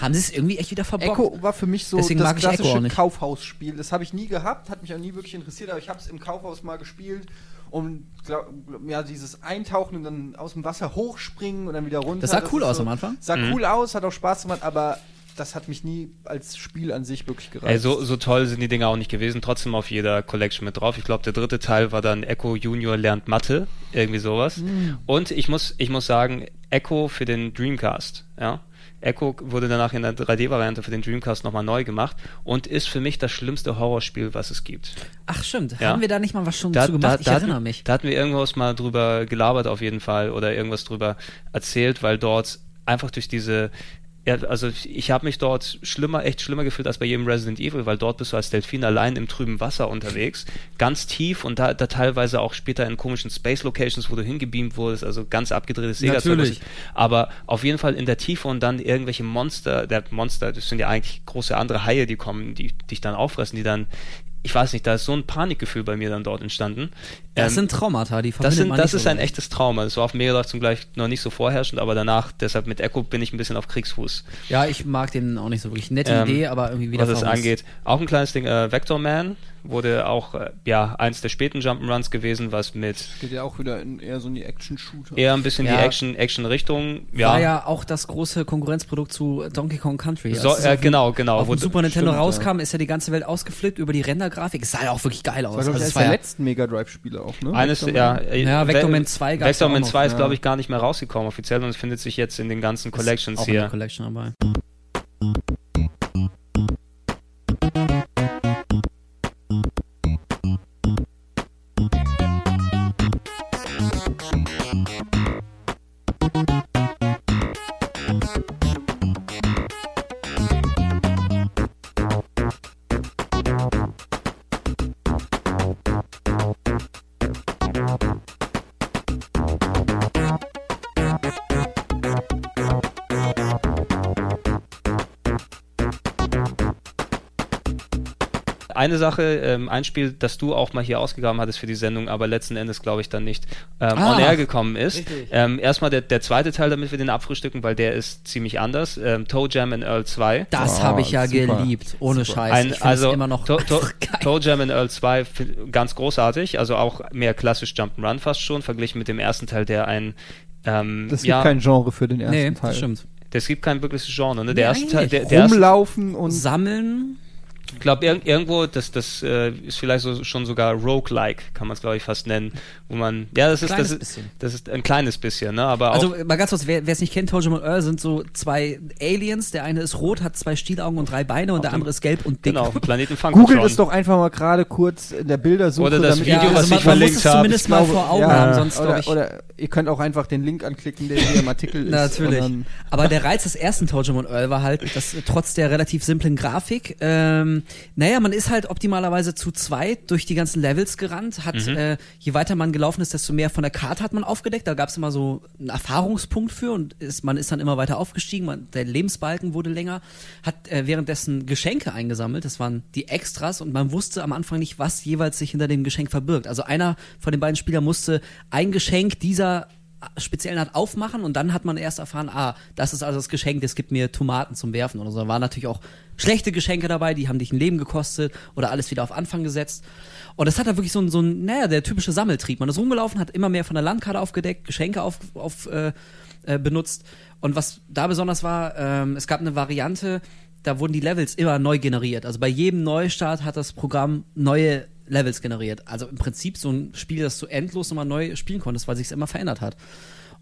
D: Haben sie es irgendwie echt wieder verbockt.
C: Echo war für mich so
D: Deswegen
C: das
D: mag
C: klassische. Kaufhausspiel. Das habe ich nie gehabt, hat mich auch nie wirklich interessiert, aber ich habe es im Kaufhaus mal gespielt. Und glaub, ja, dieses Eintauchen und dann aus dem Wasser hochspringen und dann wieder runter.
D: Das sah cool
C: ist
D: aus am Anfang.
C: Sah
A: Mhm.
C: cool aus, hat auch Spaß gemacht, aber das hat mich nie als Spiel an sich wirklich gereizt.
A: Ey, so, so toll sind die Dinger auch nicht gewesen, trotzdem auf jeder Collection mit drauf. Ich glaube, der dritte Teil war dann Echo Junior lernt Mathe, irgendwie sowas. Und ich muss, ich muss sagen, Echo für den Dreamcast, ja. Echo wurde danach in der 3D-Variante für den Dreamcast nochmal neu gemacht und ist für mich das schlimmste Horrorspiel, was es gibt.
D: Ach stimmt,
A: Ja.
D: haben wir da nicht mal was schon
A: Da,
D: zu gemacht?
A: da,
D: ich
A: da,
D: erinnere
A: hatten,
D: mich.
A: da hatten wir irgendwas mal drüber gelabert auf jeden Fall oder irgendwas drüber erzählt, weil dort einfach durch diese ja, also ich habe mich dort schlimmer, echt schlimmer gefühlt als bei jedem Resident Evil, weil dort bist du als Delfin allein im trüben Wasser unterwegs, ganz tief und da, da teilweise auch später in komischen Space Locations, wo du hingebeamt wurdest, also ganz abgedrehtes sega
D: Natürlich.
A: Aber auf jeden Fall in der Tiefe und dann irgendwelche Monster, der Monster, das sind ja eigentlich große andere Haie, die kommen, die dich dann auffressen, die dann ich weiß nicht, da ist so ein Panikgefühl bei mir dann dort entstanden.
D: Das
A: Ähm,
D: sind Traumata, die
A: das, sind, das ist ein echtes Trauma. Das war auf Mega Drive zum Gleich noch nicht so vorherrschend, aber danach, deshalb mit Echo bin ich ein bisschen auf Kriegsfuß,
D: Ja, ich mag den auch nicht so wirklich. Nette
A: Ähm,
D: Idee, aber irgendwie wieder
A: was das angeht. Auch ein kleines Ding, äh, Vector Man wurde auch, äh, ja, eins der späten Jump'n'Runs gewesen, was mit
C: Geht ja auch wieder in, eher so in die Action-Shooter.
A: eher ein bisschen
D: Ja.
A: die Action, Action-Richtung,
D: War
A: ja.
D: ja auch das große Konkurrenzprodukt zu Donkey Kong Country.
A: So,
D: Als es
A: äh, genau, genau.
D: Auf
A: Wo-
D: dem Super Nintendo
C: stimmt,
D: rauskam, ist ja die ganze Welt ausgeflippt über die Rendergrafik. Es sah ja auch wirklich geil aus.
C: Das war,
D: Also es
C: eines
D: war
C: der
D: ja,
C: letzten Mega Drive-Spiele auch, ne?
A: Eines, ja, äh,
D: Ja, Vector
A: Ve-
D: Man 2 gab's
A: Vector
D: ja
A: Man
D: noch,
A: 2 ist,
C: ja.
A: glaube ich, gar nicht mehr rausgekommen offiziell und es findet sich jetzt in den ganzen Collections
D: auch in der
A: hier.
D: Collection dabei.
A: Eine Sache, ähm, ein Spiel, das du auch mal hier ausgegraben hattest für die Sendung, aber letzten Endes, glaube ich, dann nicht ähm,
D: Ah,
A: on air gekommen ist. Ähm, erstmal der, der zweite Teil, damit wir den abfrühstücken, weil der ist ziemlich anders. Ähm, Toe Jam and Earl 2.
D: Das
C: Oh,
D: habe ich ja
C: super.
D: geliebt. Ohne Scheiß.
A: Ein,
D: ich
A: also
D: es immer noch
A: To to. Toe Jam and Earl 2 find- ganz großartig, also auch mehr klassisch Jump'n'Run fast schon, verglichen mit dem ersten Teil, der ein ähm,
C: Das gibt
A: ja,
C: kein Genre für den ersten
D: Nee,
C: Teil.
D: das stimmt.
A: das gibt kein wirkliches Genre. Ne?
D: Nee,
A: Der erste Teil, der, der erste,
C: Rumlaufen und
D: Sammeln.
A: Ich glaube, ir irgendwo, das, das äh, ist vielleicht so, schon sogar roguelike, kann man es, glaube ich, fast nennen. Wo man, ja, das ist,
D: Kleines
A: das ist,
D: bisschen.
A: das ist ein kleines bisschen, ne? Aber auch,
D: Also mal ganz kurz, wer es nicht kennt, Tojo und Earl sind so zwei Aliens. Der eine ist rot, hat zwei Stielaugen und drei Beine und der
A: dem-
D: andere ist gelb und dick.
A: genau, Planeten Funkotron.
C: es doch einfach mal gerade kurz in der Bildersuche.
A: Oder das
C: damit
A: Video,
D: ja,
A: was
D: also
A: ich
D: man, man
A: verlinkt
D: muss es
A: habe.
D: zumindest
C: Ich
D: mal vor Augen
C: ja,
D: haben, sonst
C: oder,
D: ich.
C: oder ihr könnt auch einfach den Link anklicken, der hier im Artikel ist.
D: Natürlich. Aber der Reiz des ersten Tojo und Earl war halt, dass trotz der relativ simplen Grafik, ähm, naja, man ist halt optimalerweise zu zweit durch die ganzen Levels gerannt, hat,
A: Mhm.
D: äh, je weiter man gelaufen ist, desto mehr von der Karte hat man aufgedeckt. Da gab es immer so einen Erfahrungspunkt für und ist, man ist dann immer weiter aufgestiegen, man, der Lebensbalken wurde länger, hat äh, währenddessen Geschenke eingesammelt, das waren die Extras und man wusste am Anfang nicht, was jeweils sich hinter dem Geschenk verbirgt. Also einer von den beiden Spielern musste ein Geschenk dieser speziellen Art aufmachen und dann hat man erst erfahren, ah, das ist also das Geschenk, das gibt mir Tomaten zum Werfen oder so. Da waren natürlich auch schlechte Geschenke dabei, die haben dich ein Leben gekostet oder alles wieder auf Anfang gesetzt. Und das hat da wirklich so ein, so ein, naja, der typische Sammeltrieb. Man ist rumgelaufen, hat immer mehr von der Landkarte aufgedeckt, Geschenke auf, auf äh, äh, benutzt. Und was da besonders war, ähm, es gab eine Variante, da wurden die Levels immer neu generiert. Also bei jedem Neustart hat das Programm neue Levels generiert. Also im Prinzip so ein Spiel, das du endlos nochmal neu spielen konntest, weil sich es immer verändert hat.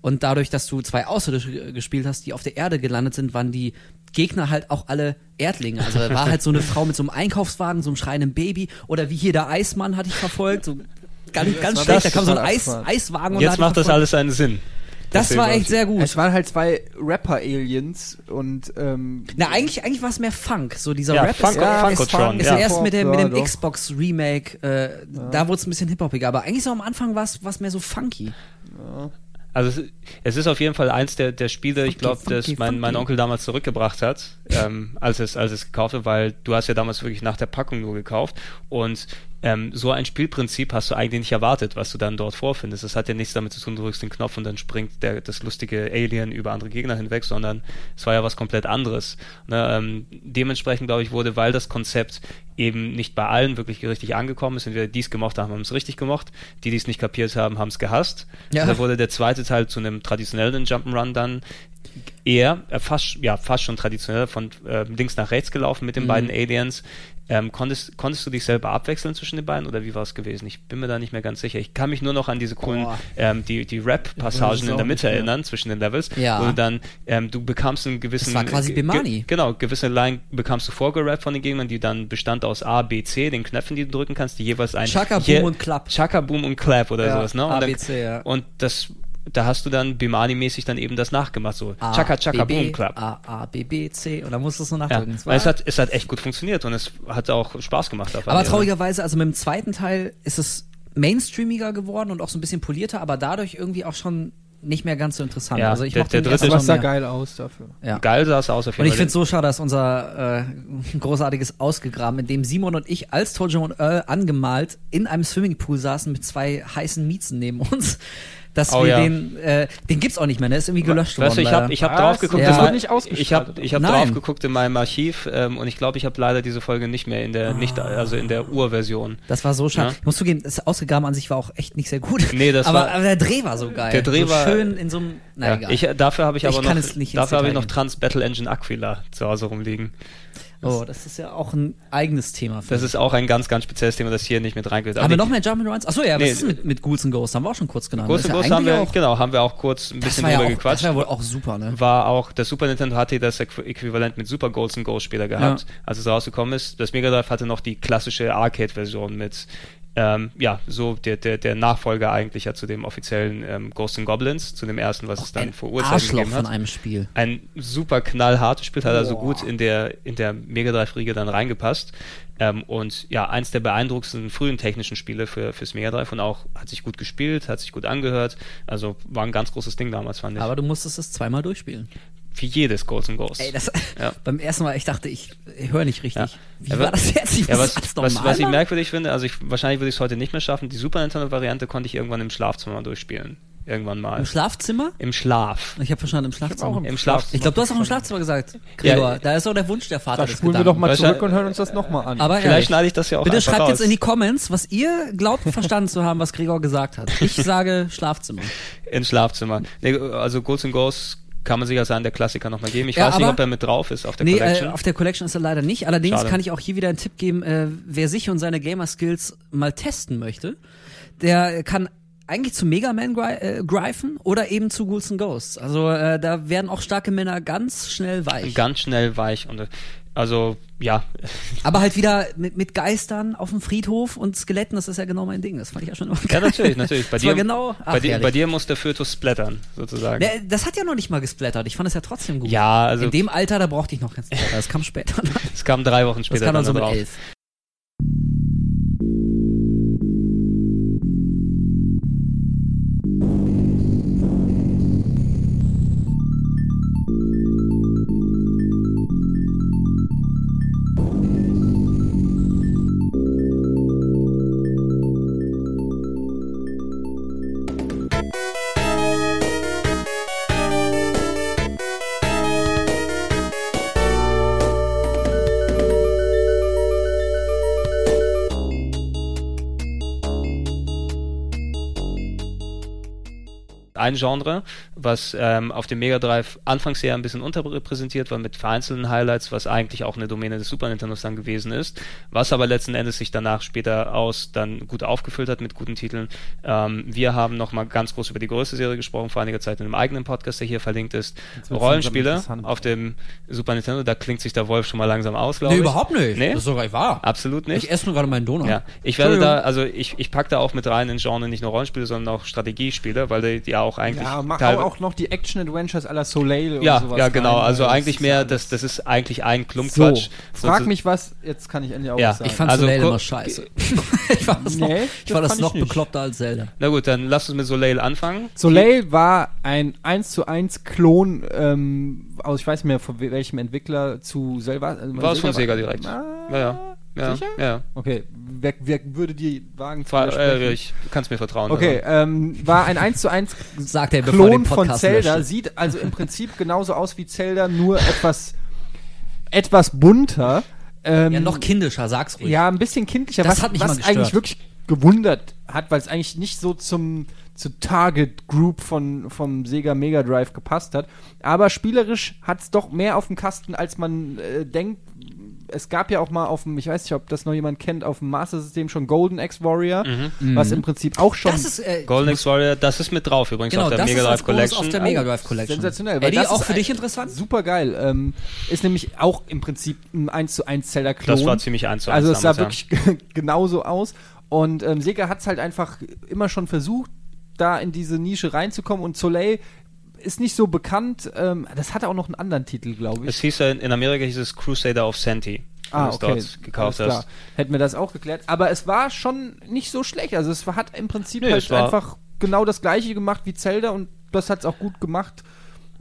D: Und dadurch, dass du zwei Außerirdische gespielt hast, die auf der Erde gelandet sind, waren die Gegner halt auch alle Erdlinge. Also da war halt so eine Frau mit so einem Einkaufswagen, so einem schreienden Baby oder wie hier der Eismann hatte ich verfolgt, so ganz, ganz schlecht. Da kam so ein Eis, Eiswagen und
A: Jetzt macht das alles einen Sinn.
D: Das war echt sehr gut.
C: Es waren halt zwei Rapper-Aliens und ähm,
D: Na, eigentlich, eigentlich war es mehr Funk. So dieser
A: Ja,
D: Rap
A: Funk-
D: ist, ja, ist,
A: Funkotron,
D: ist
A: ja.
D: erst mit dem, mit
C: Ja,
D: dem
C: doch.
D: Xbox Remake, äh, da wurde es ein bisschen hip-hopiger. Aber eigentlich so am Anfang war es mehr so funky.
A: Also es, es ist auf jeden Fall eins der, der Spiele, ich
D: Funky,
A: glaube, das mein, mein. Onkel damals zurückgebracht hat, ähm, als es als es gekauft hat, weil du hast ja damals wirklich nach der Packung nur gekauft und ähm, so ein Spielprinzip hast du eigentlich nicht erwartet, was du dann dort vorfindest. Das hat ja nichts damit zu tun, du drückst den Knopf und dann springt der, das lustige Alien über andere Gegner hinweg, sondern es war ja was komplett anderes. Ne? Ähm, dementsprechend, glaube ich, wurde, weil das Konzept eben nicht bei allen wirklich richtig angekommen ist, entweder die es gemocht haben, haben es richtig gemocht, die, die es nicht kapiert haben, haben es gehasst.
D: Ja.
A: Da wurde der zweite Teil zu einem traditionellen Jump'n'Run dann eher, äh, fast, ja, fast schon traditionell von äh, links nach rechts gelaufen mit den
D: Mhm.
A: beiden Aliens. Ähm, konntest, konntest du dich selber abwechseln zwischen den beiden oder wie war es gewesen? Ich bin mir da nicht mehr ganz sicher. Ich kann mich nur noch an diese coolen, ähm, die, die Rap-Passagen in der
C: nicht
A: Mitte
C: mehr.
A: erinnern, zwischen den Levels,
D: Ja.
A: wo du dann, ähm, du bekamst einen gewissen...
D: Das war quasi
A: ge- ge-
D: Bimani.
A: Genau, gewisse Line bekamst du vorgerappt von den Gegnern, die dann bestand aus A, B, C, den Knöpfen, die du drücken kannst, die jeweils ein...
D: Chaka, Boom und Clap.
A: Chaka, Boom und Clap oder
D: Ja,
A: sowas, ne? Und
D: A, B, C, ja.
A: Und das, da hast du dann Bimani-mäßig dann eben das nachgemacht, so
D: A,
A: Chaka, Chaka,
D: B,
A: Boom, Clap.
D: A, A, B, B, C. Und dann musstest du
A: Ja,
D: nachdrücken. Es
A: weil es hat, es hat echt gut funktioniert und es hat auch Spaß gemacht. auf
D: Aber traurigerweise, also mit dem zweiten Teil ist es mainstreamiger geworden und auch so ein bisschen polierter, aber dadurch irgendwie auch schon nicht mehr ganz so interessant.
A: Ja,
D: also ich
A: der- der
D: den
A: dritte
C: sah geil aus dafür.
D: Ja.
A: Geil sah es aus auf jeden
D: Und ich finde es so schade, dass unser äh, großartiges Ausgegraben, in dem Simon und ich als Tojo und Earl angemalt in einem Swimmingpool saßen mit zwei heißen Miezen neben uns, dass
A: Oh
D: wir
A: ja.
D: den, äh, den gibt's auch nicht mehr, der ist irgendwie gelöscht worden.
A: Weißt du, ich habe ich hab drauf geguckt,
D: wird
A: mein-
C: nicht
A: ich habe ich hab drauf geguckt in meinem Archiv ähm, und ich glaube, ich habe leider diese Folge nicht mehr in der nicht also in der Urversion.
D: das war so schade.
A: Ja.
D: Ich muss zugeben, das Ausgegraben an sich war auch echt nicht sehr gut.
A: Nee, das
D: aber,
A: war-
D: aber der Dreh war so geil.
A: Der Dreh
D: so
A: war-
D: schön in so einem. Na
A: Ja,
D: egal.
A: ich, dafür habe ich
D: Ich
A: aber
D: kann
A: noch
D: es nicht ins
A: dafür habe ich noch. Trans Battle Engine Aquila zu Hause rumliegen.
D: Oh, das ist ja auch ein eigenes Thema. Für
A: Das ist auch ein ganz ganz spezielles Thema, das hier nicht mit reingehört.
D: haben
A: Aber
D: wir noch mehr Jump'n'Runs? Achso, ja, was
A: Nee,
D: ist mit, mit Ghouls and Ghosts? Haben wir auch schon kurz genannt.
A: Ghost
D: Das
A: and
D: ja
A: haben wir
D: auch-
A: genau, haben wir auch kurz ein bisschen
D: ja
A: drüber
D: auch,
A: gequatscht.
D: Das war wohl auch super, ne?
A: war auch, das Super Nintendo hatte das Äqu- Äquivalent mit Super Ghosts and Ghosts Spieler gehabt, als es rausgekommen ist. Das Mega Drive hatte noch die klassische Arcade-Version mit, ähm, ja, so der, der, der Nachfolger eigentlich ja zu dem offiziellen ähm, Ghosts and Goblins, zu dem ersten, was es dann vor Urzeiten
D: Arschloch
A: gegeben
D: von
A: hat.
D: einem Spiel.
A: Ein super knallhartes Spiel, hat also gut in der, in der Mega Drive-Riege dann reingepasst. Ähm, und ja, eins der beeindruckendsten frühen technischen Spiele für, fürs Mega Drive und auch hat sich gut gespielt, hat sich gut angehört. Also war ein ganz großes Ding damals, fand ich.
D: Aber du musstest es zweimal durchspielen.
A: Wie jedes Ghosts and Ghosts.
D: Ey, das,
A: Ja.
D: beim ersten Mal, ich dachte, ich höre nicht richtig.
A: Ja.
D: Wie
A: Ja,
D: war
A: wa-
D: das jetzt? Ich
A: Ja, was,
D: das
A: was, was ich merkwürdig finde, also ich, wahrscheinlich würde ich es heute nicht mehr schaffen, die Super Nintendo-Variante konnte ich irgendwann im Schlafzimmer durchspielen. Irgendwann mal.
D: Im Schlafzimmer?
A: Im Schlaf.
D: Ich habe verstanden, im Schlafzimmer.
C: im
A: Im Schlaf.
D: Ich glaube, du hast auch im Schlafzimmer gesagt, Gregor.
A: Ja,
D: da ist auch der Wunsch der Vater
C: Da
D: des
C: spulen wir doch mal zurück und hören uns das nochmal an.
D: Aber
A: Vielleicht schneide ich das ja auch
D: bitte schreibt
A: raus.
D: jetzt in die Comments, was ihr glaubt verstanden zu haben, was Gregor gesagt hat. Ich sage Schlafzimmer.
A: Ins Schlafzimmer. Nee, also Ghosts and Ghosts kann man sicher sagen, der Klassiker nochmal geben. Ich
D: Ja,
A: weiß nicht, ob er mit drauf ist auf der
D: Nee,
A: Collection.
D: äh, auf der Collection ist er leider nicht. Allerdings
A: Schade.
D: kann ich auch hier wieder einen Tipp geben, äh, wer sich und seine Gamer-Skills mal testen möchte, der kann eigentlich zu Mega Man gri äh, greifen oder eben zu Ghouls and Ghosts. Also äh, da werden auch starke Männer ganz schnell weich.
A: Ganz schnell weich. Und, äh, also, ja.
D: Aber halt wieder mit, mit Geistern auf dem Friedhof und Skeletten, das ist ja genau mein Ding. Das fand ich ja schon immer
A: Ja,
D: geil.
A: natürlich, natürlich. Bei
D: Das
A: dir,
D: genau, ach,
A: bei, dir, bei dir muss der Fötus splattern, sozusagen.
D: Der, das hat ja noch nicht mal gesplattert. Ich fand es ja trotzdem gut.
A: Ja, also
D: In dem Alter, da brauchte ich noch kein Splatter. Das kam später.
A: es kam drei Wochen
D: Das
A: später
D: kam dann so
A: dann
D: mit
A: drauf.
D: elf.
A: Ein Genre, was ähm, auf dem Mega Drive anfangs eher ein bisschen unterrepräsentiert war mit vereinzelten Highlights, was eigentlich auch eine Domäne des Super Nintendos dann gewesen ist, was aber letzten Endes sich danach später aus dann gut aufgefüllt hat mit guten Titeln. Ähm, wir haben nochmal ganz groß über die größte Serie gesprochen, vor einiger Zeit in einem eigenen Podcast, der hier verlinkt ist. Rollenspiele auf dem Super Nintendo, da klingt sich der Wolf schon mal langsam aus, glaube
B: Nee,
A: ich.
B: überhaupt nicht.
A: Nee?
B: Das ist sogar wahr.
A: Absolut nicht.
B: Ich esse nur gerade meinen Donut.
A: Ja, ich werde da, also ich, ich packe da auch mit rein in Genre nicht nur Rollenspiele, sondern auch Strategiespiele, weil die ja auch eigentlich
C: Ja, mach auch noch die Action-Adventures à la Soleil und
A: ja,
C: sowas
A: ja, genau.
C: rein,
A: Also eigentlich mehr, das, das ist eigentlich ein
C: So,
A: Klumpquatsch.
C: frag
A: Sozu-
C: mich was, jetzt kann ich endlich auch
A: Ja,
C: was sagen.
B: Ich fand
A: Also,
B: Soleil immer scheiße. ich fand das noch,
C: Nee,
B: ich
C: das
B: fand das
C: fand
B: noch
C: ich nicht.
B: bekloppter als Zelda.
A: Na gut, dann lass uns mit Soleil anfangen.
C: Soleil war ein 1 zu 1 Klon ähm, aus, ich weiß nicht mehr von we- welchem Entwickler zu selber. Äh,
A: War es von Sega direkt.
C: Ah,
A: Ja, ja. Ja
C: Sicher?
A: Ja.
C: Okay, wer, wer würde die wagen zu
A: äh, ich kannst mir vertrauen.
C: Okay, ähm, war ein 1 zu 1
B: Sagt er, bevor er
C: Klon
B: den
C: von Zelda,
B: löscht.
C: sieht also im Prinzip genauso aus wie Zelda, nur etwas, etwas bunter. Ähm,
B: Ja, noch kindischer, sag's ruhig.
C: Ja, ein bisschen kindlicher,
B: Das
C: was,
B: hat mich
C: was eigentlich wirklich gewundert hat, weil es eigentlich nicht so zum zur Target Group von vom Sega Mega Drive gepasst hat. Aber spielerisch hat es doch mehr auf dem Kasten, als man äh, denkt. Es gab ja auch mal auf dem, ich weiß nicht, ob das noch jemand kennt, auf dem Master System schon Golden X Warrior, was im Prinzip auch schon
B: Das ist, äh,
A: Golden X Warrior, das ist mit drauf übrigens
B: genau,
A: auf der
B: das
A: Mega Drive Collection.
B: auf der Mega Drive Collection.
C: sensationell. weil
B: Eddie,
C: das
B: auch
C: ist
B: für dich interessant?
C: Super geil. Ähm, ist nämlich auch im Prinzip ein 1 zu 1 Zelda-Klon.
A: Das war ziemlich eins zu eins
C: Also es sah
A: damals,
C: wirklich genauso aus. Und ähm, Sega hat es halt einfach immer schon versucht, da in diese Nische reinzukommen. Und Soleil ist nicht so bekannt. Ähm, das hatte auch noch einen anderen Titel, glaube ich.
A: Es hieß ja, in Amerika hieß es Crusader of Senti.
C: ah, okay.
A: dort gekauft
C: Alles
A: hast.
C: klar. Hätten wir das auch geklärt. Aber es war schon nicht so schlecht. Also es hat im Prinzip
A: Nee,
C: halt einfach genau das gleiche gemacht wie Zelda und das hat es auch gut gemacht.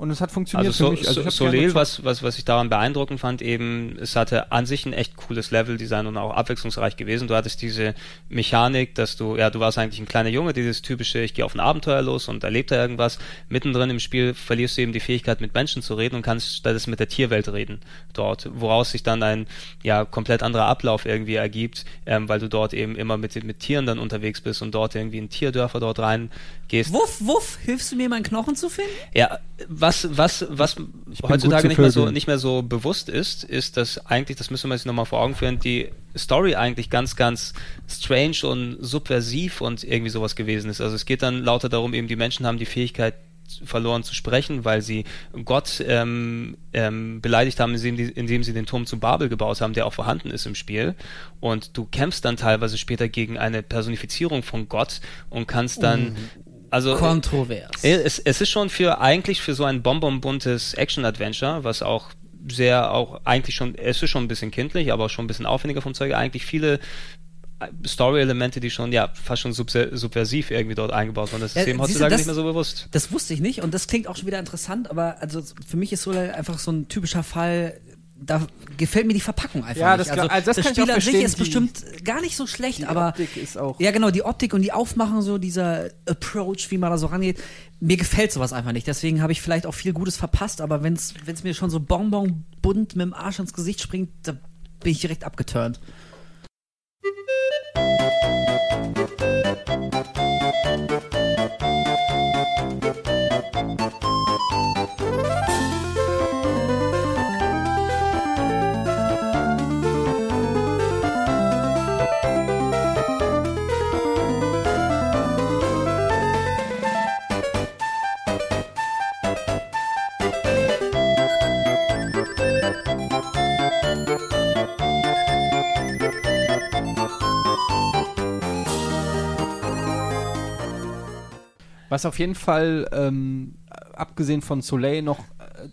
C: Und es hat funktioniert
A: Also, so,
C: für mich. Also
A: so, Soleil, was, was, was ich daran beeindruckend fand, eben, es hatte an sich ein echt cooles Leveldesign und auch abwechslungsreich gewesen. Du hattest diese Mechanik, dass du, ja, du warst eigentlich ein kleiner Junge, dieses typische, ich gehe auf ein Abenteuer los und erlebe da irgendwas. Mittendrin im Spiel verlierst du eben die Fähigkeit, mit Menschen zu reden und kannst stattdessen mit der Tierwelt reden dort, woraus sich dann ein, ja, komplett anderer Ablauf irgendwie ergibt, ähm, weil du dort eben immer mit, mit Tieren dann unterwegs bist und dort irgendwie in Tierdörfer dort reingehst.
B: Wuff, wuff, hilfst du mir, meinen Knochen zu finden?
A: Ja, was, was, was
C: bin
A: heutzutage nicht mehr, so, nicht mehr so bewusst ist, ist, dass eigentlich, das müssen wir sich nochmal vor Augen führen, die Story eigentlich ganz, ganz strange und subversiv und irgendwie sowas gewesen ist. Also es geht dann lauter darum, eben die Menschen haben die Fähigkeit verloren zu sprechen, weil sie Gott ähm, ähm, beleidigt haben, indem, sie den Turm zu Babel gebaut haben, der auch vorhanden ist im Spiel. Und du kämpfst dann teilweise später gegen eine Personifizierung von Gott und kannst dann also
B: Kontrovers.
A: äh, Es, es ist schon für eigentlich für so ein bonbonbuntes Action-Adventure, was auch sehr auch eigentlich schon, es ist schon ein bisschen kindlich, aber auch schon ein bisschen aufwendiger vom Zeug, eigentlich viele äh, Story-Elemente, die schon, ja, fast schon subversiv irgendwie dort eingebaut wurden. Das ist
B: Ja,
A: eben heutzutage
B: das-
A: nicht mehr so bewusst.
B: Das wusste ich nicht und das klingt auch schon wieder interessant, aber also für mich ist Soleil einfach so ein typischer Fall. Da gefällt mir die Verpackung einfach
C: Ja,
B: nicht.
C: das klar- also das kann ich auch
B: Spiel an sich ist bestimmt gar nicht so schlecht,
C: Die
B: aber
C: Optik ist auch.
B: ja genau die Optik und die Aufmachung so dieser Approach, wie man da so rangeht, mir gefällt sowas einfach nicht. Deswegen habe ich vielleicht auch viel Gutes verpasst, aber wenn es mir schon so bonbon bunt mit dem Arsch ins Gesicht springt, da bin ich direkt abgeturnt.
C: Was auf jeden Fall, ähm, abgesehen von Soleil, noch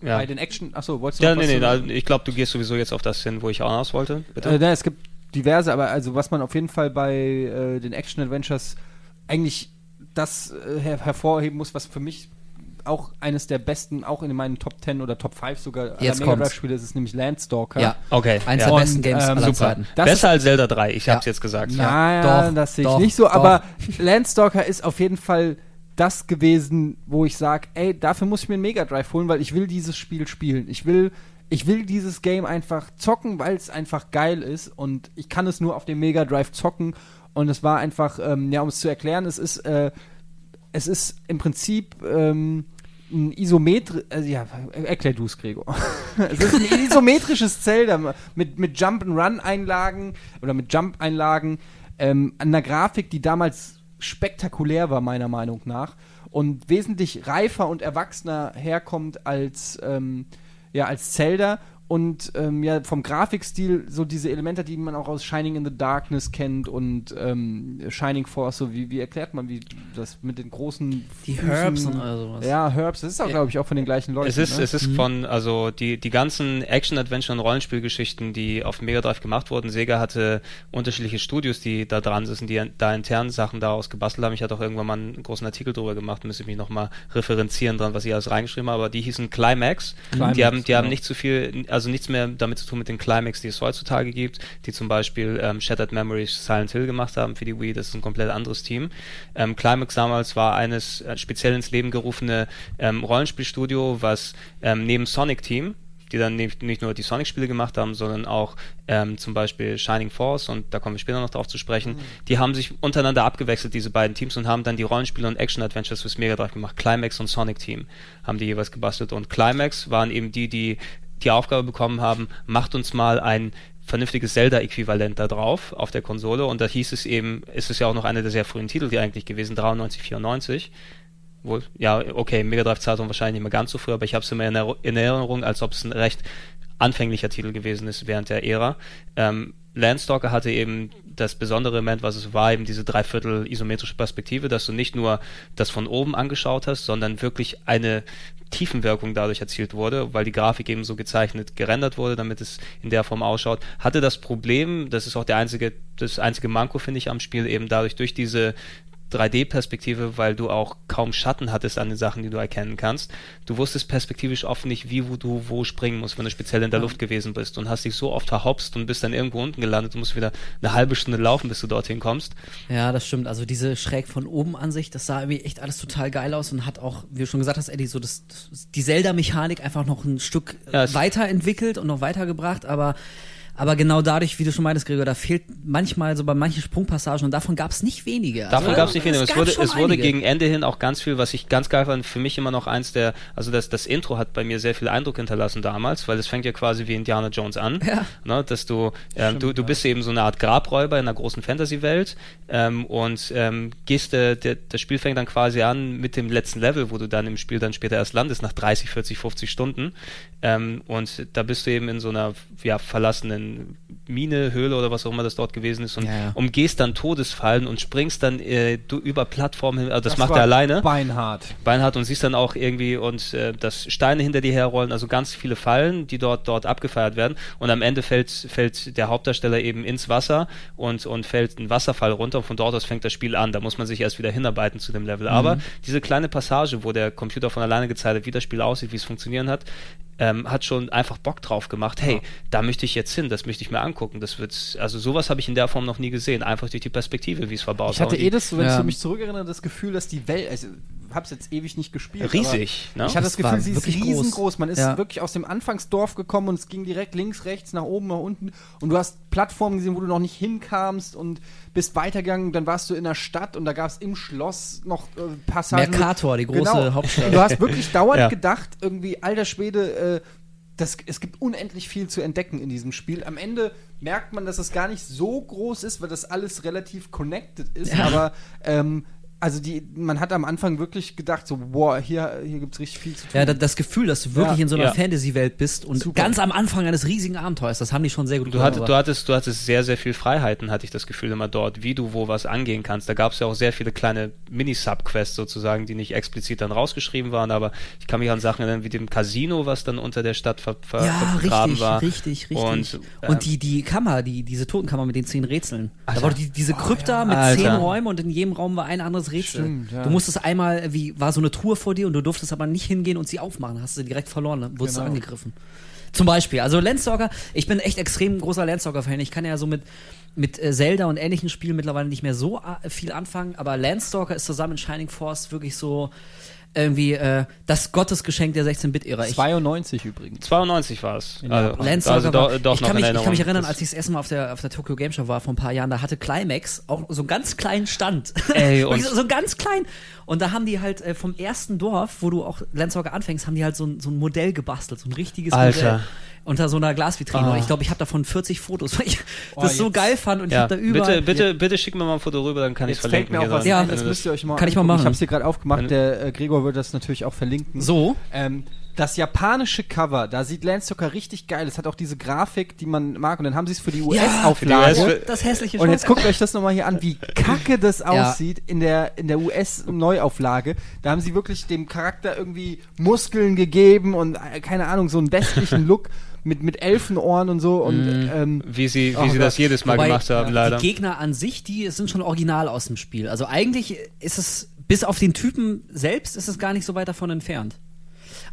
C: äh,
A: Ja.
C: bei den Action. Achso, wolltest du
A: Ja,
C: noch
A: nee,
C: was
A: nee, da, ich glaube, du gehst sowieso jetzt auf das hin, wo ich auch hinaus wollte. Bitte.
C: Äh, ne, es gibt diverse, aber also was man auf jeden Fall bei äh, den Action Adventures eigentlich das äh, her hervorheben muss, was für mich auch eines der besten, auch in meinen Top 10 oder Top 5 sogar aller
B: Jetzt
C: Mega Drive
B: kommt's.
C: Spiele ist, ist nämlich Landstalker.
B: Ja,
A: okay.
B: eins
A: ja.
B: der besten Games
C: ähm,
B: aller. Zeiten.
C: Das
A: Besser
C: ist-
A: als Zelda 3, ich
B: Ja.
A: hab's jetzt gesagt.
C: Naja,
B: Doch,
C: das sehe ich
B: doch,
C: nicht so,
B: doch.
C: aber Landstalker ist auf jeden Fall das gewesen, wo ich sage, ey, dafür muss ich mir einen Mega Drive holen, weil ich will dieses Spiel spielen. Ich will, ich will dieses Game einfach zocken, weil es einfach geil ist und ich kann es nur auf dem Mega Drive zocken und es war einfach, ähm, ja, um es zu erklären, es ist, äh, es ist im Prinzip ähm, ein isometri äh, ja, erklär du es, Gregor. es ist ein isometrisches Zelda mit, mit Jump-and-Run-Einlagen oder mit Jump-Einlagen ähm, an einer Grafik, die damals spektakulär war, meiner Meinung nach, und wesentlich reifer und erwachsener herkommt als, ähm, ja, als Zelda und ähm, ja vom Grafikstil so diese Elemente, die man auch aus Shining in the Darkness kennt und ähm, Shining Force, so wie, wie erklärt man wie das mit den großen
D: die Füßen, Herbs und all sowas.
C: Ja, Herbs, das ist auch glaube ich auch von den gleichen Leuten.
A: Es ist ne? es ist mhm. von also die die ganzen Action Adventure und Rollenspielgeschichten, die auf Mega Drive gemacht wurden. Sega hatte unterschiedliche Studios, die da dran sitzen, die da intern Sachen daraus gebastelt haben. Ich hatte auch irgendwann mal einen großen Artikel drüber gemacht, müsste mich noch mal referenzieren dran, was ich alles reingeschrieben habe, aber die hießen Climax. Climax die haben die genau. haben nicht zu viel also nichts mehr damit zu tun mit den Climax, die es heutzutage gibt, die zum Beispiel ähm, Shattered Memories Silent Hill gemacht haben für die Wii. Das ist ein komplett anderes Team. Ähm, Climax damals war eines äh, speziell ins Leben gerufene ähm, Rollenspielstudio, was ähm, neben Sonic Team, die dann nicht, nicht nur die Sonic-Spiele gemacht haben, sondern auch ähm, zum Beispiel Shining Force und da kommen wir später noch drauf zu sprechen. Mhm. Die haben sich untereinander abgewechselt, diese beiden Teams, und haben dann die Rollenspiele und Action-Adventures fürs Mega Drive gemacht. Climax und Sonic Team haben die jeweils gebastelt und Climax waren eben die, die die Aufgabe bekommen haben, macht uns mal ein vernünftiges Zelda-Äquivalent da drauf auf der Konsole und da hieß es eben, ist es ja auch noch einer der sehr frühen Titel, die eigentlich gewesen, 93, 94. Wohl, ja, okay, Mega Drive Zeitung wahrscheinlich nicht mehr ganz so früh, aber ich habe es immer in, in, Erinnerung, als ob es ein recht anfänglicher Titel gewesen ist während der Ära. Ähm, Landstalker hatte eben das besondere Element, was es war, eben diese dreiviertel isometrische Perspektive, dass du nicht nur das von oben angeschaut hast, sondern wirklich eine Tiefenwirkung dadurch erzielt wurde, weil die Grafik eben so gezeichnet gerendert wurde, damit es in der Form ausschaut. Hatte das Problem, das ist auch der einzige, das einzige Manko, finde ich, am Spiel, eben dadurch durch diese 3D-Perspektive, weil du auch kaum Schatten hattest an den Sachen, die du erkennen kannst. Du wusstest perspektivisch oft nicht, wie wo du wo springen musst, wenn du speziell in der ja. Luft gewesen bist und hast dich so oft verhopst und bist dann irgendwo unten gelandet und musst wieder eine halbe Stunde laufen, bis du dorthin kommst.
D: Ja, das stimmt. Also diese schräg von oben Ansicht, das sah irgendwie echt alles total geil aus und hat auch, wie du schon gesagt hast, Eddie, so das, die Zelda-Mechanik einfach noch ein Stück ja, weiterentwickelt und noch weitergebracht, aber aber genau dadurch, wie du schon meintest, Gregor, da fehlt manchmal so bei manchen Sprungpassagen und davon gab es nicht wenige.
A: Davon also, gab es nicht wenige. Es, wurde, es wurde gegen Ende hin auch ganz viel, was ich ganz geil fand, für mich immer noch eins der, also das, das Intro hat bei mir sehr viel Eindruck hinterlassen damals, weil es fängt ja quasi wie Indiana Jones an, ja. ne, dass du, ähm, Stimmt, du, du bist eben so eine Art Grabräuber in einer großen Fantasy-Welt ähm, und ähm, gehst, äh, der, das Spiel fängt dann quasi an mit dem letzten Level, wo du dann im Spiel dann später erst landest, nach 30, 40, 50 Stunden ähm, und da bist du eben in so einer ja, verlassenen Mine, Höhle oder was auch immer das dort gewesen ist und ja, ja. umgehst dann Todesfallen und springst dann äh, du, über Plattformen hin. Also das, das macht er alleine.
C: Beinhart.
A: Beinhart und siehst dann auch irgendwie und äh, dass Steine hinter dir herrollen, also ganz viele Fallen, die dort dort abgefeiert werden. Und am Ende fällt, fällt der Hauptdarsteller eben ins Wasser und, und fällt ein Wasserfall runter und von dort aus fängt das Spiel an. Da muss man sich erst wieder hinarbeiten zu dem Level. Mhm. Aber diese kleine Passage, wo der Computer von alleine gezeigt hat, wie das Spiel aussieht, wie es funktionieren hat, ähm, hat schon einfach Bock drauf gemacht. Hey, ja. da möchte ich jetzt hin, das möchte ich mir angucken. Das wird, also sowas habe ich in der Form noch nie gesehen, einfach durch die Perspektive, wie es verbaut
C: Ich hatte eh das, wenn ja. ich mich zurückerinnere, das Gefühl, dass die Welt, also hab's jetzt ewig nicht gespielt.
A: Riesig.
C: Ne? Ich hatte das, das Gefühl, sie ist riesengroß. Groß. Man ist ja. wirklich aus dem Anfangsdorf gekommen und es ging direkt links, rechts, nach oben, nach unten. Und du hast Plattformen gesehen, wo du noch nicht hinkamst und bist weitergegangen. Dann warst du in der Stadt und da gab es im Schloss noch äh, Passagen.
D: Mercator, die große genau. Hauptstadt.
C: Und du hast wirklich dauernd ja. gedacht, irgendwie, alter Schwede, äh, das, es gibt unendlich viel zu entdecken in diesem Spiel. Am Ende merkt man, dass es gar nicht so groß ist, weil das alles relativ connected ist. Ja. Aber ähm, also die, man hat am Anfang wirklich gedacht, so, boah, hier, hier gibt es richtig viel zu tun.
D: Ja, das Gefühl, dass du wirklich ja, in so einer ja. Fantasy-Welt bist und Super. ganz am Anfang eines riesigen Abenteuers, das haben die schon sehr gut
A: du gemacht. du, hattest, du hattest sehr, sehr viel Freiheiten, hatte ich das Gefühl immer dort, wie du wo was angehen kannst. Da gab es ja auch sehr viele kleine Mini-Sub-Quests sozusagen, die nicht explizit dann rausgeschrieben waren, aber ich kann mich an Sachen erinnern, wie dem Casino, was dann unter der Stadt ver, ver ja, vergraben
D: richtig,
A: war.
D: richtig, richtig. Und, äh, und die, die Kammer, die, diese Totenkammer mit den zehn Rätseln. Alter. Da war die, diese Krypta oh, mit Alter. zehn Räumen und in jedem Raum war ein anderes Rätsel. Stimmt, ja. Du musstest einmal, wie war so eine Truhe vor dir und du durftest aber nicht hingehen und sie aufmachen. Hast du direkt verloren, dann wurdest genau. du angegriffen. Zum Beispiel. Also Landstalker, ich bin echt extrem großer Landstalker-Fan. Ich kann ja so mit, mit äh, Zelda und ähnlichen Spielen mittlerweile nicht mehr so äh, viel anfangen, aber Landstalker ist zusammen mit Shining Force wirklich so irgendwie äh, das Gottesgeschenk der 16-Bit-Ära. Ich-
C: 92 übrigens.
A: 92 war es.
C: In
A: Also.
D: Landstalker
A: also
D: war,
A: doch, doch
D: ich,
A: noch
D: kann mich, ich kann mich erinnern, als ich das erste Mal auf der, auf der Tokyo Game Show war vor ein paar Jahren, da hatte Climax auch so einen ganz kleinen Stand.
A: Ey, und-
D: so, so ganz klein. Und da haben die halt äh, vom ersten Dorf, wo du auch Landstalker anfängst, haben die halt so ein, so ein Modell gebastelt, so ein richtiges
A: Alter.
D: Modell. Unter so einer Glasvitrine.
A: Ah.
D: Und ich glaube, ich habe davon 40 Fotos, weil ich
C: Oh,
D: das so
C: jetzt-
D: geil fand und ich
A: Ja,
D: habe da überall.
A: bitte, bitte, bitte schick mir mal ein Foto rüber, dann kann ich es verlinken.
C: mir auch was.
D: Ja,
C: das müsst ihr euch mal
D: Kann ich mal machen.
C: Ich habe es hier gerade aufgemacht, der äh, Gregor wird das natürlich auch verlinken.
D: So.
C: Ähm, das japanische Cover, da sieht Landstalker richtig geil. Es hat auch diese Grafik, die man mag. Und dann haben sie es für die US-Auflage.
A: US
D: das hässliche
C: und jetzt guckt euch das nochmal hier an, wie kacke das
D: Ja.
C: aussieht in der, in der US-Neuauflage. Da haben sie wirklich dem Charakter irgendwie Muskeln gegeben und äh, keine Ahnung, so einen westlichen Look mit, mit Elfenohren und so. Und ähm,
A: Wie sie, wie
C: Oh
A: sie das
C: Gott.
A: jedes Mal
D: Wobei,
A: gemacht haben, leider.
D: Die Gegner an sich, die sind schon original aus dem Spiel. Also eigentlich ist es, bis auf den Typen selbst, ist es gar nicht so weit davon entfernt.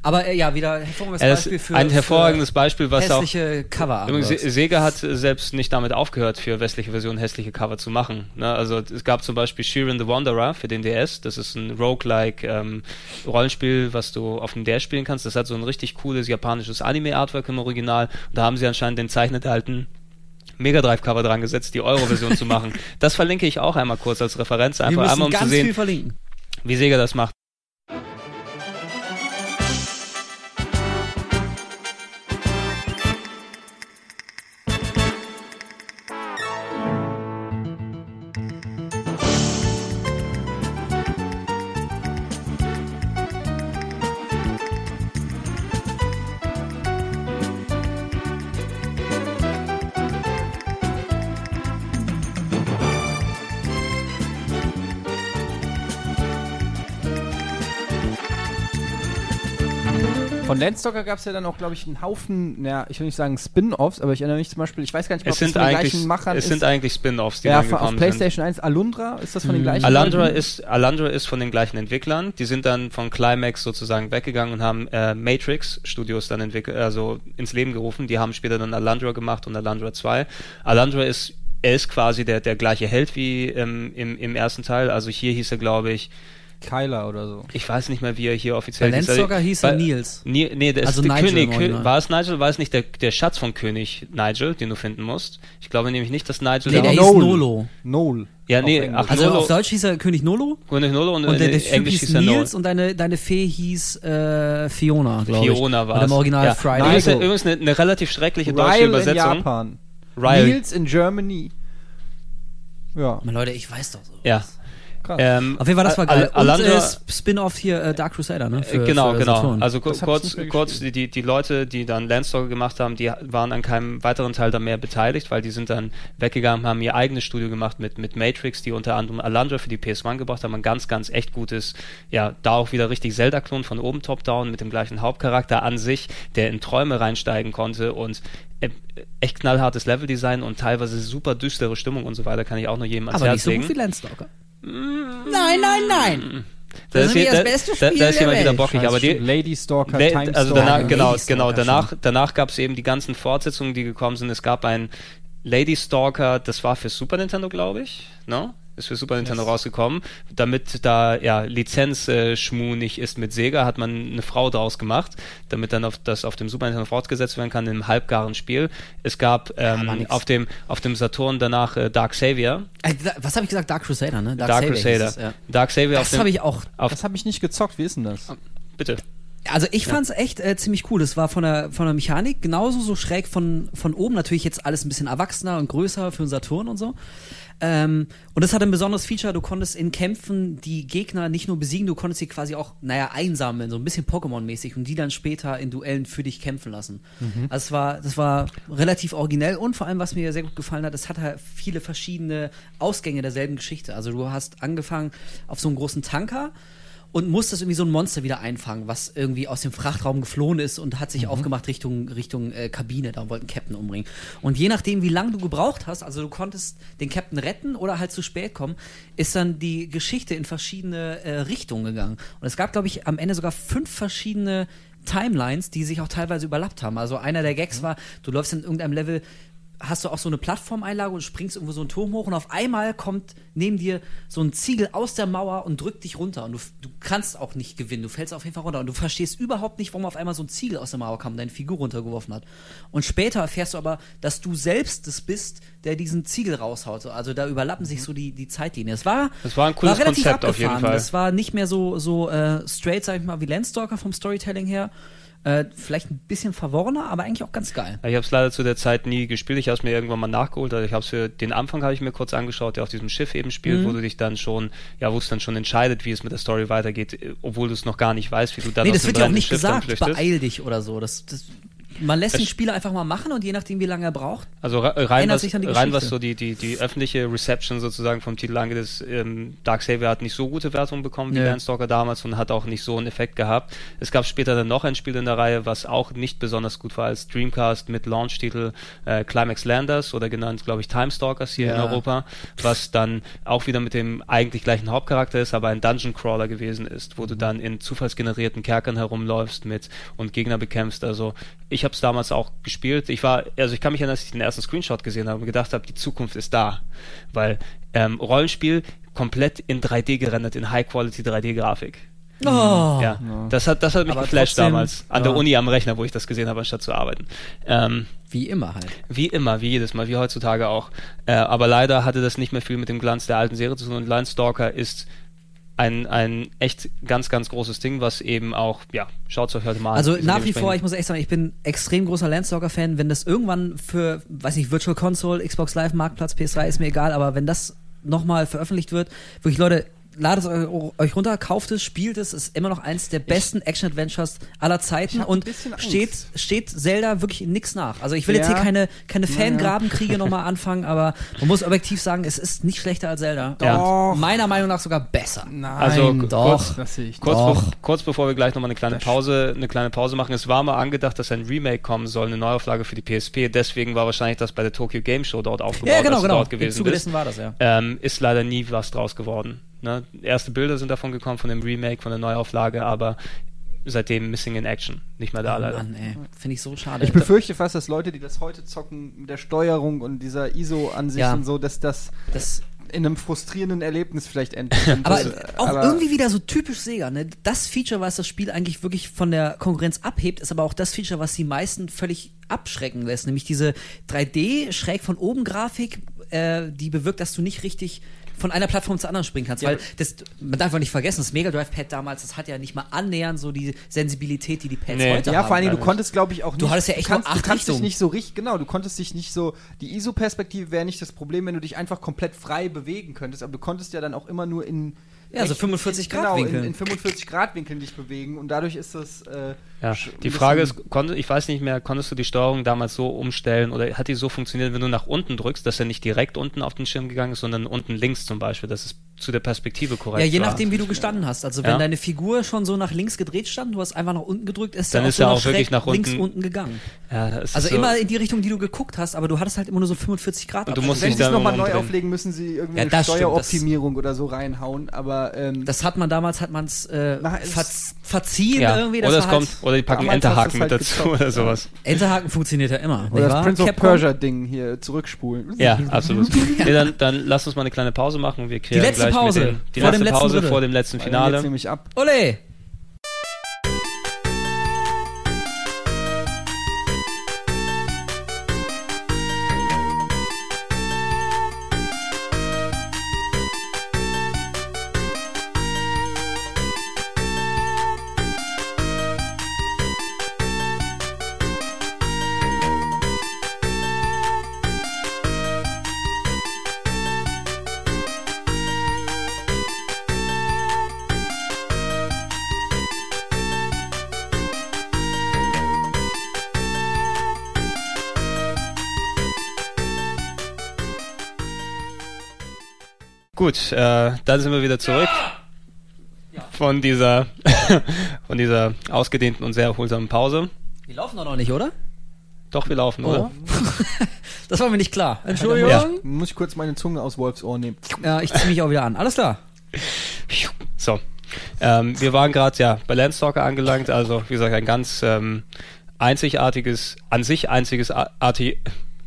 D: Aber äh, ja, wieder hervorragendes Beispiel für
A: ein hervorragendes Beispiel,
D: für
A: was auch
D: hässliche cover
A: Übrigens, Se- Sega hat selbst nicht damit aufgehört, für westliche Versionen hässliche Cover zu machen. Ne? Also es gab zum Beispiel Shiren the Wanderer für den DS. Das ist ein Roguelike ähm, Rollenspiel, was du auf dem DS spielen kannst. Das hat so ein richtig cooles japanisches Anime-Artwork im Original. Und da haben sie anscheinend den zeichnet alten Mega Drive Cover dran gesetzt, die Euro-Version zu machen. Das verlinke ich auch einmal kurz als Referenz, einfach einmal um zu sehen,
D: viel verlinken.
A: Wie Sega das macht.
C: Von Landstalker gab es ja dann auch, glaube ich, einen Haufen, naja, ich will nicht sagen Spin-Offs, aber ich erinnere mich zum Beispiel, ich weiß gar nicht mehr,
A: Es
C: ob
A: sind
C: von den gleichen Machern
A: es
C: ist.
A: sind eigentlich Spin-offs, die
C: ja,
A: dann
C: auf
A: gekommen sind.
C: PlayStation 1, Alundra, ist das von den gleichen?
A: Alandra
C: Leuten?
A: ist, Alandra ist von den gleichen Entwicklern. Die sind dann von Climax sozusagen weggegangen und haben äh, Matrix Studios dann entwickelt, also ins Leben gerufen. Die haben später dann Alandra gemacht und Alandra 2. Alandra ist, er ist quasi der, der gleiche Held wie ähm, im, im ersten Teil. Also hier hieß er, glaube ich,
C: Kyler oder so.
A: ich weiß nicht mehr, wie er hier offiziell hieß.
D: Landstalker hieß er Nils.
A: Nee, nee, der
D: Also
A: ist der
D: Nigel
A: König. Kö war es Nigel? War es nicht der, der Schatz von König Nigel, den du finden musst? Ich glaube nämlich nicht, dass Nigel
D: Nee, der hieß
C: Noel.
D: Nolo.
C: Noel.
A: Ja,
C: Auf
A: nee,
C: Englisch.
A: ach,
D: Also
A: Nolo,
D: auf Deutsch hieß er König Nolo
A: König Nolo und,
D: und der,
A: in
D: der
A: Englisch
D: hieß
A: hieß er.
D: Nils und deine, deine Fee hieß äh, Fiona, glaube ich.
A: Fiona war
D: Und im Original
A: ja.
D: Friday.
A: Übrigens,
C: Nigel.
A: übrigens eine, eine relativ schreckliche deutsche
C: Ryle in
A: Übersetzung.
C: Japan.
A: Ryle.
C: Nils in Germany. Ja,
D: Leute, ich weiß doch so.
A: Ja.
C: Krass.
A: Ähm,
D: Auf jeden Fall, das war geil.
A: Al-
D: Und äh, Spin-off hier äh, Dark Crusader, ne?
A: äh, genau,
D: für
A: genau.
D: Saturn.
A: Also
C: Das
A: kurz, kurz die, die Leute, die dann Landstalker gemacht haben, die waren an keinem weiteren Teil da mehr beteiligt, weil die sind dann weggegangen, haben ihr eigenes Studio gemacht mit, mit Matrix, die unter anderem Alandra für die PS1 gebracht haben. Ein ganz, ganz echt gutes, ja, da auch wieder richtig Zelda-Klon von oben top-down mit dem gleichen Hauptcharakter an sich, der in Träume reinsteigen konnte und äh, echt knallhartes Leveldesign und teilweise super düstere Stimmung und so weiter, kann ich auch nur jedem ans
D: Aber
A: Herz
D: nicht so
A: legen.
D: gut wie Landstalker. Nein, nein, nein.
A: Da
D: Das
A: ist,
D: ist
A: hier,
D: das
A: da,
D: beste
A: da,
D: Spiel
A: da ist
D: der
A: jemand wieder
D: Welt.
A: bockig, aber die,
C: Lady Stalker,
A: Le-
C: Time
A: also
C: Stalker.
A: danach, genau,
D: Lady
A: genau, danach, danach gab es eben die ganzen Fortsetzungen, die gekommen sind. Es gab ein Lady Stalker, das war für Super Nintendo, glaube ich, ne? Ist für Super Nintendo rausgekommen. Damit da ja Lizenzschmuh nicht ist mit Sega, hat man eine Frau draus gemacht, damit dann auf das auf dem Super Nintendo fortgesetzt werden kann im halbgaren Spiel. Es gab ähm, auf dem auf dem Saturn danach äh, Dark Savior.
D: Äh, da- Was habe ich gesagt? Dark Crusader, ne?
A: Dark,
D: Savior
A: Crusader.
D: es, ja.
A: Dark Savior
D: Das habe ich auch.
A: auf,
C: Das habe ich nicht gezockt, wie ist denn das?
A: bitte.
D: Also ich fand's echt äh, ziemlich cool. Das war von der von der Mechanik genauso so schräg von von oben. Natürlich jetzt alles ein bisschen erwachsener und größer für einen Saturn und so. Ähm, und das hatte ein besonderes Feature. Du konntest in Kämpfen die Gegner nicht nur besiegen, du konntest sie quasi auch, naja, einsammeln, so ein bisschen Pokémon-mäßig und die dann später in Duellen für dich kämpfen lassen. Also es war, das war relativ originell und vor allem, was mir sehr gut gefallen hat, es hat halt viele verschiedene Ausgänge derselben Geschichte. Also du hast angefangen auf so einem großen Tanker und musstest irgendwie so ein Monster wieder einfangen, was irgendwie aus dem Frachtraum geflohen ist und hat sich aufgemacht Richtung, Richtung äh, Kabine, da wollten Captain umbringen. Und je nachdem, wie lange du gebraucht hast, also du konntest den Captain retten oder halt zu spät kommen, ist dann die Geschichte in verschiedene äh, Richtungen gegangen. Und es gab, glaube ich, am Ende sogar fünf verschiedene Timelines, die sich auch teilweise überlappt haben. Also einer der Gags war, du läufst in irgendeinem Level hast du auch so eine Plattformeinlage und springst irgendwo so einen Turm hoch und auf einmal kommt neben dir so ein Ziegel aus der Mauer und drückt dich runter und du, du kannst auch nicht gewinnen, du fällst auf jeden Fall runter und du verstehst überhaupt nicht, warum auf einmal so ein Ziegel aus der Mauer kam und deine Figur runtergeworfen hat. Und später erfährst du aber, dass du selbst es bist, der diesen Ziegel raushaut. Also da überlappen sich so die, die Zeitlinien. Es war,
A: Das war ein cooles
D: relativ
A: Konzept auf jeden
D: abgefahren.
A: Fall.
D: Es war nicht mehr so, so äh, straight, sag ich mal, wie Landstalker vom Storytelling her. Äh, vielleicht ein bisschen verworrener, aber eigentlich auch ganz geil.
A: Ich habe es leider zu der Zeit nie gespielt. Ich habe es mir irgendwann mal nachgeholt. Also ich habe für den Anfang habe ich mir kurz angeschaut, der auf diesem Schiff eben spielt,
D: Mhm.
A: wo du dich dann schon, ja, wo es dann schon entscheidet, wie es mit der Story weitergeht, obwohl du es noch gar nicht weißt, wie du dann
D: Nee, das wird ja auch nicht
A: Schiff
D: gesagt, beeil dich oder so. Das, das, man lässt den Spieler einfach mal machen und je nachdem, wie lange er braucht.
A: Also re- rein was,
D: sich dann die
A: rein was so die, die, die öffentliche Reception sozusagen vom Titel angeht, ist, ähm, Dark Savior hat nicht so gute Wertungen bekommen wie
D: Nö.
A: Landstalker damals und hat auch nicht so einen Effekt gehabt. Es gab später dann noch ein Spiel in der Reihe, was auch nicht besonders gut war als Dreamcast mit Launch-Titel äh, Climax Landers oder genannt, glaube ich, Time Stalkers hier in
D: Ja.
A: Europa, was dann auch wieder mit dem eigentlich gleichen Hauptcharakter ist, aber ein Dungeon Crawler gewesen ist, wo du dann in zufallsgenerierten Kerkern herumläufst mit und Gegner bekämpfst. Also ich habe es damals auch gespielt. Ich war, also ich kann mich erinnern, dass ich den ersten Screenshot gesehen habe und gedacht habe, die Zukunft ist da, weil ähm, Rollenspiel komplett in 3D gerendert, in High-Quality 3D-Grafik.
D: Oh.
A: Ja, das hat, das hat mich
D: Aber
A: geflasht
D: trotzdem,
A: damals an
D: ja.
A: der Uni am Rechner, wo ich das gesehen habe, anstatt zu arbeiten. Ähm,
D: Wie immer halt.
A: wie immer, wie jedes Mal, wie heutzutage auch. Äh, aber leider hatte das nicht mehr viel mit dem Glanz der alten Serie zu tun. Und Landstalker ist ein, ein echt ganz, ganz großes Ding, was eben auch, ja, schaut euch heute mal an.
D: Also nach wie vor, ich muss echt sagen, ich bin extrem großer Landstalker-Fan. Wenn das irgendwann für, weiß nicht, Virtual Console, Xbox Live, Marktplatz, PS3, ist mir egal, aber wenn das nochmal veröffentlicht wird, wirklich Leute, ladet es eu- euch runter, kauft es, spielt es, ist immer noch eins der besten Action-Adventures aller Zeiten und steht, steht Zelda wirklich in nix nach. Also ich will jetzt
C: Ja.
D: hier keine, keine. Fangrabenkriege nochmal anfangen, aber man muss objektiv sagen, es ist nicht schlechter als Zelda.
C: Doch.
D: Meiner Meinung nach sogar besser.
C: Nein,
A: Also,
D: doch.
A: kurz-
C: Das sehe ich
A: Kurz,
D: Doch.
A: be kurz bevor wir gleich nochmal eine kleine Pause, eine kleine Pause machen, es war mal angedacht, dass ein Remake kommen soll, eine Neuauflage für die PSP. Deswegen war wahrscheinlich das bei der Tokyo Game Show dort aufgebaut,
D: Ja, genau,
A: du
D: genau.
A: dort
D: Im
A: gewesen
D: Zuge dessen war das, ja.
A: Ähm, ist leider nie was draus geworden. Ne? Erste Bilder sind davon gekommen, von dem Remake, von der Neuauflage, aber seitdem Missing in Action. Nicht mehr da
D: Oh
A: leider.
D: Mann, ey. Finde ich so schade.
C: Ich befürchte fast, dass Leute, die das heute zocken, mit der Steuerung und dieser ISO-Ansicht
D: Ja.
C: und so, dass das
D: das
C: in einem frustrierenden Erlebnis vielleicht endet. Und
D: Aber
C: das-
D: auch
C: aber-
D: irgendwie wieder so typisch Sega, ne? Das Feature, was das Spiel eigentlich wirklich von der Konkurrenz abhebt, ist aber auch das Feature, was die meisten völlig abschrecken lässt. Nämlich diese 3D schräg von oben Grafik, äh, die bewirkt, dass du nicht richtig von einer Plattform zur anderen springen kannst.
C: Ja,
D: weil das, man darf auch nicht vergessen, das Mega Drive Pad damals, das hat ja nicht mal annähernd so die Sensibilität, die die Pads
A: Nee.
D: heute
C: Ja,
D: haben.
C: vor allen Dingen, du konntest, glaube ich, auch nicht.
D: Du hattest ja echt
C: du kannst,
D: nur acht
C: du kannst dich nicht so richtig, genau, du konntest dich nicht so. Die ISO-Perspektive wäre nicht das Problem, wenn du dich einfach komplett frei bewegen könntest, aber du konntest ja dann auch immer nur in.
D: Ja, so
C: echt-
D: 45 Grad
C: genau,
D: Winkeln.
C: In, in 45 Grad Winkeln dich bewegen und dadurch ist das. Äh,
A: Ja, die Frage ist, konnte, ich weiß nicht mehr, konntest du die Steuerung damals so umstellen oder hat die so funktioniert, wenn du nach unten drückst, dass er nicht direkt unten auf den Schirm gegangen ist, sondern unten links zum Beispiel, dass es zu der Perspektive korrekt
D: Ja, je
A: war.
D: nachdem, wie du gestanden hast. Also wenn
A: Ja.
D: deine Figur schon so nach links gedreht stand, du hast einfach nach unten gedrückt, ist
A: Dann
D: er auch
A: ist
D: so
A: er
D: nach
A: auch wirklich nach
D: links
A: unten-
D: unten gegangen.
A: Ja,
D: Also
A: so,
D: immer in die Richtung, die du geguckt hast, aber du hattest halt immer nur so 45 Grad.
A: Und du musst
C: Wenn sie es nochmal neu
A: umdrehen.
C: auflegen, müssen sie irgendwie
D: Ja,
C: eine Steueroptimierung oder so reinhauen, aber ähm,
D: Das hat man damals, hat man es äh,
C: es-
D: verz verziehen
A: ja.
D: irgendwie. Das
A: oder es kommt,
D: halt,
A: oder die packen Enterhaken
C: du's
A: mit
C: halt
A: dazu
C: gezockt,
A: oder
C: ja.
A: sowas.
D: Enterhaken funktioniert ja immer.
C: oder das? Prince of
D: Capcom?
C: Persia Ding hier zurückspulen.
A: Ja, absolut. nee, dann, dann lass uns mal eine kleine Pause machen. Wir klären
D: letzte
A: gleich
D: Pause.
A: mit den, die
D: Vor dem
A: letzte
D: letzten
A: Pause
D: Drittel.
A: vor dem letzten
C: Jetzt
A: Finale.
C: nämlich ab.
D: Ole!
A: Gut, äh, dann sind wir wieder zurück von dieser von dieser ausgedehnten und sehr erholsamen Pause.
D: Wir laufen doch noch nicht, oder?
A: Doch, wir laufen, oder?
D: Das war mir nicht klar. Entschuldigung.
A: Ja.
C: Muss ich kurz meine Zunge aus Wolfs Ohr nehmen.
D: Ja, ich ziehe mich auch wieder an. Alles klar.
A: So, ähm, wir waren gerade ja bei Landstalker angelangt, also wie gesagt ein ganz ähm, einzigartiges, an sich einziges arti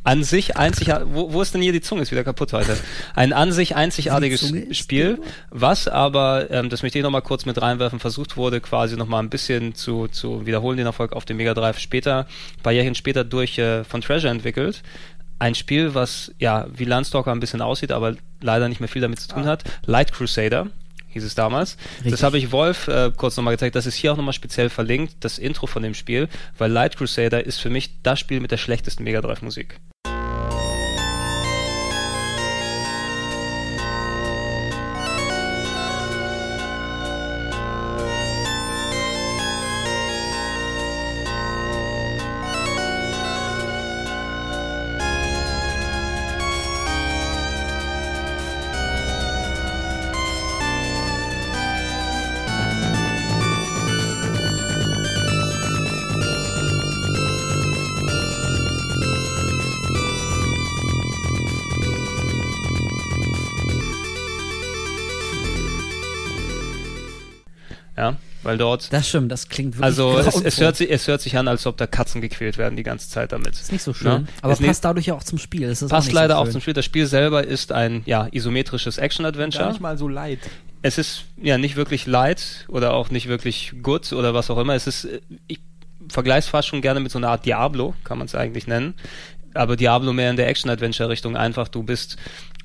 A: an sich einzigartig, wo, wo ist denn hier die Zunge? Ist wieder kaputt heute. Ein an sich einzigartiges Spiel, was aber, ähm, das möchte ich nochmal kurz mit reinwerfen, versucht wurde, quasi nochmal ein bisschen zu, zu wiederholen, den Erfolg auf dem Mega Drive später, ein paar Jährchen später durch äh, von Treasure entwickelt. Ein Spiel, was ja wie Landstalker ein bisschen aussieht, aber leider nicht mehr viel damit zu tun hat. Light Crusader hieß es damals. Richtig. Das habe ich Wolf äh, kurz nochmal gezeigt. Das ist hier auch nochmal speziell verlinkt, das Intro von dem Spiel, weil Light Crusader ist für mich das Spiel mit der schlechtesten Mega Drive Musik. Weil dort.
B: Das stimmt, das klingt wirklich
A: Also es, es, hört sich, es hört sich an, als ob da Katzen gequält werden die ganze Zeit damit.
B: Ist nicht so schön. Ja? Aber
A: ist
B: passt dadurch ja auch zum Spiel. Das
A: passt leider so auch zum Spiel. Das Spiel selber ist ein ja, isometrisches Action-Adventure. Gar
C: nicht mal so light.
A: Es ist ja nicht wirklich light oder auch nicht wirklich good oder was auch immer. Es ist, ich vergleiche es fast schon gerne mit so einer Art Diablo, kann man es eigentlich nennen. Aber Diablo mehr in der Action-Adventure-Richtung. Einfach, du bist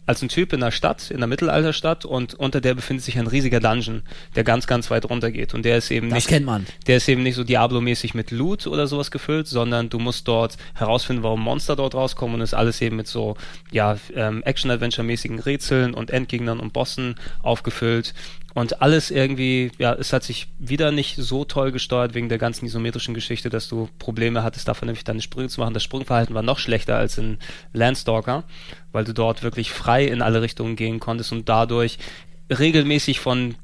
A: als ein Typ in einer Stadt, in einer Mittelalterstadt und unter der befindet sich ein riesiger Dungeon, der ganz, ganz weit runter geht. Und der ist eben
B: das
A: nicht.
B: kennt man.
A: Der ist eben nicht so Diablo-mäßig mit Loot oder sowas gefüllt, sondern du musst dort herausfinden, warum Monster dort rauskommen und ist alles eben mit so, ja, ähm, Action-Adventure-mäßigen Rätseln und Endgegnern und Bossen aufgefüllt. Und alles irgendwie, ja, es hat sich wieder nicht so toll gesteuert wegen der ganzen isometrischen Geschichte, dass du Probleme hattest, davon nämlich deine Sprünge zu machen. Das Sprungverhalten war noch schlechter als in Landstalker, weil du dort wirklich frei in alle Richtungen gehen konntest und dadurch regelmäßig von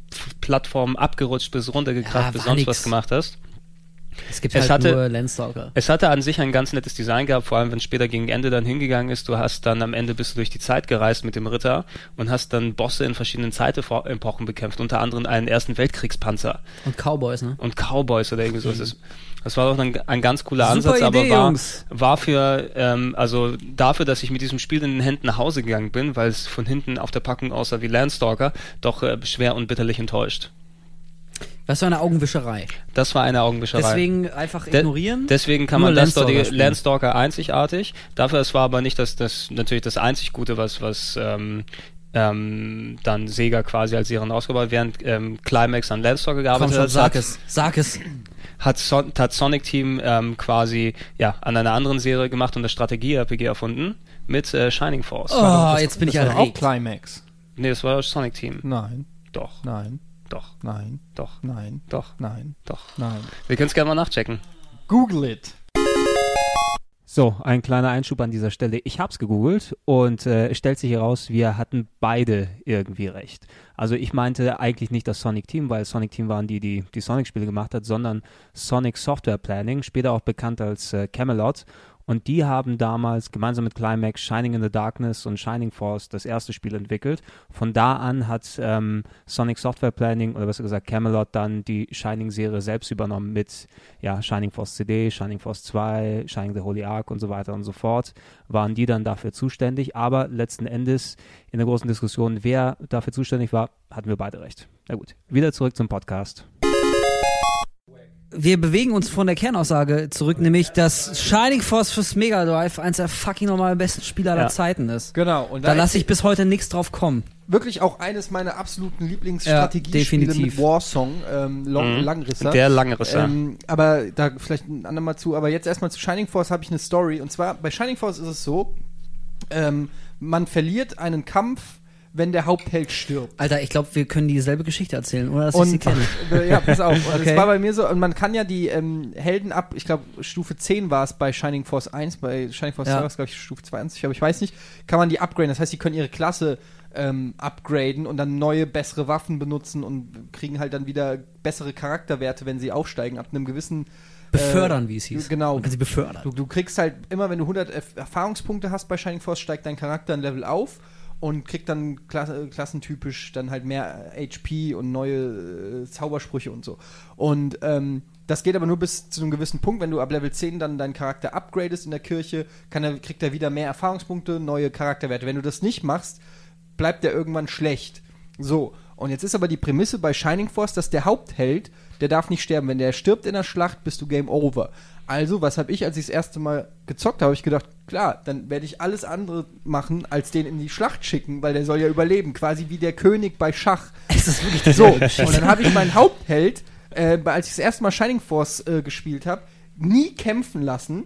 A: Plattformen abgerutscht bis runtergekracht ja, bis sonst nix. was gemacht hast.
B: Es gibt es halt hatte, nur Landstalker.
A: Es hatte an sich ein ganz nettes Design gehabt, vor allem wenn es später gegen Ende dann hingegangen ist. Du hast dann am Ende bist du durch die Zeit gereist mit dem Ritter und hast dann Bosse in verschiedenen Zeitepochen bekämpft, unter anderem einen ersten Weltkriegspanzer.
B: Und Cowboys, ne?
A: Und Cowboys oder irgendwie so. Mhm. Das war doch ein, ein ganz cooler Super Ansatz, Idee, aber war, war für, ähm, also dafür, dass ich mit diesem Spiel in den Händen nach Hause gegangen bin, weil es von hinten auf der Packung aussah wie Landstalker, doch äh, schwer und bitterlich enttäuscht.
B: Das war eine Augenwischerei.
A: Das war eine Augenwischerei.
B: Deswegen einfach ignorieren.
A: De deswegen kann man das Landstalker, Landstalker einzigartig. Dafür es war aber nicht das, das natürlich das einzig Gute, was was ähm, ähm, dann Sega quasi als ihren rausgebaut, während ähm, Climax an Landstalker gearbeitet
B: Komm schon, hat. Sag es, sag es.
A: Hat, Son hat Sonic Team ähm, quasi ja an einer anderen Serie gemacht und das Strategie-RPG erfunden mit äh, Shining Force.
B: Oh, das, jetzt bin
C: das
B: ich
C: ja auch Climax.
A: Nee, das war Sonic Team.
C: Nein.
A: Doch.
C: Nein.
A: Doch.
C: Nein.
A: Doch.
C: Nein.
A: Doch.
C: Nein.
A: Doch.
C: Nein.
A: Wir können es gerne mal nachchecken.
C: Google it.
A: So, ein kleiner Einschub an dieser Stelle. Ich habe es gegoogelt und äh, es stellt sich heraus, wir hatten beide irgendwie recht. Also ich meinte eigentlich nicht das Sonic Team, weil Sonic Team waren die, die die Sonic-Spiele gemacht hat, sondern Sonic Software Planning, später auch bekannt als äh, Camelot. Und die haben damals gemeinsam mit Climax Shining in the Darkness und Shining Force das erste Spiel entwickelt. Von da an hat ähm, Sonic Software Planning oder besser gesagt Camelot dann die Shining-Serie selbst übernommen mit ja, Shining Force CD, Shining Force 2, Shining the Holy Ark und so weiter und so fort. Waren die dann dafür zuständig. Aber letzten Endes in der großen Diskussion, wer dafür zuständig war, hatten wir beide recht. Na gut, wieder zurück zum Podcast
B: wir bewegen uns von der Kernaussage zurück, nämlich dass Shining Force fürs Mega Drive eins der fucking normal besten Spiele aller ja. Zeiten ist.
C: Genau.
B: Und da, da lasse ich bis heute nichts drauf kommen.
C: Wirklich auch eines meiner absoluten Lieblingsstrategiespiele ja, mit Warsong, ähm, Long, mhm. Langrisser.
A: Der Langrisser. Ähm,
C: aber da vielleicht ein andermal zu. Aber jetzt erstmal zu Shining Force habe ich eine Story. Und zwar bei Shining Force ist es so, ähm, man verliert einen Kampf wenn der Hauptheld stirbt.
B: Alter, ich glaube, wir können dieselbe Geschichte erzählen, oder dass und, ich sie kenne.
C: Äh, ja, pass auf. okay. Das war bei mir so, und man kann ja die ähm, Helden ab, ich glaube, Stufe 10 war es bei Shining Force 1, bei Shining Force ja. 2 war es, glaube ich, Stufe 20, aber ich weiß nicht, kann man die upgraden. Das heißt, sie können ihre Klasse ähm, upgraden und dann neue, bessere Waffen benutzen und kriegen halt dann wieder bessere Charakterwerte, wenn sie aufsteigen, ab einem gewissen
B: Befördern, äh, wie es hieß.
C: Genau.
B: Sie befördern.
C: Du, du kriegst halt immer, wenn du 100 Erfahrungspunkte hast bei Shining Force, steigt dein Charakter ein Level auf und kriegt dann Kla äh, klassentypisch dann halt mehr HP und neue äh, Zaubersprüche und so. Und ähm, das geht aber nur bis zu einem gewissen Punkt. Wenn du ab Level 10 dann deinen Charakter upgradest in der Kirche, er, kriegt er wieder mehr Erfahrungspunkte, neue Charakterwerte. Wenn du das nicht machst, bleibt er irgendwann schlecht. So, und jetzt ist aber die Prämisse bei Shining Force, dass der Hauptheld, der darf nicht sterben. Wenn der stirbt in der Schlacht, bist du Game Over. Also, was habe ich, als ich das erste Mal gezockt habe, ich gedacht, klar, dann werde ich alles andere machen, als den in die Schlacht schicken, weil der soll ja überleben. Quasi wie der König bei Schach.
D: Es ist wirklich
C: So, und dann habe ich meinen Hauptheld, äh, als ich das erste Mal Shining Force äh, gespielt habe, nie kämpfen lassen.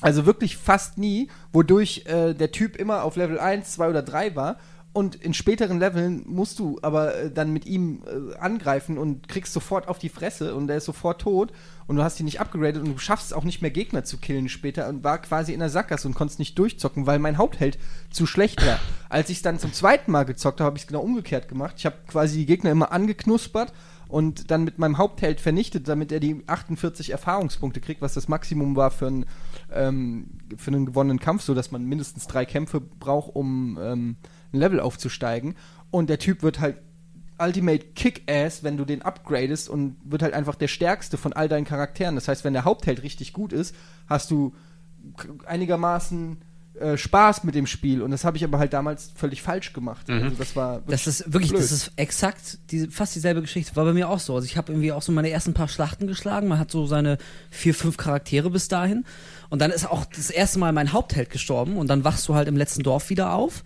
C: Also wirklich fast nie, wodurch äh, der Typ immer auf Level 1, 2 oder 3 war. Und in späteren Leveln musst du aber äh, dann mit ihm äh, angreifen und kriegst sofort auf die Fresse und der ist sofort tot und du hast ihn nicht abgegradet und du schaffst auch nicht mehr Gegner zu killen später und war quasi in der Sackgasse und konntest nicht durchzocken, weil mein Hauptheld zu schlecht war. Als ich es dann zum zweiten Mal gezockt habe, habe ich es genau umgekehrt gemacht. Ich habe quasi die Gegner immer angeknuspert und dann mit meinem Hauptheld vernichtet, damit er die 48 Erfahrungspunkte kriegt, was das Maximum war für, ein, ähm, für einen gewonnenen Kampf, so dass man mindestens drei Kämpfe braucht, um ähm, ein Level aufzusteigen. Und der Typ wird halt Ultimate Kick-Ass, wenn du den upgradest und wird halt einfach der stärkste von all deinen Charakteren. Das heißt, wenn der Hauptheld richtig gut ist, hast du einigermaßen äh, Spaß mit dem Spiel und das habe ich aber halt damals völlig falsch gemacht.
A: Mhm.
C: Also das war
D: Das ist wirklich,
C: blöd.
D: das ist exakt die, fast dieselbe Geschichte. War bei mir auch so. Also ich habe irgendwie auch so meine ersten paar Schlachten geschlagen. Man hat so seine vier, fünf Charaktere bis dahin. Und dann ist auch das erste Mal mein Hauptheld gestorben und dann wachst du halt im letzten Dorf wieder auf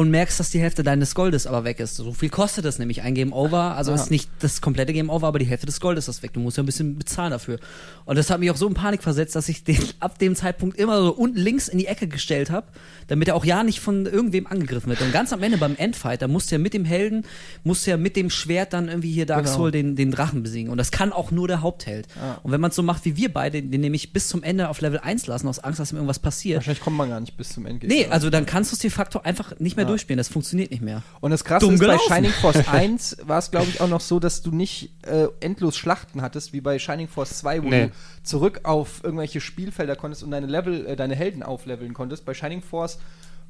D: und merkst, dass die Hälfte deines Goldes aber weg ist. So viel kostet das nämlich ein Game Over. Also
C: Ah.
D: ist nicht das komplette Game Over, aber die Hälfte des Goldes ist weg. Du musst ja ein bisschen bezahlen dafür. Und das hat mich auch so in Panik versetzt, dass ich den ab dem Zeitpunkt immer so unten links in die Ecke gestellt habe, damit er auch ja nicht von irgendwem angegriffen wird. Und ganz am Ende beim Endfight, da musst du ja mit dem Helden, musst du ja mit dem Schwert dann irgendwie hier Dark
C: Genau.
D: Soul den, den Drachen besiegen. Und das kann auch nur der Hauptheld. Und wenn man es so macht wie wir beide, den nämlich bis zum Ende auf Level 1 lassen, aus Angst, dass ihm irgendwas passiert.
C: Wahrscheinlich kommt man gar nicht bis zum Ende.
D: Nee, also dann kannst du es de facto einfach nicht mehr durchspielen. Das funktioniert nicht mehr.
C: Und das Krasse
D: Dumm
C: ist, bei
D: gelaufen.
C: Shining Force 1 war es, glaube ich, auch noch so, dass du nicht äh, endlos Schlachten hattest, wie bei Shining Force 2, wo
A: Nee.
C: du zurück auf irgendwelche Spielfelder konntest und deine Level, äh, deine Helden aufleveln konntest. Bei Shining Force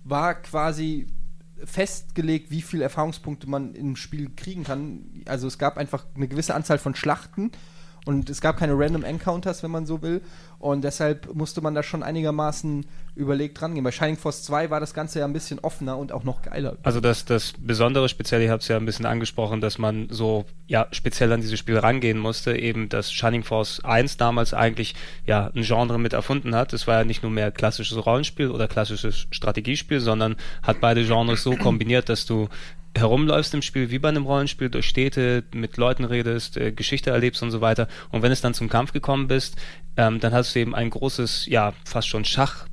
C: war quasi festgelegt, wie viele Erfahrungspunkte man im Spiel kriegen kann. Also es gab einfach eine gewisse Anzahl von Schlachten und es gab keine Random Encounters, wenn man so will. Und deshalb musste man da schon einigermaßen überlegt rangehen. Bei Shining Force 2 war das Ganze ja ein bisschen offener und auch noch geiler.
A: Also das, das Besondere speziell, ich habe es ja ein bisschen angesprochen, dass man so ja speziell an dieses Spiel rangehen musste, eben dass Shining Force 1 damals eigentlich ja ein Genre mit erfunden hat. Es war ja nicht nur mehr klassisches Rollenspiel oder klassisches Strategiespiel, sondern hat beide Genres so kombiniert, dass du herumläufst im Spiel wie bei einem Rollenspiel durch Städte, mit Leuten redest, äh, Geschichte erlebst und so weiter. Und wenn es dann zum Kampf gekommen bist, ähm, dann hast du eben ein großes, ja, fast schon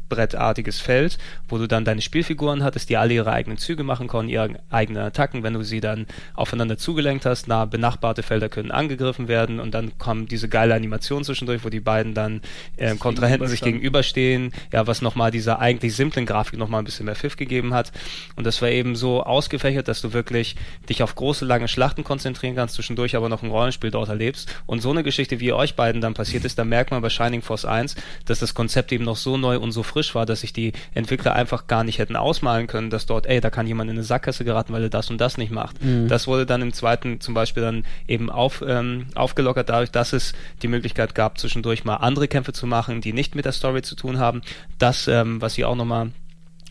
A: Schachbrettartiges Feld, wo du dann deine Spielfiguren hattest, die alle ihre eigenen Züge machen konnten, ihre eigenen Attacken. Wenn du sie dann aufeinander zugelenkt hast, nah benachbarte Felder können angegriffen werden und dann kommt diese geile Animation zwischendurch, wo die beiden dann äh, Kontrahenten sich gegenüberstehen, ja, was nochmal dieser eigentlich simplen Grafik nochmal ein bisschen mehr Pfiff gegeben hat. Und das war eben so ausgefächert, dass du wirklich dich auf große, lange Schlachten konzentrieren kannst, zwischendurch aber noch ein Rollenspiel dort erlebst. Und so eine Geschichte, wie euch beiden dann passiert ist, da merkt man bei Shining Force 1, dass das Konzept eben noch so neu und so frisch war, dass sich die Entwickler einfach gar nicht hätten ausmalen können, dass dort, ey, da kann jemand in eine Sackgasse geraten, weil er das und das nicht macht. Das wurde dann im zweiten zum Beispiel dann eben auf, ähm, aufgelockert dadurch, dass es die Möglichkeit gab, zwischendurch mal andere Kämpfe zu machen, die nicht mit der Story zu tun haben. Das, ähm, was ihr auch nochmal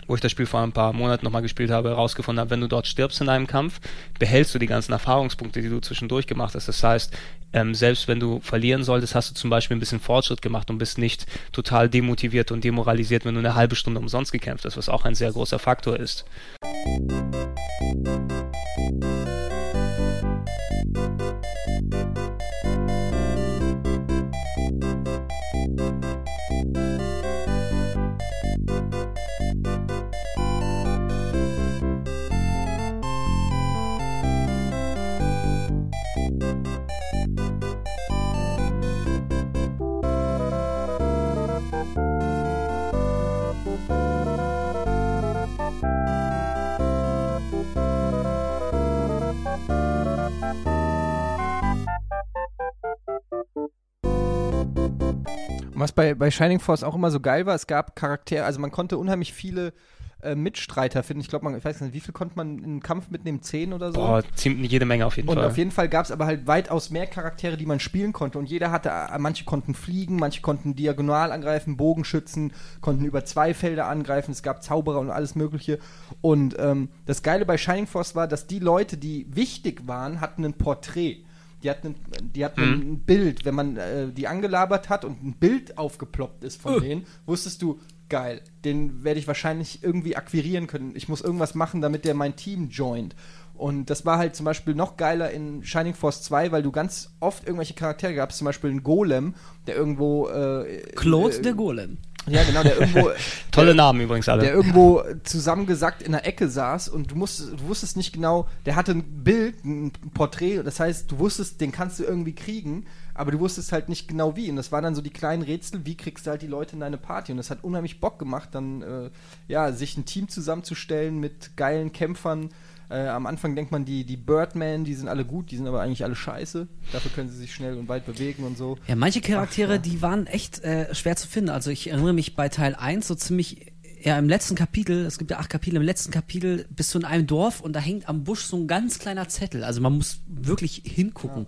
A: wo ich das Spiel vor ein paar Monaten nochmal gespielt habe, herausgefunden habe, wenn du dort stirbst in einem Kampf, behältst du die ganzen Erfahrungspunkte, die du zwischendurch gemacht hast. Das heißt, ähm, selbst wenn du verlieren solltest, hast du zum Beispiel ein bisschen Fortschritt gemacht und bist nicht total demotiviert und demoralisiert, wenn du eine halbe Stunde umsonst gekämpft hast, was auch ein sehr großer Faktor ist.
C: Und was bei, bei Shining Force auch immer so geil war, es gab Charaktere, also man konnte unheimlich viele äh, Mitstreiter finden. Ich glaube, man, ich weiß nicht, wie viel konnte man in einen Kampf mitnehmen? Zehn oder so?
A: Boah, ziemlich jede Menge auf jeden
C: Und
A: Fall.
C: auf jeden Fall gab es aber halt weitaus mehr Charaktere, die man spielen konnte. Und jeder hatte, äh, manche konnten fliegen, manche konnten diagonal angreifen, Bogenschützen, konnten über zwei Felder angreifen. Es gab Zauberer und alles Mögliche. Und ähm, das Geile bei Shining Force war, dass die Leute, die wichtig waren, hatten ein Porträt. Die hatten, ein, die hatten
A: Mhm.
C: ein Bild. Wenn man äh, die angelabert hat und ein Bild aufgeploppt ist von
A: Äh.
C: denen, wusstest du, geil, den werde ich wahrscheinlich irgendwie akquirieren können. Ich muss irgendwas machen, damit der mein Team joint. Und das war halt zum Beispiel noch geiler in Shining Force 2, weil du ganz oft irgendwelche Charaktere gabst, zum Beispiel einen Golem, der irgendwo. Äh,
D: Claude
C: äh,
D: der Golem.
C: Ja, genau, der irgendwo.
A: Tolle
C: der,
A: Namen übrigens alle.
C: der irgendwo zusammengesackt in der Ecke saß und du, musst, du wusstest nicht genau, der hatte ein Bild, ein Porträt, das heißt, du wusstest, den kannst du irgendwie kriegen, aber du wusstest halt nicht genau wie. Und das waren dann so die kleinen Rätsel, wie kriegst du halt die Leute in deine Party. Und das hat unheimlich Bock gemacht, dann äh, ja, sich ein Team zusammenzustellen mit geilen Kämpfern. Äh, am Anfang denkt man, die, die Birdmen, die sind alle gut, die sind aber eigentlich alle scheiße. Dafür können sie sich schnell und weit bewegen und so.
D: Ja, manche Charaktere,
C: Ach, ja.
D: die waren echt äh, schwer zu finden. Also ich erinnere mich bei Teil 1 so ziemlich, ja im letzten Kapitel, es gibt ja acht Kapitel, im letzten Kapitel bist du in einem Dorf und da hängt am Busch so ein ganz kleiner Zettel. Also man muss wirklich hingucken.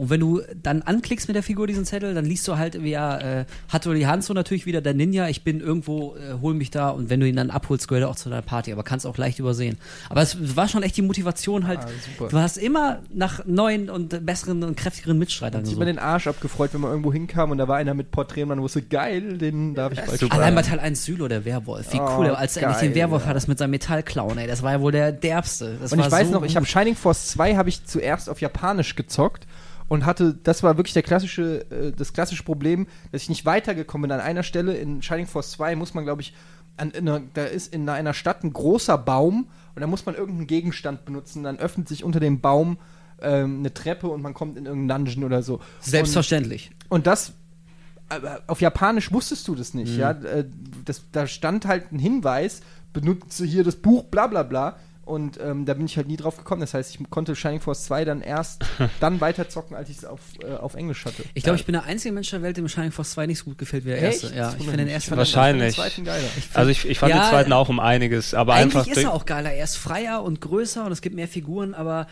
D: Und wenn du dann anklickst mit der Figur diesen Zettel, dann liest du halt, wie er äh, Hattori Hanzo natürlich wieder, der Ninja, ich bin irgendwo, äh, hol mich da und wenn du ihn dann abholst, gehört er auch zu deiner Party, aber kannst auch leicht übersehen. Aber es war schon echt die Motivation halt,
C: Ah,
D: du hast immer nach neuen und besseren und kräftigeren Mitstreitern
C: Sieht
D: gesucht.
C: man den Arsch abgefreut, wenn man irgendwo hinkam und da war einer mit Porträt und man wusste, geil, den darf ich bald.
D: Allein bei Teil 1 Sylo, der Werwolf. Wie
C: Oh,
D: cool, als er endlich den Werwolf
C: ja.
D: hat, das mit seinem Metallclown, ey. Das war ja wohl der derbste. Das
C: Und ich weiß
D: so
C: noch, ich habe Shining Force 2 habe ich zuerst auf Japanisch gezockt und hatte, das war wirklich der klassische, äh, das klassische Problem, dass ich nicht weitergekommen bin. An einer Stelle in Shining Force 2 muss man, glaube ich, an, in einer, da ist in einer Stadt ein großer Baum und da muss man irgendeinen Gegenstand benutzen. Dann öffnet sich unter dem Baum ähm, eine Treppe und man kommt in irgendeinen Dungeon oder so.
D: Selbstverständlich.
C: Und, und das auf Japanisch wusstest du das nicht, ja. Äh, Das, da stand halt ein Hinweis, benutze hier das Buch, bla bla bla. Und ähm, da bin ich halt nie drauf gekommen. Das heißt, ich konnte Shining Force 2 dann erst dann weiterzocken, als ich es auf, äh, auf Englisch hatte.
D: Ich glaube, ich bin der einzige Mensch der Welt, dem Shining Force 2 nicht so gut gefällt wie der
C: Echt?
D: erste. Ja, ich finde den ersten
A: Wahrscheinlich.
C: Ich fand den zweiten geiler.
A: also ich, ich fand
D: Ja,
A: den zweiten auch um einiges, aber
D: Eigentlich
A: einfach
D: ist er auch geiler. Er ist freier und größer und es gibt mehr Figuren, aber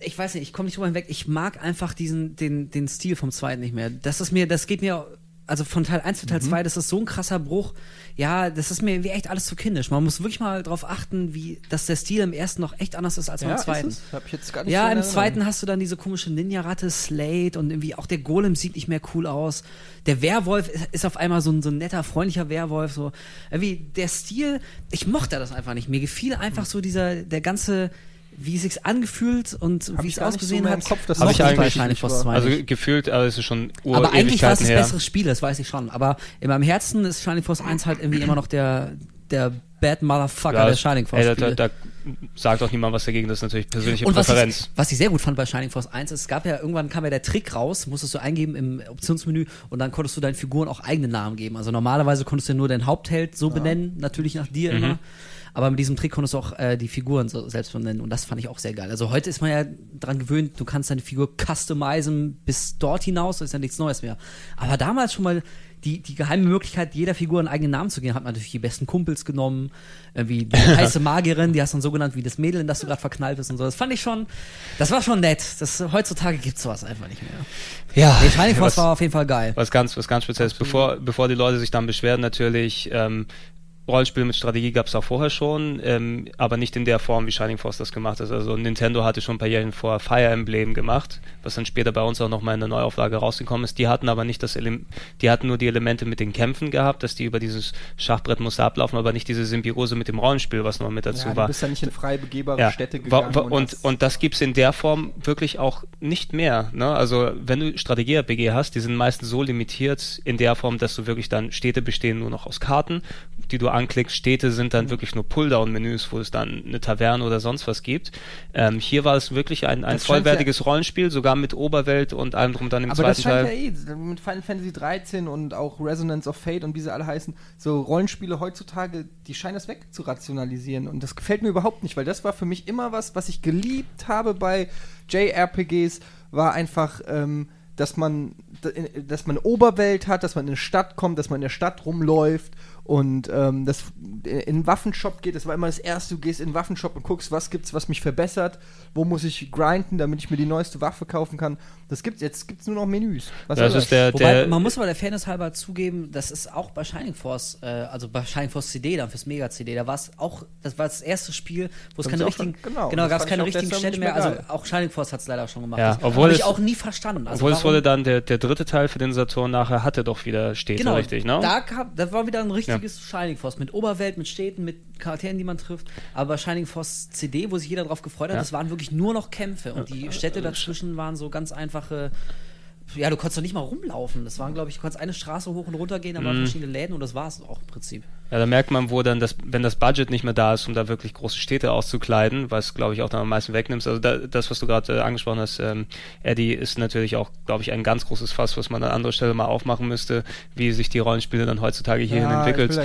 D: ich weiß nicht, ich komme nicht drüber hinweg. Ich mag einfach diesen, den, den Stil vom zweiten nicht mehr. Das ist mir, das geht mir, also von Teil 1 zu Teil 2, das ist so ein krasser Bruch. Ja, das ist mir wie echt alles zu kindisch. Man muss wirklich mal drauf achten, wie, dass der Stil im ersten noch echt anders ist als
C: ja,
D: im
C: ist
D: zweiten.
C: es? Hab ich jetzt gar nicht
D: Ja,
C: so
D: im zweiten hast du dann diese komische Ninja-Ratte Slate und irgendwie auch der Golem sieht nicht mehr cool aus. Der Werwolf ist, ist auf einmal so ein, so ein netter, freundlicher Werwolf. So. Irgendwie der Stil, ich mochte das einfach nicht. Mir gefiel einfach so dieser, der ganze, wie es sich angefühlt und
C: Hab
D: wie es
C: so
D: ausgesehen
C: mehr
D: hat.
C: Kopf, dass
A: Hab
D: mochte
A: ich
D: bei
A: eigentlich
D: Shining
C: nicht
D: Force
C: war.
D: 2
A: also gefühlt, also es ist schon
D: Aber eigentlich war es das bessere Spiel, das weiß ich schon. Aber in meinem Herzen ist Shining Force 1 halt irgendwie immer noch der, der Bad Motherfucker
A: Ja,
D: der Shining Force
A: ey, da, da, da sagt auch niemand was dagegen, das ist natürlich persönliche
D: Und was
A: Präferenz.
D: ich, was ich sehr gut fand bei Shining Force 1 ist, es gab ja irgendwann kam ja der Trick raus, musstest du eingeben im Optionsmenü und dann konntest du deinen Figuren auch eigene Namen geben. Also normalerweise konntest du ja nur deinen Hauptheld so benennen, natürlich nach dir
A: Mhm.
D: immer. Aber mit diesem Trick konntest du auch äh, die Figuren so selbst benennen und das fand ich auch sehr geil. Also heute ist man ja dran gewöhnt, du kannst deine Figur customizen bis dort hinaus, das ist ja nichts Neues mehr. Aber damals schon mal die, die geheime Möglichkeit, jeder Figur einen eigenen Namen zu geben, hat man natürlich die besten Kumpels genommen, irgendwie die heiße Magierin, die hast dann so genannt wie das Mädel, in das du gerade verknallt bist und so. Das fand ich schon, das war schon nett. Das, heutzutage gibt's sowas einfach nicht mehr.
A: Ja,
D: Nee, Shining Force
A: was,
D: war auf jeden Fall geil.
A: was ganz, was ganz Spezielles. Bevor, bevor die Leute sich dann beschweren, natürlich, ähm, Rollenspiel mit Strategie gab es auch vorher schon, ähm, aber nicht in der Form, wie Shining Force das gemacht hat. Also Nintendo hatte schon ein paar Jährchen vorher Fire Emblem gemacht, was dann später bei uns auch nochmal in der Neuauflage rausgekommen ist. Die hatten aber nicht das Ele die hatten nur die Elemente mit den Kämpfen gehabt, dass die über dieses Schachbrettmuster ablaufen, aber nicht diese Symbiose mit dem Rollenspiel, was noch mit dazu
C: ja,
A: war.
C: du bist ja nicht in frei begehbare
A: Ja,
C: Städte gegangen.
A: wa- und,
C: hast-
A: und das gibt's in der Form wirklich auch nicht mehr. Ne? Also wenn du Strategie-RPG hast, die sind meistens so limitiert in der Form, dass du wirklich dann Städte bestehen nur noch aus Karten, die du anklickst. Städte sind
C: Mhm.
A: dann wirklich nur Pulldown-Menüs, wo es dann eine Taverne oder sonst was gibt. Ähm, hier war es wirklich ein, ein
C: Das
A: vollwertiges Rollenspiel, sogar mit Oberwelt und allem drum dann im
C: aber das
A: zweiten
C: scheint
A: Teil.
C: ja eh, mit Final Fantasy 13 und auch Resonance of Fate und wie sie alle heißen, so Rollenspiele heutzutage, die scheinen das wegzurationalisieren. Und das gefällt mir überhaupt nicht, weil das war für mich immer was, was ich geliebt habe bei JRPGs, war einfach, ähm, dass man, dass man eine Oberwelt hat, dass man in eine Stadt kommt, dass man in der Stadt rumläuft Und ähm, das in den Waffenshop geht, das war immer das erste, du gehst in den Waffenshop und guckst, was gibt's, was mich verbessert, wo muss ich grinden, damit ich mir die neueste Waffe kaufen kann. Das gibt's, jetzt gibt's nur noch Menüs.
A: Was das ist der,
D: Wobei,
A: der,
D: man muss aber der Fairness halber zugeben, das ist auch bei Shining Force, äh, also bei Shining Force CD, dann fürs Mega CD, da war es auch, das war das erste Spiel, wo es keine richtigen,
C: schon, genau,
D: genau gab es keine richtigen Städte mehr, also auch Shining Force hat es leider schon gemacht.
A: Ja,
D: das
A: obwohl
D: ich auch nie verstanden.
A: Also obwohl warum, es wurde dann der, der dritte Teil für den Saturn nachher hatte doch wieder Städte,
D: genau,
A: richtig, ne?
D: Da kam, das war wieder ein richtiges ja. Shining Force mit Oberwelt, mit Städten, mit Charakteren, die man trifft. Aber Shining Force CD, wo sich jeder drauf gefreut hat, ja. das waren wirklich nur noch Kämpfe und die Städte dazwischen waren so ganz einfache ja, du konntest doch nicht mal rumlaufen. Das waren, glaube ich, du konntest eine Straße hoch und runter gehen, da waren mm. verschiedene Läden und das war es auch im Prinzip.
A: Ja, da merkt man, wo dann das, wenn das Budget nicht mehr da ist, um da wirklich große Städte auszukleiden, was, glaube ich, auch dann am meisten wegnimmst. Also da, das, was du gerade äh, angesprochen hast, ähm, Eddie, ist natürlich auch, glaube ich, ein ganz großes Fass, was man an anderer Stelle mal aufmachen müsste, wie sich die Rollenspiele dann heutzutage hierhin ja, entwickelt,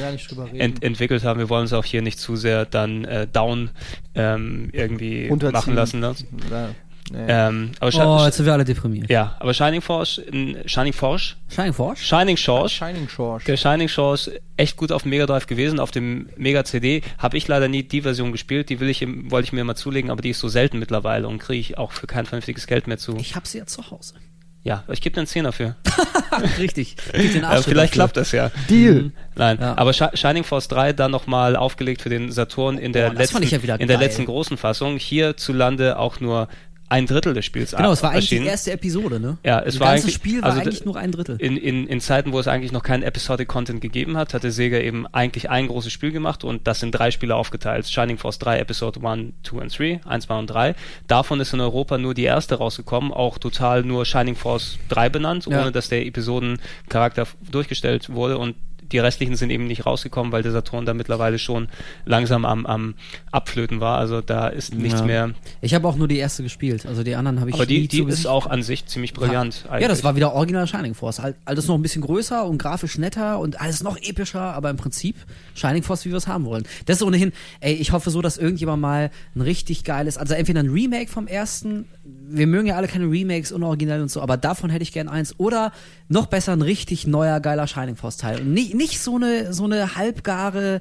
A: ent entwickelt haben. Wir wollen uns auch hier nicht zu sehr dann äh, down ähm, irgendwie machen lassen. Ne? Ja.
D: Nee. Ähm, oh, jetzt sind wir alle deprimiert.
A: Ja, aber Shining Force, Shining Force?
D: Shining Force?
A: Shining Force.
C: Shining Force.
A: Der Shining Force echt gut auf dem Mega Drive gewesen, auf dem Mega CD. Habe ich leider nie die Version gespielt, die will ich, wollte ich mir mal zulegen, aber die ist so selten mittlerweile und kriege ich auch für kein vernünftiges Geld mehr zu.
D: Ich habe sie ja zu Hause.
A: Ja, ich gebe dir einen Zehner für.
D: Richtig.
A: äh, vielleicht klappt das ja.
C: Deal. Mhm.
A: Nein, ja. aber Sh Shining Force 3 dann nochmal aufgelegt für den Saturn in der, oh, letzten,
D: ja
A: in der letzten großen Fassung. Hierzulande auch nur ein Drittel des Spiels
D: Genau, es war eigentlich erschienen. die erste Episode, ne?
A: Ja, es das war
D: ganze
A: eigentlich,
D: Spiel war also eigentlich nur ein Drittel.
A: In, in, in Zeiten, wo es eigentlich noch keinen Episodic Content gegeben hat, hatte Sega eben eigentlich ein großes Spiel gemacht und das in drei Spiele aufgeteilt. Shining Force 3, Episode 1, 2 und 3, 1, 2 und 3. Davon ist in Europa nur die erste rausgekommen, auch total nur Shining Force 3 benannt, ohne ja. dass der Episodencharakter durchgestellt wurde und die restlichen sind eben nicht rausgekommen, weil der Saturn da mittlerweile schon langsam am, am Abflöten war. Also da ist nichts ja. mehr.
D: Ich habe auch nur die erste gespielt. Also die anderen habe ich
A: Aber die, die ist auch an sich ziemlich brillant.
D: Ja, ja das war wieder original Shining Force. Alles noch ein bisschen größer und grafisch netter und alles noch epischer, aber im Prinzip Shining Force, wie wir es haben wollen. Das ist ohnehin, ey, ich hoffe so, dass irgendjemand mal ein richtig geiles, also entweder ein Remake vom ersten, wir mögen ja alle keine Remakes, unoriginell und so, aber davon hätte ich gern eins. Oder noch besser ein richtig neuer, geiler Shining Force Teil. Und nicht, nicht so eine, so eine halbgare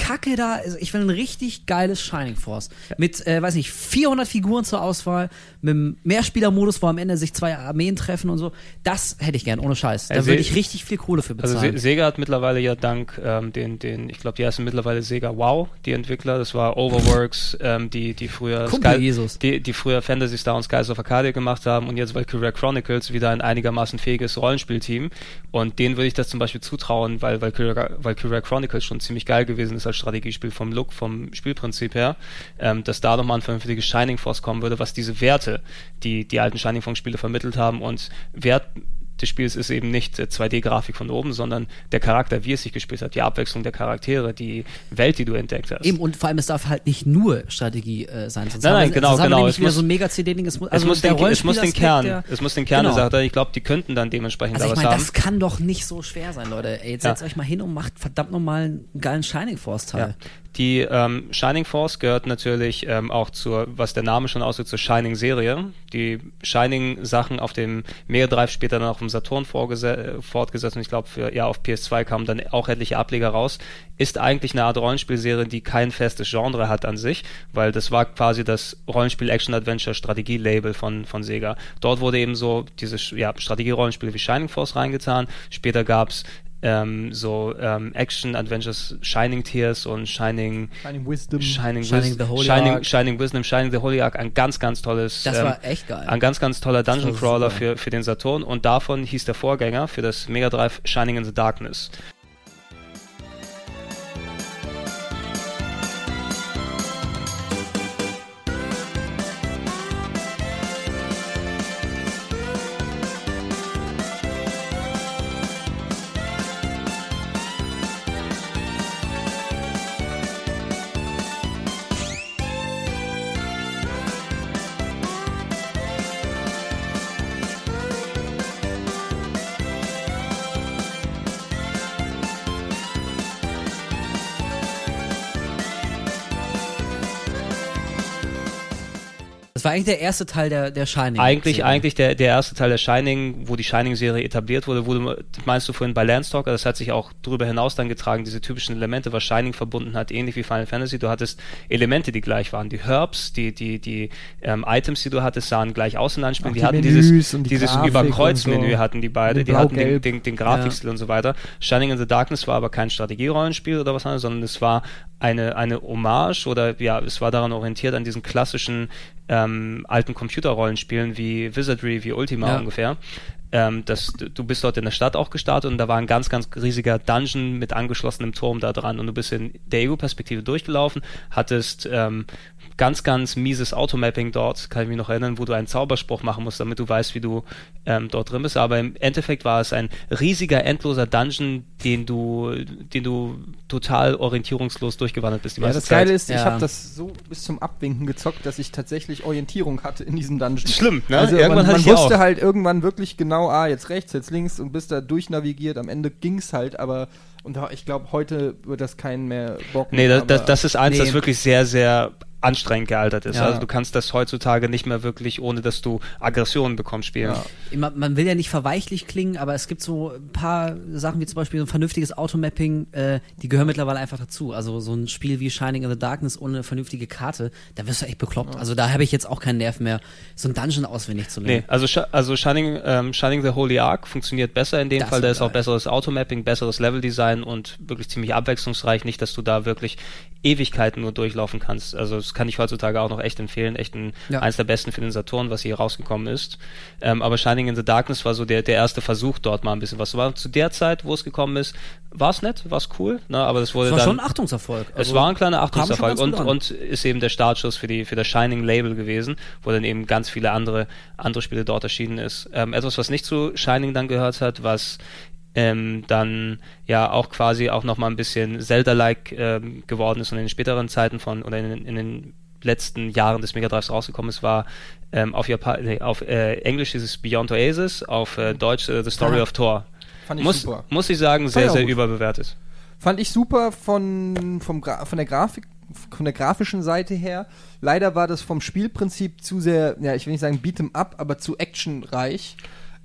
D: Kacke da. Also ich will ein richtig geiles Shining Force. Mit, äh, weiß nicht, 400 Figuren zur Auswahl, mit einem Mehrspielermodus, wo am Ende sich zwei Armeen treffen und so. Das hätte ich gern, ohne Scheiß. Da würde ich richtig viel Kohle für also bezahlen.
A: Also Sega hat mittlerweile ja dank ähm, den, den, ich glaube, die heißen mittlerweile Sega Wow, die Entwickler. Das war Overworks, ähm, die, die früher
D: Kumpel Sky, Jesus.
A: Die, die früher Fantasy Star und Skies of Arcadia gemacht haben und jetzt Valkyria Chronicles wieder ein einigermaßen fähiges Rollenspielteam. Und denen würde ich das zum Beispiel zutrauen, weil Valkyria, Valkyria Chronicles schon ziemlich geil gewesen ist als Strategiespiel vom Look, vom Spielprinzip her, ähm, dass da nochmal ein vernünftiges Shining Force kommen würde, was diese Werte, die die alten Shining Force Spiele vermittelt haben und Wert des Spiels ist eben nicht 2D-Grafik von oben, sondern der Charakter, wie es sich gespielt hat, die Abwechslung der Charaktere, die Welt, die du entdeckt hast.
D: Eben, und vor allem, es darf halt nicht nur Strategie äh, sein.
A: Sonst nein, nein, genau,
D: sonst
A: genau.
D: Haben wir es muss, so ein Mega-CD-Ding. Es,
A: also es muss den, es muss den Kern, der, es muss den Kern genau. der Sache, ich glaube, die könnten dann dementsprechend
D: also
A: da
D: ich
A: was mein,
D: haben. Das kann doch nicht so schwer sein, Leute. Ey, jetzt ja. setzt euch mal hin und macht verdammt nochmal einen geilen Shining Force-Teil.
A: Ja. Die ähm, Shining Force gehört natürlich ähm, auch zur, was der Name schon aussieht, zur Shining-Serie. Die Shining-Sachen auf dem Mega Drive später dann auf dem Saturn fortgesetzt und ich glaube, ja, auf PS2 kamen dann auch etliche Ableger raus. Ist eigentlich eine Art Rollenspielserie, die kein festes Genre hat an sich, weil das war quasi das Rollenspiel-Action-Adventure-Strategie-Label von, von Sega. Dort wurde eben so dieses ja, Strategie-Rollenspiel wie Shining Force reingetan. Später gab's ähm, so ähm, Action Adventures Shining Tears und Shining
C: Shining Wisdom.
A: Shining, Shining, Wis the Holy Shining, Ark. Shining Wisdom Shining the Holy Ark ein ganz ganz tolles
D: das ähm, war echt geil.
A: ein ganz ganz toller Dungeon Crawler für für den Saturn und davon hieß der Vorgänger für das Mega Drive Shining in the Darkness
B: Das war eigentlich der erste Teil der, der Shining.
A: Eigentlich,
B: Serie.
A: eigentlich der, der erste Teil der Shining, wo die Shining-Serie etabliert wurde, wurde, meinst du vorhin bei Landstalker, das hat sich auch darüber hinaus dann getragen, diese typischen Elemente, was Shining verbunden hat, ähnlich wie Final Fantasy. Du hattest Elemente, die gleich waren. Die Herbs, die, die, die ähm, Items, die du hattest, sahen gleich aus in Spielen.
C: Auch
A: Die,
C: die
A: hatten
C: Menüs
A: dieses,
C: die
A: dieses Überkreuzmenü
C: so.
A: hatten die beide, die hatten den, den, den Grafikstil und so weiter. Shining in the Darkness war aber kein Strategierollenspiel oder was anderes, sondern es war eine, eine Hommage oder ja, es war daran orientiert an diesen klassischen ähm, alten Computerrollenspielen wie Wizardry, wie Ultima
B: Ja.
A: ungefähr. Ähm, das, du bist dort in der Stadt auch gestartet und da war ein ganz, ganz riesiger Dungeon mit angeschlossenem Turm da dran und du bist in der Ego-Perspektive durchgelaufen, hattest ähm, ganz, ganz mieses Automapping dort, kann ich mich noch erinnern, wo du einen Zauberspruch machen musst, damit du weißt, wie du ähm, dort drin bist. Aber im Endeffekt war es ein riesiger, endloser Dungeon, den du, den du total orientierungslos durchgewandert bist die
C: Ja,
A: meiste
C: das
A: Zeit.
C: Geile ist, ich
B: Ja.
C: habe das so bis zum Abwinken gezockt, dass ich tatsächlich Orientierung hatte in diesem Dungeon.
A: Schlimm, ne?
C: Also
A: Irgendwann
C: man, man
A: ich
C: wusste
A: auch.
C: halt irgendwann wirklich genau, ah, jetzt rechts, jetzt links und bist da durchnavigiert. Am Ende ging's halt, aber und ich glaube, heute wird das keinen mehr bocken.
A: Nee, das, das, das ist eins,
B: Nee.
A: das wirklich sehr, sehr anstrengend gealtert ist.
C: Ja.
A: Also du kannst das heutzutage nicht mehr wirklich, ohne dass du Aggressionen bekommst, spielen.
C: Ja.
B: Man will ja nicht verweichlich klingen, aber es gibt so ein paar Sachen wie zum Beispiel so ein vernünftiges Automapping, äh, die gehören mittlerweile einfach dazu. Also so ein Spiel wie Shining in the Darkness ohne eine vernünftige Karte, da wirst du echt bekloppt. Also da habe ich jetzt auch keinen Nerv mehr, so ein Dungeon auswendig zu lernen.
A: Nee, also, Sh- also Shining, ähm, Shining the Holy Ark funktioniert besser in dem
B: Das
A: Fall. Da
B: ist
A: auch besseres Automapping, besseres Leveldesign und wirklich ziemlich abwechslungsreich. Nicht, dass du da wirklich Ewigkeiten nur durchlaufen kannst. Also das kann ich heutzutage auch noch echt empfehlen. Echt ein,
B: Ja.
A: eins der besten für den Saturn, was hier rausgekommen ist. Ähm, aber Shining in the Darkness war so der, der erste Versuch, dort mal ein bisschen was. War zu der Zeit, wo es gekommen ist, war es nett, war es cool, ne? aber das wurde
B: Das war
A: dann...
B: schon ein Achtungserfolg.
A: Es
B: Also,
A: war ein kleiner Achtungserfolg und, und ist eben der Startschuss für, die, für das Shining Label gewesen, wo dann eben ganz viele andere, andere Spiele dort erschienen ist. Ähm, etwas, was nicht zu Shining dann gehört hat, was ähm, dann ja auch quasi auch nochmal ein bisschen Zelda-like ähm, geworden ist und in den späteren Zeiten von oder in, den- in den letzten Jahren des Mega Drives rausgekommen ist, war ähm, auf, Japan nee, auf äh, Englisch dieses Beyond Oasis, auf äh, Deutsch äh, The Story
C: Ah.
A: of Thor.
C: fand ich
A: Muss,
C: super.
A: muss ich sagen, sehr, sehr
C: gut.
A: überbewertet.
C: Fand ich super von, vom Gra von der Grafik, von der grafischen Seite her. Leider war das vom Spielprinzip zu sehr, ja, ich will nicht sagen beat'em up, aber zu actionreich.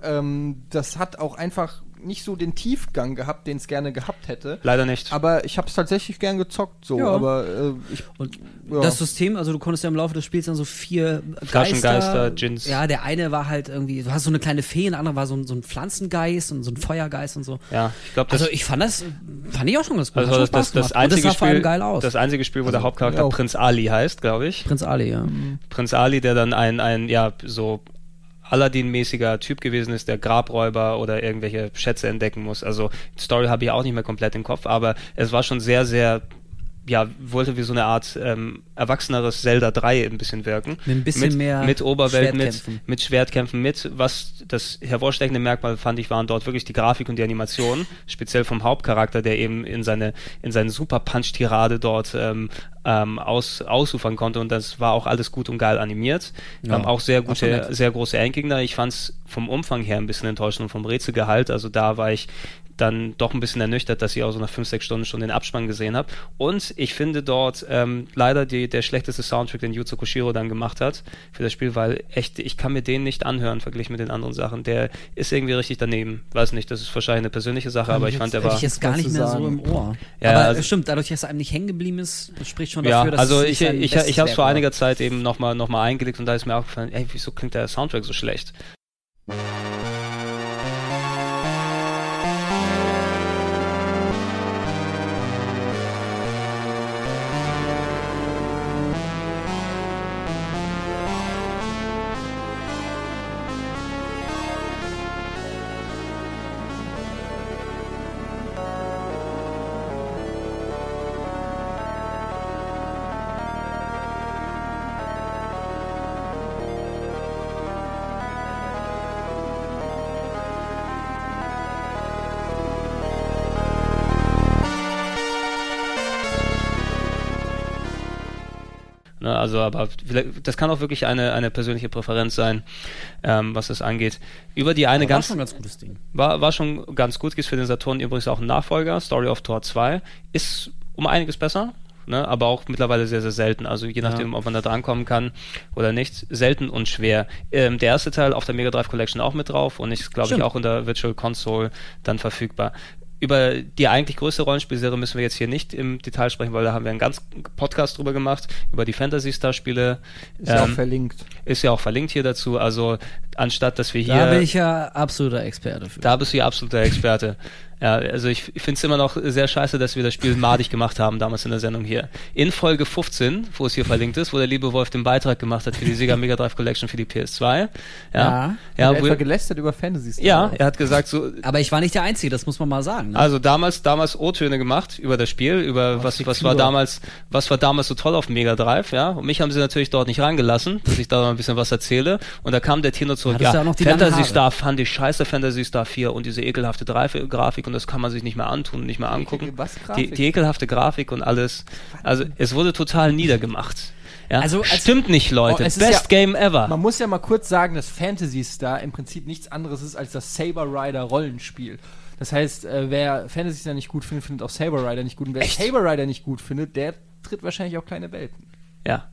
C: Ähm, das hat auch einfach nicht so den Tiefgang gehabt, den es gerne gehabt hätte.
A: Leider nicht.
C: Aber ich habe es tatsächlich gern gezockt, so.
B: Ja.
C: Aber äh, ich,
B: Und
C: ja.
B: das System, also du konntest ja im Laufe des Spiels dann so vier
A: Flaschengeister,
B: Geister,
A: Djinns.
B: Ja, der eine war halt irgendwie, du hast so eine kleine Fee, der andere war so ein, so ein Pflanzengeist und so ein Feuergeist und so.
A: ja, ich glaube, das
B: Also ich fand das, fand ich auch schon ganz gut.
A: Also das, das, das, einzige
B: das sah vor allem
A: Spiel,
B: geil aus.
A: das einzige Spiel, wo der
C: Also,
A: Hauptcharakter
C: auch.
A: Prinz Ali heißt, glaube ich.
B: Prinz Ali, ja.
A: Prinz Ali, der dann ein, ein ja, so Aladdin-mäßiger Typ gewesen ist, der Grabräuber oder irgendwelche Schätze entdecken muss. Also Story habe ich auch nicht mehr komplett im Kopf, aber es war schon sehr, sehr ja, wollte wie so eine Art ähm, erwachseneres Zelda 3 ein bisschen wirken.
B: Mit ein bisschen mehr
A: mit Oberwelt, mit,
B: Schwertkämpfen.
A: mit Schwertkämpfen, mit was das hervorstechende Merkmal fand ich, waren dort wirklich die Grafik und die Animation, speziell vom Hauptcharakter, der eben in seine in seine Super Punch Tirade dort ähm, ähm, aus, ausufern konnte und das war auch alles gut und geil animiert.
B: Ja,
A: ähm, auch sehr gute, sehr große Endgegner. Ich fand es vom Umfang her ein bisschen enttäuschend und vom Rätselgehalt. Also da war ich dann doch ein bisschen ernüchtert, dass ich auch so nach fünf, sechs Stunden schon den Abspann gesehen habe. Und ich finde dort ähm, leider die, der schlechteste Soundtrack, den Yuzo Koshiro dann gemacht hat für das Spiel, weil echt, ich kann mir den nicht anhören, verglichen mit den anderen Sachen. Der ist irgendwie richtig daneben. Weiß nicht, das ist wahrscheinlich eine persönliche Sache, aber ich fand, der war...
B: ich jetzt gar nicht mehr so
C: sagen.
B: im Ohr.
A: Ja,
B: Aber
A: also-
B: stimmt, dadurch, dass er einem nicht hängen geblieben ist, spricht schon
A: Ja,
B: dafür, dass
A: also ich,
B: sein
A: ich, ich, ich habe es vor einiger Zeit eben nochmal noch mal eingelegt und da ist mir aufgefallen, ey, wieso klingt der Soundtrack so schlecht? Also, aber vielleicht, das kann auch wirklich eine, eine persönliche Präferenz sein, ähm, was das angeht. Über die eine
B: Aber war
A: ganz,
B: schon ein ganz gutes Ding.
A: war, war schon ganz gut, gibt für den Saturn übrigens auch einen Nachfolger, Story of Tor 2, ist um einiges besser. ne? aber auch mittlerweile sehr, sehr selten. Also je nachdem, ob man da drankommen kann oder nicht. Selten und schwer. Ähm, der erste Teil auf der Mega Drive Collection auch mit drauf und ist, glaube ich, auch in der Virtual Console dann verfügbar. Über die eigentlich größte Rollenspielserie müssen wir jetzt hier nicht im Detail sprechen, weil da haben wir einen ganz Podcast drüber gemacht, über die Fantasy Star Spiele.
C: Ist ja auch
A: Ähm,
C: verlinkt.
A: ist ja auch verlinkt hier dazu. Also anstatt, dass wir hier
D: Da bin ich ja absoluter Experte für.
A: da bist du ja absoluter Experte. Ja, also ich, ich finde es immer noch sehr scheiße, dass wir das Spiel madig gemacht haben, damals in der Sendung hier. In Folge 15, wo es hier verlinkt ist, wo der liebe Wolf den Beitrag gemacht hat für die Sega Mega Drive Collection für die PS2. Ja,
D: Ja.
A: ja,
C: Hat er
A: wo,
C: etwa gelästert über Fantasy Star
A: ja er hat gesagt, so,
D: Aber ich war nicht der Einzige, das muss man mal sagen. Ne?
A: also damals, damals O-Töne gemacht über das Spiel, über was,
C: die
A: was war damals, was war damals so toll auf Mega Drive, ja. Und mich haben sie natürlich dort nicht reingelassen, dass ich da mal ein bisschen was erzähle. Und da kam der Tino zurück, ja,
D: auch noch die langen
A: Fantasy? Star fand ich scheiße, Fantasy Star 4 und diese ekelhafte Grafik und das kann man sich nicht mehr antun, nicht mehr angucken. Die, die ekelhafte Grafik und alles. Also es wurde total niedergemacht. Ja?
D: Also, als-
A: Stimmt nicht, Leute.
C: Oh, es ist
A: Best
C: ja-
A: Game ever.
C: Man muss ja mal kurz sagen, dass Fantasy Star im Prinzip nichts anderes ist als das Saber Rider Rollenspiel. Das heißt, äh, wer Fantasy Star nicht gut findet, findet auch Saber Rider nicht gut. Und wer
A: Echt?
C: Saber Rider nicht gut findet, der tritt wahrscheinlich auch kleine Welpen.
A: Ja.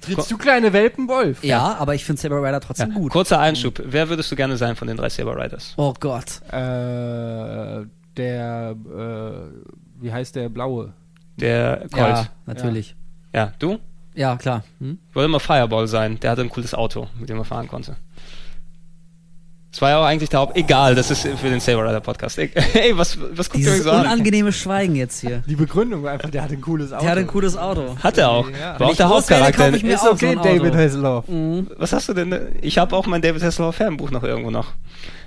C: Trittst du kleine Welpen, Wolf?
D: ja, aber ich finde Saber Rider
A: ja.
D: trotzdem gut.
A: Kurzer Einschub. Wer würdest du gerne sein von den drei Saber Riders?
D: Oh Gott.
C: Äh, der, äh, wie heißt der blaue?
A: Der Colt.
D: Ja, natürlich.
A: Ja, du?
D: Ja, klar. Hm?
A: Ich wollte immer Fireball sein. Der hatte ein cooles Auto, mit dem er fahren konnte. Das war ja auch eigentlich der Haupt... Egal, das ist für den Saber Rider Podcast. Ey, was, was guckt ihr euch
D: Dieses
A: so an?
D: unangenehme Schweigen jetzt hier.
C: Die Begründung war einfach, der hat ein cooles Auto.
D: Der hat ein cooles Auto.
A: Hat er auch.
C: Ja.
A: War auch
D: ich
A: der Hauptcharakter.
D: kaufe ich mir
C: Ist
D: auch
C: okay,
D: so.
C: David Hasselhoff.
A: Was hast du denn? Ich habe auch mein David Hasselhoff Fernbuch noch irgendwo noch.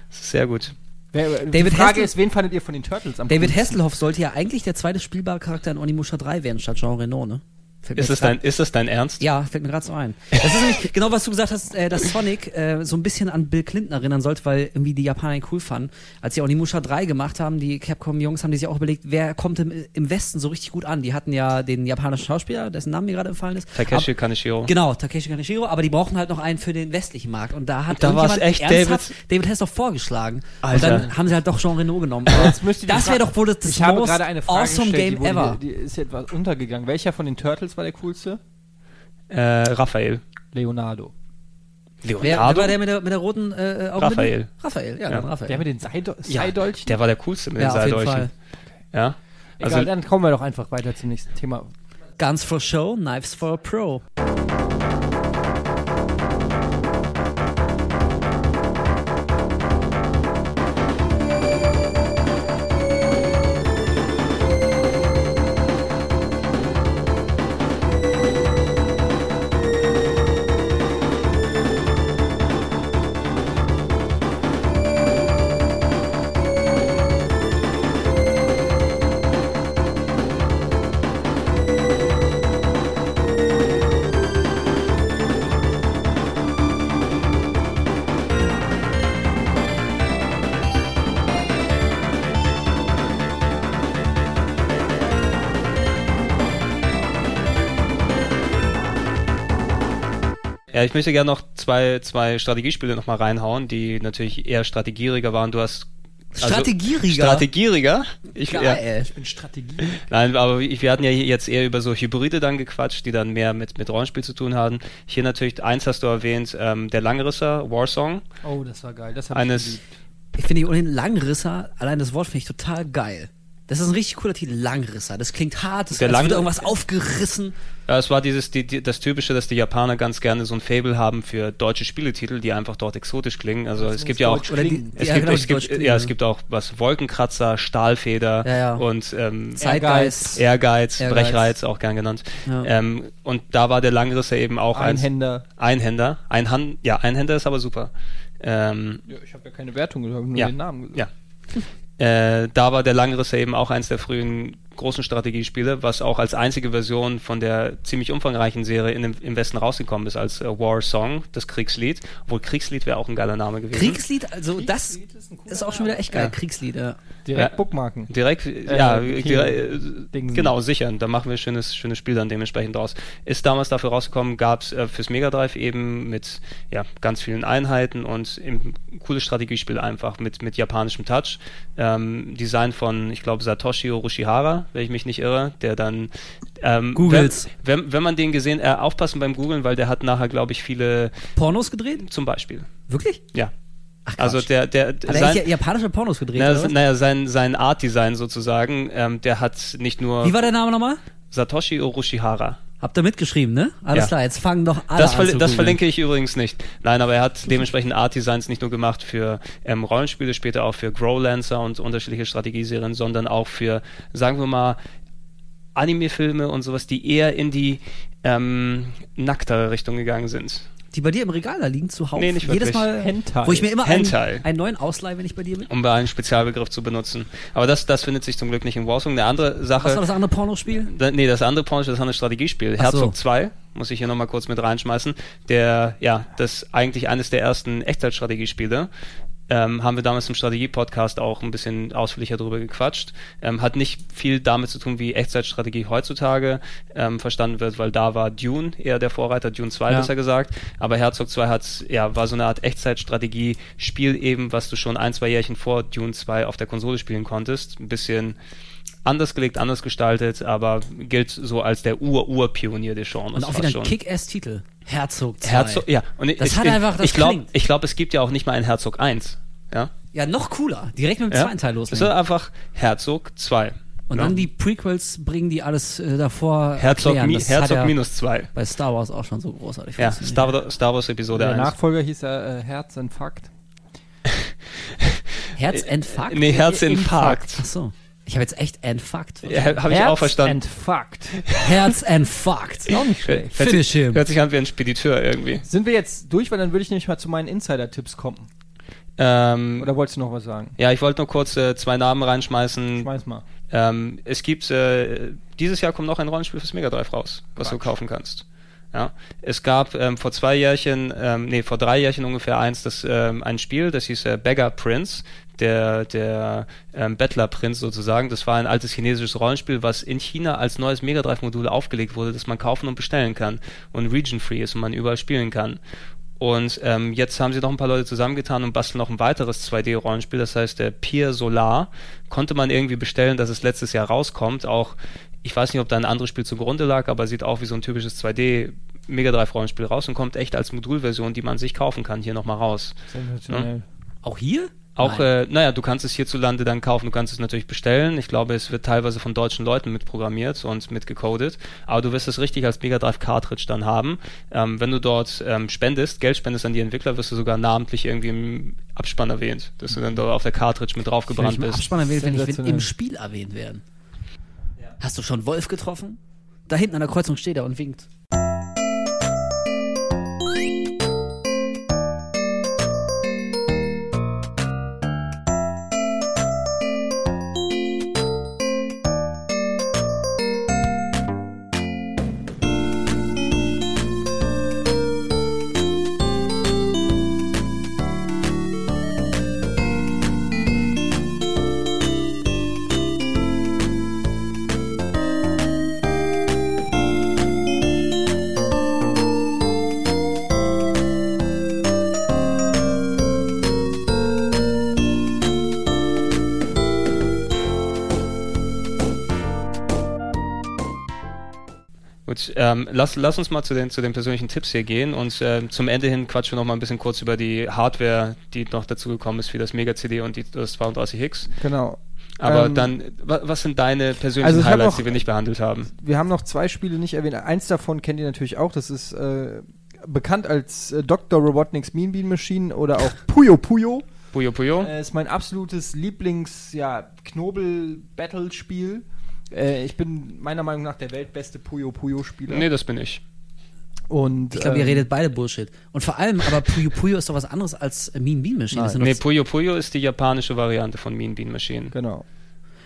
A: Das ist sehr gut.
C: Wer,
D: David
C: die Frage
D: Hassel-
C: ist, wen fandet ihr von den Turtles am
D: David
C: coolsten?
D: Hasselhoff sollte ja eigentlich der zweite spielbare Charakter in Onimusha 3 werden, statt Jean Reno, ne?
A: Ist
D: grad-
A: dein, ist das dein Ernst?
D: Ja, fällt mir gerade so ein. Das ist nämlich genau, was du gesagt hast, äh, dass Sonic äh, so ein bisschen an Bill Clinton erinnern sollte, weil irgendwie die Japaner ihn cool fanden. Als sie Onimusha 3 gemacht haben, die Capcom-Jungs haben die sich auch überlegt, wer kommt im, im Westen so richtig gut an. Die hatten ja den japanischen Schauspieler, dessen Name mir gerade entfallen ist.
A: Takeshi
D: Ab-
A: Kaneshiro.
D: Genau, Takeshi Kaneshiro, aber die brauchen halt noch einen für den westlichen Markt. Und da hat
A: Da
D: irgendjemand
A: echt
D: ernsthaft David Hasselhoff vorgeschlagen.
A: Alter.
D: Und dann haben sie halt doch Jean Reno genommen.
C: Die
D: das wäre doch wohl das, das most
C: gerade eine Frage
D: awesome
C: gestellt,
D: Game
C: die,
D: ever.
C: hier- die ist etwas untergegangen. Welcher von den Turtles war der coolste?
A: Äh, Raphael.
C: Leonardo.
D: Wer, wer
A: Leonardo?
D: war der mit der, mit der roten äh, Augenbinde?
A: Raphael.
D: Raphael, ja,
A: Ja.
D: dann Raphael.
C: Der mit den Seidol
A: Ja,
C: Seidolchen?
A: der war der coolste mit
D: ja,
A: den.
D: Fall.
A: Ja.
C: Egal,
A: Also,
C: dann kommen wir doch einfach weiter zum nächsten Thema.
D: Guns for Show, Knives for a Pro.
A: Ja, ich möchte gerne noch zwei, zwei Strategiespiele noch mal reinhauen, die natürlich eher strategieriger waren. Du hast also-
D: Strategieriger?
A: Strategieriger. Ich, ja,
D: Geil.
C: Ich bin Strategie.
A: Nein, aber wir wir hatten ja jetzt eher über so Hybride dann gequatscht, die dann mehr mit, mit Rollenspiel zu tun haben. Hier natürlich, eins hast du erwähnt, ähm, der Langrisser, Warsong.
C: Oh, das war geil. Das hab
A: Eines-
C: ich geliebt.
D: Ich finde ohnehin Langrisser, allein das Wort finde ich total geil. Das ist ein richtig cooler Titel, Langrisser. Das klingt hart, das
A: Der
D: als
A: Lang-
D: irgendwas aufgerissen.
A: Ja, es war dieses, die, die, das Typische, dass die Japaner ganz gerne so ein Fable haben für deutsche Spieletitel, die einfach dort exotisch klingen. Also es gibt ja auch,
C: deutsch
D: Oder die,
C: klingen.
A: es
D: ja,
A: gibt,
D: genau,
A: es gibt,
D: Deutsch klingen,
A: ja, es gibt auch was Wolkenkratzer, Stahlfeder
D: Ja, ja.
A: und ähm,
D: Zeitgeist.
A: Ehrgeiz,
D: Ehrgeiz.
A: Brechreiz auch gern genannt.
D: Ja.
A: Ähm, und da war der Langrisser eben auch eins-
C: Einhänder.
A: Einhänder. Ein Hand, ja, Einhänder ist aber super. Ähm,
C: Ja, ich habe ja keine Wertung, ich habe nur
A: Ja.
C: den Namen gesagt.
A: ja. Äh, da war der Langrisser eben auch eins der frühen großen Strategiespiele, was auch als einzige Version von der ziemlich umfangreichen Serie in dem, im Westen rausgekommen ist, als äh, War Song, das Kriegslied. Obwohl Kriegslied wäre auch ein geiler Name gewesen.
D: Kriegslied, also das
C: Kriegslied ist ein cooler
D: ist auch schon wieder echt geil.
A: Ja.
D: Kriegslied, ja.
C: Direkt
A: Ja.
C: Bookmarken.
A: Direkt, ja,
C: okay.
A: dire- äh, genau, sicher. Da machen wir ein schönes, schönes Spiel dann dementsprechend draus. Ist damals dafür rausgekommen, gab es äh, fürs Mega Drive eben mit ja, ganz vielen Einheiten und im, cooles Strategiespiel einfach mit, mit japanischem Touch. Ähm, Design von, ich glaube, Satoshi Urushihara, wenn ich mich nicht irre, der dann ähm,
D: Googles.
A: Wenn, wenn, wenn man den gesehen, äh, aufpassen beim Googlen, weil der hat nachher, glaube ich, viele
D: Pornos gedreht?
A: zum Beispiel.
D: Wirklich?
A: Ja.
D: Ach.
A: Also der, der,
D: Hat er
A: sein,
D: echt japanische Pornos gedreht?
A: naja, naja, sein, sein Art-Design sozusagen, ähm, der hat nicht nur
D: Wie war der Name nochmal?
A: Satoshi Orochihara.
D: Habt ihr mitgeschrieben, ne? Alles
A: Ja.
D: klar, jetzt fangen doch alle
A: Das,
D: an
A: verl
D: zu
A: das verlinke ich übrigens nicht. Nein, aber er hat dementsprechend Art-Designs nicht nur gemacht für ähm, Rollenspiele, später auch für Growlancer und unterschiedliche Strategieserien, sondern auch für, sagen wir mal, Anime-Filme und sowas, die eher in die ähm, nacktere Richtung gegangen sind.
D: Die bei dir im Regal da liegen zuhauf.
A: Nee, nicht
D: Jedes
A: wirklich.
D: Mal,
C: Hentai.
D: wo ich mir immer einen,
A: Hentai.
D: einen neuen ausleihe, wenn ich bei dir bin.
A: Um bei einen Spezialbegriff zu benutzen. Aber das, das findet sich zum Glück nicht in Warzone. Eine andere Sache.
D: Was war das andere Pornospiel?
A: Da, nee, das andere Porno, das andere Strategiespiel.
D: Ach so.
A: Herzog 2, muss ich hier nochmal kurz mit reinschmeißen. Der, ja, das ist eigentlich eines der ersten Echtzeitstrategiespiele. Ähm, haben wir damals im Strategie-Podcast auch ein bisschen ausführlicher drüber gequatscht. Ähm, hat nicht viel damit zu tun, wie Echtzeitstrategie heutzutage ähm, verstanden wird, weil da war Dune eher der Vorreiter, Dune 2
D: Ja.
A: besser gesagt. Aber Herzog 2 hat, ja, war so eine Art Echtzeitstrategie-Spiel eben, was du schon ein, zwei Jährchen vor Dune 2 auf der Konsole spielen konntest. Ein bisschen anders gelegt, anders gestaltet, aber gilt so als der Ur-Ur-Pionier des Genres.
D: Und auch wieder ein. Kick-Ass-Titel. Herzog 2.
A: Herzog, ja. Und
D: Das
A: ich,
D: hat
A: ich,
D: einfach- das
A: ich glaube, glaube, es gibt ja auch nicht mal einen Herzog 1. Ja.
D: Ja, noch cooler. Direkt mit dem
A: ja?
D: zweiten Teil
A: Es ist einfach Herzog 2.
D: Und
A: ja.
D: dann die Prequels bringen, die alles äh, davor
A: Herzog,
D: erklären.
A: mi
D: Das
A: Herzog
D: hat ja
A: minus 2.
D: bei Star Wars auch schon so großartig
A: Ja. Star, Wars- Star Wars Episode
C: Der
A: 1.
C: Nachfolger hieß ja äh, Herzinfarkt.
D: Herzinfarkt?
A: Nee, Herzinfarkt.
D: Ach so. Ich habe jetzt echt Entfucked.
A: Ja, Habe ich auch verstanden.
C: Entfucked.
D: Herzinfarkt.
C: Auch nicht schlecht.
A: Hört
D: Finish
A: sich,
D: him.
A: hört sich an wie ein Spediteur irgendwie.
C: Sind wir jetzt durch, weil dann würde ich nämlich mal zu meinen Insider-Tipps kommen.
A: Ähm,
C: Oder wolltest du noch was sagen?
A: ja, ich wollte nur kurz äh, zwei Namen reinschmeißen.
C: Schmeiß mal.
A: Ähm, es gibt, äh, dieses Jahr kommt noch ein Rollenspiel fürs Mega Drive raus, was du
C: Quatsch.
A: kaufen kannst. Ja, es gab ähm, vor zwei Jährchen, ähm, nee, vor drei Jährchen ungefähr eins, das ähm, ein Spiel, das hieß äh, Beggar Prince, der der ähm, Bettler Prinz sozusagen. Das war ein altes chinesisches Rollenspiel, was in China als neues Mega Drive Modul aufgelegt wurde, das man kaufen und bestellen kann und region free ist und man überall spielen kann. Und ähm, jetzt haben sie noch ein paar Leute zusammengetan und basteln noch ein weiteres 2D-Rollenspiel, das heißt der Pier Solar. Konnte man irgendwie bestellen, dass es letztes Jahr rauskommt. Auch, ich weiß nicht, ob da ein anderes Spiel zugrunde lag, aber sieht auch wie so ein typisches 2D Mega Drive Rollenspiel raus und kommt echt als Modulversion, die man sich kaufen kann, hier nochmal raus.
C: Sensationell.
D: Auch hier?
A: Auch, äh, naja, du kannst es hierzulande dann kaufen, du kannst es natürlich bestellen. Ich glaube, es wird teilweise von deutschen Leuten mitprogrammiert und mitgecodet. Aber du wirst es richtig als Mega Drive Cartridge dann haben. Ähm, wenn du dort ähm, spendest, Geld spendest an die Entwickler, wirst du sogar namentlich irgendwie im Abspann erwähnt, dass du dann dort auf der Cartridge mit draufgebrannt
D: ich im
A: bist.
D: Abspann erwähnt, wenn ich im Spiel erwähnt werden. Hast du schon Wolf getroffen? Da hinten an der Kreuzung steht er und winkt.
A: Ähm, lass, lass uns mal zu den, zu den persönlichen Tipps hier gehen und ähm, zum Ende hin quatschen wir noch mal ein bisschen kurz über die Hardware, die noch dazu gekommen ist, wie das Mega CD und die, das 32X.
C: Genau.
A: Aber
C: Ähm,
A: dann, wa, was sind deine persönlichen
C: Also
A: Highlights,
C: noch-
A: die wir nicht behandelt haben?
C: Wir haben noch zwei Spiele nicht erwähnt. Eins davon kennt ihr natürlich auch. Das ist äh, bekannt als äh, Dr. Robotnik's Mean Bean Machine oder auch Puyo Puyo.
A: Puyo Puyo?
C: Äh, ist mein absolutes Lieblings, ja. Äh, ich bin meiner Meinung nach der weltbeste Puyo Puyo-Spieler.
A: nee, das bin ich.
C: Und,
D: Ich glaube, ihr
C: ähm,
D: redet beide Bullshit. Und vor allem, aber Puyo Puyo ist doch was anderes als äh, Mean Bean Machine. Sind
A: Nee, Puyo Puyo ist die japanische Variante von Mean Bean Machine.
C: Genau.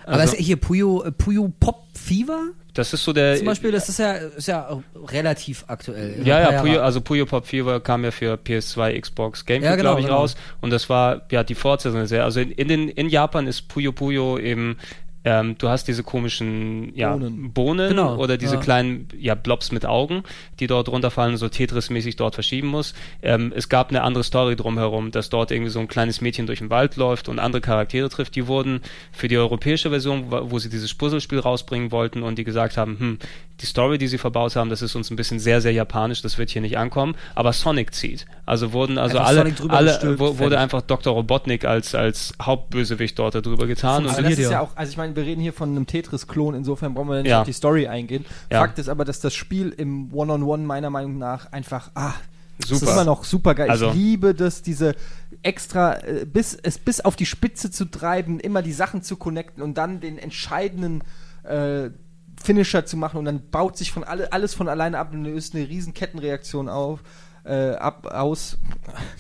D: aber
A: Also,
D: ist hier Puyo, äh, Puyo Pop Fever
A: das ist so der.
D: zum Beispiel, das ist ja, ist ja relativ aktuell.
A: Ja, ja, Puyo, also Puyo Pop Fever kam ja für PS2, Xbox, GameCube,
D: Ja, genau,
A: glaube ich,
D: genau.
A: raus. Und das war ja die Fortsetzung Serie. Also in, in, den, in Japan ist Puyo Puyo eben ähm, du hast diese komischen ja,
C: Bohnen.
A: Bohnen,
D: Genau,
A: oder diese
D: ja.
A: kleinen ja, Blobs mit Augen, die dort runterfallen und so Tetris-mäßig dort verschieben muss. Ähm, es gab eine andere Story drumherum, dass dort irgendwie so ein kleines Mädchen durch den Wald läuft und andere Charaktere trifft. Die wurden für die europäische Version, wo wo sie dieses Puzzlespiel rausbringen wollten und die gesagt haben, hm, die Story, die sie verbaut haben, das ist uns ein bisschen sehr, sehr japanisch, das wird hier nicht ankommen. Aber Sonic zieht. Also wurden also alle, alle
D: gestülpt,
A: wurde einfach Dr. Robotnik als, als Hauptbösewicht dort darüber getan. Und
C: Aber das ist ja auch, also ich meine, wir reden hier von einem Tetris-Klon, insofern brauchen wir nicht
A: Ja.
C: auf die Story eingehen.
A: Ja.
C: Fakt ist aber, dass das Spiel im One-on-One meiner Meinung nach einfach, ah, das
A: Super.
C: ist immer noch super geil.
A: Also-
C: ich liebe das, diese extra, äh, bis, es bis auf die Spitze zu treiben, immer die Sachen zu connecten und dann den entscheidenden äh, Finisher zu machen und dann baut sich von alle, alles von alleine ab und löst eine riesen Kettenreaktion auf. Äh, ab, aus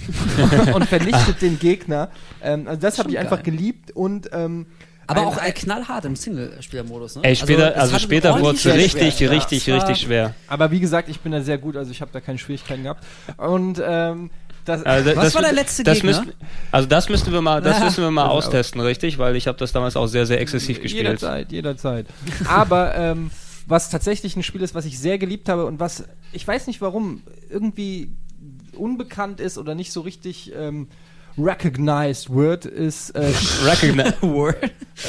C: und vernichtet den Gegner. Ähm, also das habe ich einfach
D: geil.
C: geliebt und ähm,
D: Aber
C: ein-
D: auch
C: ein-
D: knallhart im Singlespielermodus, ne?
A: Ey, später, also,
D: hatte
A: später wurde
D: ordentlich
A: es richtig,
C: Ja,
A: richtig,
D: war-
A: richtig schwer.
C: Aber wie gesagt, ich bin da sehr gut, also ich habe da keine Schwierigkeiten gehabt. Und ähm, das,
A: Also,
D: Was war der letzte
A: das
D: Gegner?
A: Müssen, also das müssten wir mal, das müssen wir mal
C: Also-
A: austesten, richtig? Weil ich habe das damals auch sehr, sehr exzessiv gespielt.
C: jederzeit, jederzeit. Aber ähm, was tatsächlich ein Spiel ist, was ich sehr geliebt habe und was, ich weiß nicht warum, irgendwie unbekannt ist oder nicht so richtig ähm, recognized wird, ist, äh,
D: Word.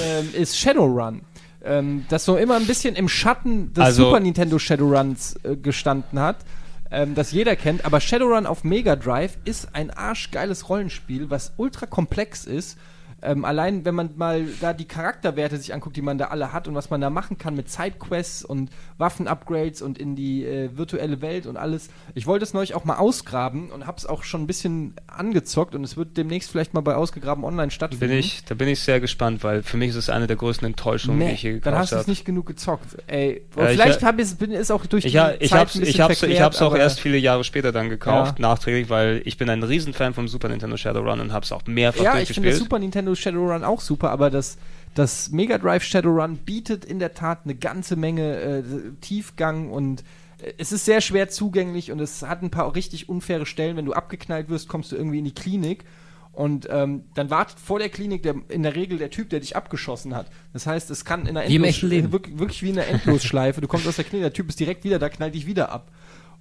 C: ähm, ist Shadowrun. Ähm, das so immer ein bisschen im Schatten des
A: Also-
C: Super Nintendo Shadowruns äh, gestanden hat. Ähm, das jeder kennt, aber Shadowrun auf Mega Drive ist ein arschgeiles Rollenspiel, was ultra komplex ist. Ähm, allein wenn man mal da die Charakterwerte sich anguckt, die man da alle hat und was man da machen kann mit Sidequests und Waffen-Upgrades und in die äh, virtuelle Welt und alles. Ich wollte es neulich auch mal ausgraben und habe es auch schon ein bisschen angezockt und es wird demnächst vielleicht mal bei Ausgegraben online stattfinden.
A: bin ich, da bin ich sehr gespannt, weil für mich ist es eine der größten Enttäuschungen, die
C: Nee,
A: ich je
C: dann hast
A: gekauft
C: du es
A: habe.
C: nicht genug gezockt. Ey,
A: Ja, ich-
C: vielleicht hab ich's, bin es auch durch
A: Ich,
C: die
A: ha, ich
C: Zeit
A: hab's,
C: ein
A: ich hab's, ich
C: verklärt,
A: hab's auch erst viele Jahre später dann gekauft,
C: Ja.
A: nachträglich, weil ich bin ein Riesenfan vom Super Nintendo Shadowrun und hab's auch mehrfach
C: Ja, ich finde
A: durchgespielt.
C: das Super Nintendo Shadowrun auch super, aber das, das Mega Drive Shadowrun bietet in der Tat eine ganze Menge äh, Tiefgang und äh, es ist sehr schwer zugänglich und es hat ein paar richtig unfaire Stellen. Wenn du abgeknallt wirst, kommst du irgendwie in die Klinik. Und ähm, dann wartet vor der Klinik der, in der Regel der Typ, der dich abgeschossen hat. Das heißt, es kann in einer Endlos-. Wirklich, wirklich wie in einer Endlosschleife. du kommst aus der Klinik, der Typ ist direkt wieder da, knallt dich wieder ab.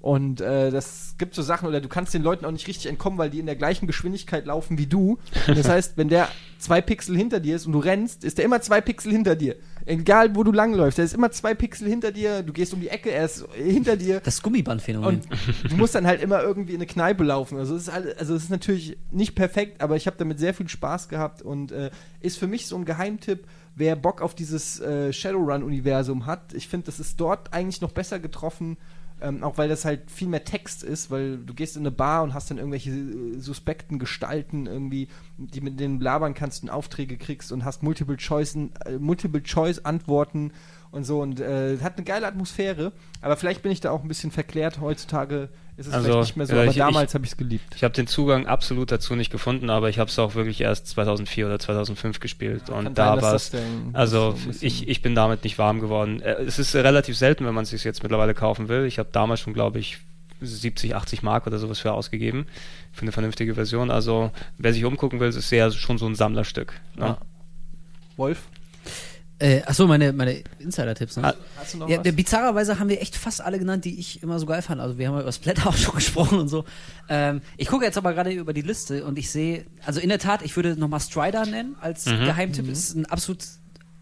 C: Und äh, das gibt so Sachen, oder du kannst den Leuten auch nicht richtig entkommen, weil die in der gleichen Geschwindigkeit laufen wie du. Das heißt, wenn der zwei Pixel hinter dir ist und du rennst, ist der immer zwei Pixel hinter dir. Egal, wo du langläufst, der ist immer zwei Pixel hinter dir, du gehst um die Ecke, er ist hinter dir.
D: Das Gummibandphänomen.
C: Und du musst dann halt immer irgendwie in eine Kneipe laufen. Also es ist, halt, also es ist natürlich nicht perfekt, aber ich habe damit sehr viel Spaß gehabt und äh, ist für mich so ein Geheimtipp, wer Bock auf dieses äh, Shadowrun-Universum hat. Ich finde, das ist dort eigentlich noch besser getroffen, ähm, auch weil das halt viel mehr Text ist, weil du gehst in eine Bar und hast dann irgendwelche äh, suspekten Gestalten irgendwie, die mit denen labern kannst und Aufträge kriegst und hast Multiple Choice, äh, Antworten und so und äh, hat eine geile Atmosphäre, aber vielleicht bin ich da auch ein bisschen verklärt. Heutzutage ist es
A: Also,
C: vielleicht nicht mehr so,
A: ja,
C: aber
A: ich-
C: damals habe ich es geliebt.
A: Ich habe den Zugang absolut dazu nicht gefunden, aber ich habe es auch wirklich erst 2004 oder 2005 gespielt
C: Kann
A: und da war es. Also
C: so
A: ich, ich bin damit nicht warm geworden. Äh, Es ist relativ selten, wenn man es sich jetzt mittlerweile kaufen will. Ich habe damals schon, glaube ich, 70, 80 Mark oder sowas für ausgegeben für eine vernünftige Version. Also wer sich umgucken will, ist sehr schon so ein Sammlerstück. Ne?
C: Ja. Wolf,
D: Äh, achso, meine, meine Insider-Tipps, ne?
A: Ah,
C: hast du noch
D: Ja,
C: was?
D: bizarrerweise haben wir echt fast alle genannt, die ich immer so geil fand. Also wir haben ja über Splatter auch schon gesprochen und so. Ähm, ich gucke jetzt aber gerade über die Liste und ich sehe, also in der Tat, ich würde nochmal Strider nennen als
A: Mhm.
D: Geheimtipp. Ist ein absolut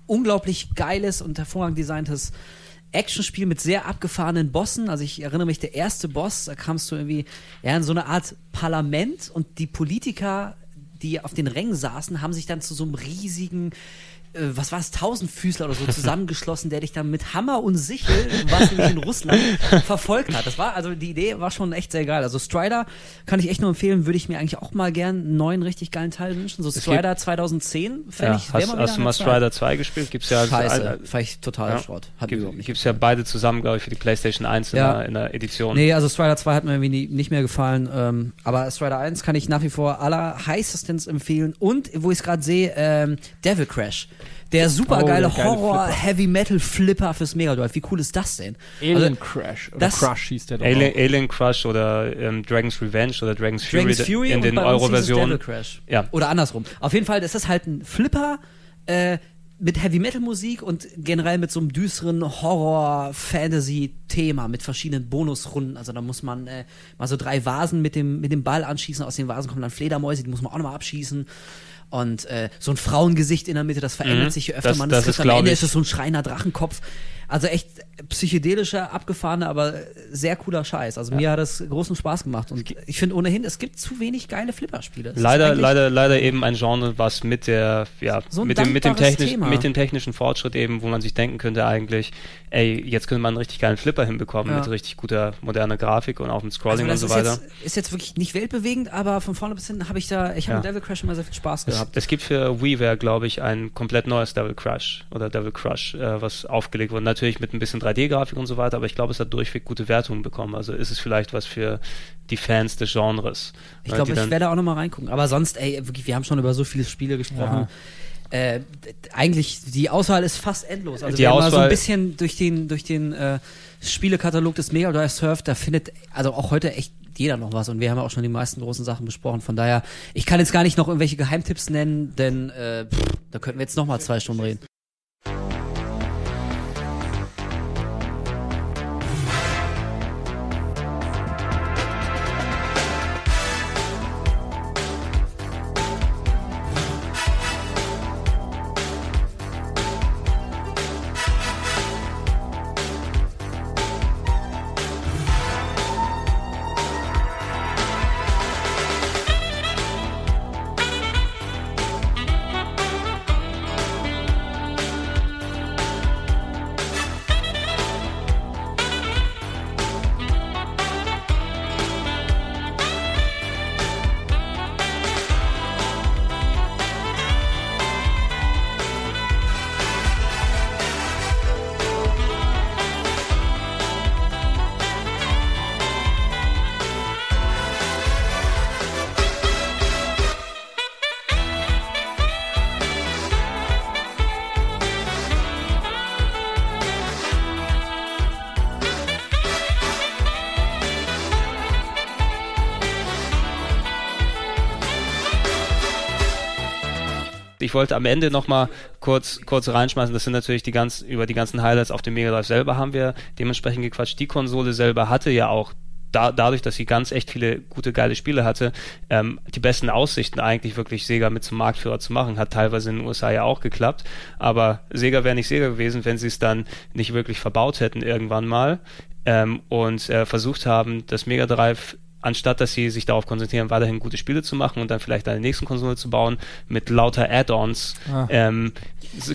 D: unglaublich geiles und hervorragend designtes Actionspiel mit sehr abgefahrenen Bossen. Also ich erinnere mich, der erste Boss, da kamst du irgendwie ja, in so eine Art Parlament und die Politiker, die auf den Rängen saßen, haben sich dann zu so einem riesigen äh, was war es, Tausendfüßler oder so zusammengeschlossen, der dich dann mit Hammer und Sichel, was nämlich in Russland, verfolgt hat. Das war, also die Idee war schon echt sehr geil. Also Strider kann ich echt nur empfehlen, würde ich mir eigentlich auch mal gern einen neuen, richtig geilen Teil wünschen. So Strider 2010 fände
A: Ja,
D: ich,
A: hast, hast du mal. Strider 2 gespielt? Gibt's ja
D: Scheiße,
A: also,
D: fand ich total
A: ja,
D: Schrott. Hat mir überhaupt
A: gibt,
D: nicht
A: gibt's ja beide zusammen, glaube ich, für die PlayStation 1 in,
D: Ja.
A: der, in der Edition.
D: Nee, also Strider 2 hat mir irgendwie nie, nicht mehr gefallen. Ähm, aber Strider 1 kann ich nach wie vor aller heißestens empfehlen. Und, wo ich es gerade sehe, ähm, Devil Crash. Der supergeile
C: Oh, der
D: Horror-Heavy-Metal-Flipper fürs Mega Drive. Wie cool ist das denn?
C: Alien
D: Also,
C: Crash. Oder
D: das-
C: Crush hieß der doch
A: Alien. Alien Crush oder ähm, Dragon's Revenge oder Dragon's Fury,
D: Dragon's Fury
A: in
D: und
A: den Euro-Versionen. Ja.
D: Oder andersrum. Auf jeden Fall, das ist halt ein Flipper, äh, mit Heavy Metal Musik und generell mit so einem düsteren Horror-Fantasy-Thema mit verschiedenen Bonusrunden. Also da muss man äh, mal so drei Vasen mit dem, mit dem Ball anschießen. Aus den Vasen kommen dann Fledermäuse, die muss man auch nochmal abschießen. Und äh, so ein Frauengesicht in der Mitte, das verändert
A: Mhm.
D: sich je öfter
A: Das-
D: man
A: das
D: trifft.
A: ist,
D: Am Ende
A: glaub
D: ist
A: ich-
D: es so ein schreiender Drachenkopf. Also echt psychedelischer, abgefahrener, aber sehr cooler Scheiß. Also mir hat das großen Spaß gemacht. Und ich finde ohnehin, es gibt zu wenig geile Flipperspiele. Es
A: Leider, leider, leider eben ein Genre, was mit der, ja,
D: So
A: mit dem, mit dem technisch,
D: Thema.
A: mit dem technischen Fortschritt eben, wo man sich denken könnte eigentlich, ey, jetzt könnte man einen richtig geilen Flipper hinbekommen
D: Ja.
A: mit richtig guter moderner Grafik und auch mit Scrolling
D: Also
A: und so weiter.
D: Jetzt, ist jetzt wirklich nicht weltbewegend, aber von vorne bis hinten habe ich da, ich habe
A: Ja.
D: mit Devil Crash immer sehr viel Spaß
A: Es,
D: gehabt.
A: es gibt für WiiWare, glaube ich, ein komplett neues Devil Crush oder Devil Crush, äh, was aufgelegt wurde. Natürlich mit ein bisschen 3D-Grafik und so weiter, aber ich glaube, es hat durchweg gute Wertungen bekommen. Also ist es vielleicht was für die Fans des Genres.
D: Ich
A: äh,
D: glaube, ich werde auch noch mal reingucken. Aber sonst, ey, wirklich, wir haben schon über so viele Spiele gesprochen. Äh, d- eigentlich, die Auswahl ist fast endlos. Also
A: Die
D: wer mal so ein bisschen durch den, durch den äh, Spielekatalog des Mega Drive surft, da findet also auch heute echt jeder noch was. Und wir haben ja auch schon die meisten großen Sachen besprochen. Von daher, ich kann jetzt gar nicht noch irgendwelche Geheimtipps nennen, denn äh, pff, da könnten wir jetzt noch mal zwei Stunden reden.
A: Ich wollte am Ende nochmal kurz, kurz reinschmeißen, das sind natürlich die ganz, über die ganzen Highlights auf dem Mega Drive selber haben wir dementsprechend gequatscht. Die Konsole selber hatte ja auch da, dadurch, dass sie ganz echt viele gute, geile Spiele hatte, ähm, die besten Aussichten eigentlich wirklich Sega mit zum Marktführer zu machen. Hat teilweise in den USA ja auch geklappt, aber Sega wäre nicht Sega gewesen, wenn sie es dann nicht wirklich verbaut hätten irgendwann mal ähm, und äh, versucht haben, das Mega Drive anstatt dass sie sich darauf konzentrieren, weiterhin gute Spiele zu machen und dann vielleicht eine nächste Konsole zu bauen, mit lauter Add-ons
C: Ah.
A: ähm,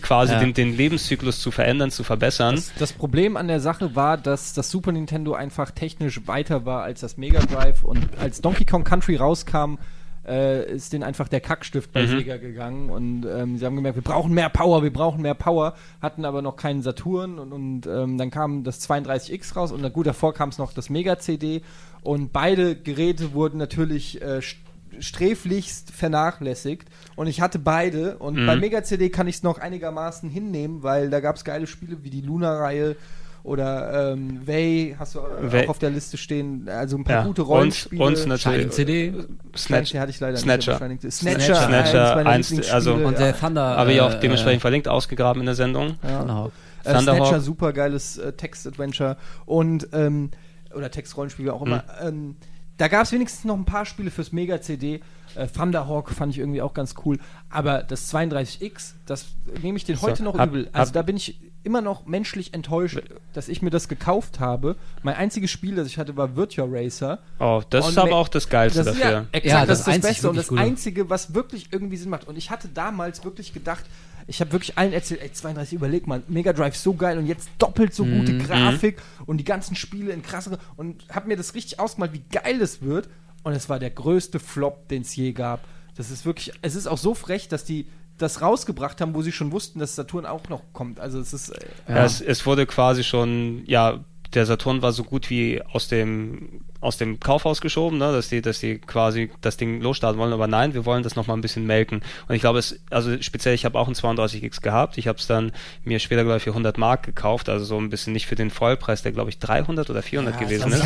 A: quasi
D: Ja.
A: den, den Lebenszyklus zu verändern, zu verbessern.
C: Das, das Problem an der Sache war, dass das Super Nintendo einfach technisch weiter war als das Mega Drive und als Donkey Kong Country rauskam, äh, ist denen einfach der Kackstift bei
A: Mhm.
C: Sega gegangen und ähm, sie haben gemerkt, wir brauchen mehr Power, wir brauchen mehr Power, hatten aber noch keinen Saturn und, und ähm, dann kam das 32X raus und na gut, davor kam es noch das Mega CD und beide Geräte wurden natürlich äh, st- sträflichst vernachlässigt und ich hatte beide und
A: Mhm.
C: bei Mega CD kann ich es noch einigermaßen hinnehmen, weil da gab es geile Spiele wie die Luna-Reihe oder ähm, Way hast du
A: Way-
C: auch auf der Liste stehen, also ein paar
A: ja.
C: gute
A: und,
C: Rollenspiele.
A: und
D: Shining
A: natürlich
D: CD.
A: Snatch,
C: hatte ich leider
A: Snatcher.
C: nicht.
D: Snatcher.
C: Snatcher,
A: Snatcher,
C: eins meiner
A: eins,
C: Lieblingsspiele,
A: also-
D: Und der Thunder.
A: habe ich auch
D: äh,
A: dementsprechend verlinkt, ausgegraben in der Sendung.
C: Ja.
D: Genau.
C: Äh. Snatcher, super geiles äh, Text-Adventure und ähm, oder Textrollenspiel, wie auch immer.
A: Mhm.
C: Ähm, da gab es wenigstens noch ein paar Spiele fürs Mega-CD. Äh, Thunderhawk fand ich irgendwie auch ganz cool. Aber das 32X, das nehme ich den heute
A: So,
C: noch
A: hab-
C: übel. Also
A: hab-
C: da bin ich immer noch menschlich enttäuscht, dass ich mir das gekauft habe. Mein einziges Spiel, das ich hatte, war Virtua Racer.
A: Oh, das
C: Und
A: ist aber auch das Geilste
C: Das
A: dafür.
C: ja, exakt,
D: Ja,
C: das,
D: das
C: ist das Beste und das. Einzige, was wirklich irgendwie Sinn macht. Und ich hatte damals wirklich gedacht, ich habe wirklich allen erzählt, ey, 32, überleg mal, Mega Drive so geil und jetzt doppelt so gute
D: Mhm.
C: Grafik und die ganzen Spiele in krassere und habe mir das richtig ausgemalt, wie geil es wird. Und es war der größte Flop, den es je gab. Das ist wirklich, es ist auch so frech, dass die das rausgebracht haben, wo sie schon wussten, dass Saturn auch noch kommt. Also es ist, äh,
A: Ja. Es, es wurde quasi schon, ja, der Saturn war so gut wie aus dem aus dem Kaufhaus geschoben, ne, dass die, dass die quasi das Ding losstarten wollen, aber nein, wir wollen das nochmal ein bisschen melken. Und ich glaube, es, also speziell, ich habe auch ein 32X gehabt, ich habe es dann mir später, glaube ich, für 100 Mark gekauft, also so ein bisschen nicht für den Vollpreis, der, glaube ich, 300 oder 400 ja, gewesen ist.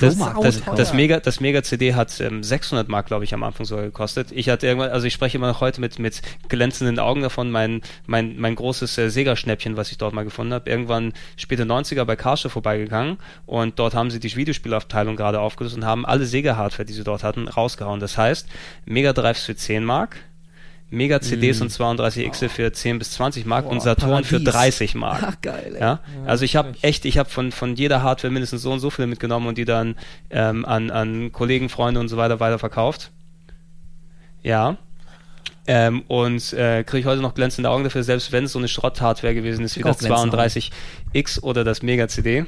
B: Das,
A: das, das, das, Mega, das Mega CD hat ähm, 600 Mark, glaube ich, am Anfang sogar gekostet. Ich hatte irgendwann, also ich spreche immer noch heute mit, mit glänzenden Augen davon, mein, mein, mein großes äh, Sega-Schnäppchen, was ich dort mal gefunden habe, irgendwann später 90er bei Karsche vorbeigegangen und dort haben sie die Videospielabteilung gerade aufgelöst und haben alle Sega-Hardware, die sie dort hatten, rausgehauen. Das heißt, Mega Drives für 10 Mark, Mega CDs mm. und 32 X oh. für 10 bis 20 Mark oh, und Saturn Paradies. für 30 Mark. Ach, geil, ey. Ja? Also ich habe echt, ich habe von, von jeder Hardware mindestens so und so viele mitgenommen und die dann ähm, an, an Kollegen, Freunde und so weiter weiterverkauft. Ja. Ähm, und äh, kriege ich heute noch glänzende Augen dafür, selbst wenn es so eine Schrott-Hardware gewesen ist wie das 32X oder das Mega CD.